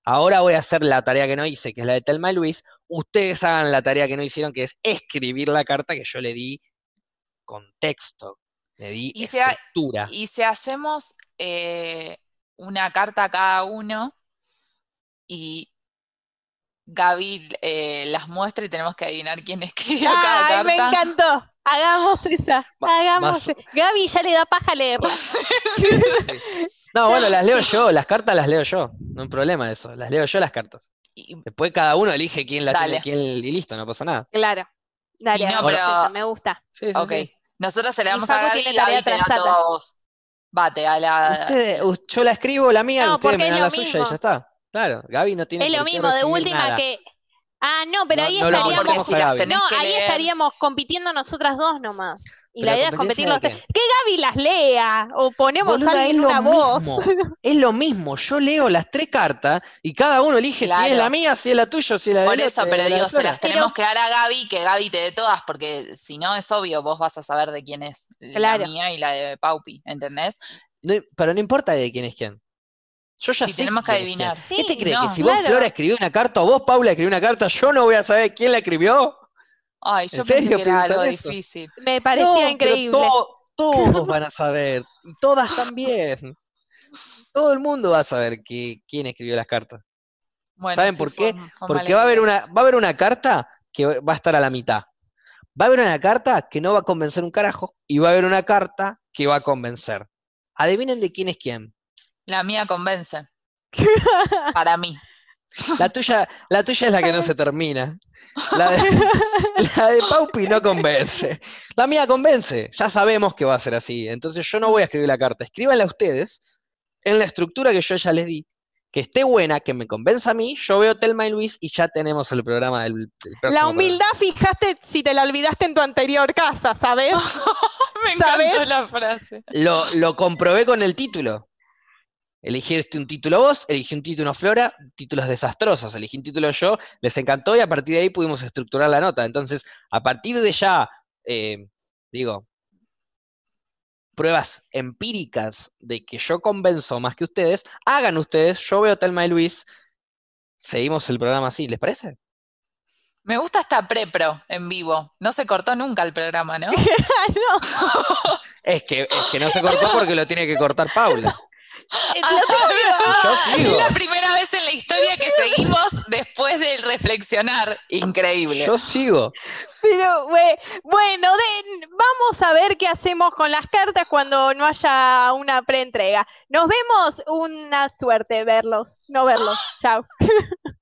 Ahora voy a hacer la tarea que no hice, que es la de Telma y Luis. Ustedes hagan la tarea que no hicieron, que es escribir la carta que yo le di contexto, le di estructura. y si hacemos eh, una carta a cada uno y Gaby eh, las muestra y tenemos que adivinar quién escribió cada carta. me encantó! Hagamos esa, hagamos. Gaby ya le da paja leerla. No, bueno, las leo yo, las cartas las leo yo, no hay problema de eso, las leo yo las cartas. Después cada uno elige quién la tiene, quién y listo, no pasa nada. Claro. Dale, me gusta. ok. Nosotros se le damos a Gaby y Gaby te da todo a vos. Bate a la. yo la escribo la mía, y ustedes me dan la suya y ya está. Claro, Gaby no tiene Es lo mismo, de última que. Ah, no, pero ahí estaríamos. No, ahí estaríamos compitiendo nosotras dos nomás. Y la idea es competir los tres. Que Gaby las lea o ponemos Boluda, una voz. Es lo mismo, yo leo las tres cartas y cada uno elige si es la mía, si es la tuya, si es la de Por eso, pero digo, se las tenemos que dar a Gaby, que Gaby te dé todas, porque si no es obvio, vos vas a saber de quién es la mía y la de Paupi, ¿entendés? pero no importa de quién es quién. Yo ya si tenemos que adivinar. ¿Qué te crees? que si vos, Flora, escribió una carta o vos, Paula, escribió una carta, yo no voy a saber quién la escribió? Ay, yo pensé que era algo difícil. Me parecía increíble. todos van a saber, y todas también. Todo el mundo va a saber quién escribió las cartas. ¿Saben por qué? Porque va a, haber una, va a haber una carta que va a estar a la mitad. Va a haber una carta que no va a convencer un carajo y va a haber una carta que va a convencer. Adivinen de quién es quién. La mía convence. Para mí. La tuya, la tuya es la que no se termina. La de, la de Paupi no convence. La mía convence. Ya sabemos que va a ser así. Entonces yo no voy a escribir la carta. Escríbanla ustedes en la estructura que yo ya les di. Que esté buena, que me convenza a mí. Yo veo Telma y Luis y ya tenemos el programa del, La humildad, fijaste si te la olvidaste en tu anterior casa, ¿sabes? me encantó la frase. Lo, lo comprobé con el título. Elegiste un título vos, elegí un título Flora, títulos desastrosos, elegí un título yo, les encantó y a partir de ahí pudimos estructurar la nota. Entonces, a partir de ya, eh, digo, pruebas empíricas de que yo convenzo más que ustedes, hagan ustedes, yo veo Telma y Luis, seguimos el programa así, ¿les parece? Me gusta esta pre-pro en vivo. No se cortó nunca el programa, ¿no? no. es, que, es que no se cortó porque lo tiene que cortar Paula. Es la primera vez en la historia que seguimos después de reflexionar. Increíble. Yo sigo. Pero bueno, vamos a ver qué hacemos con las cartas cuando no haya una preentrega. Nos vemos, una suerte verlos, no verlos. Chao.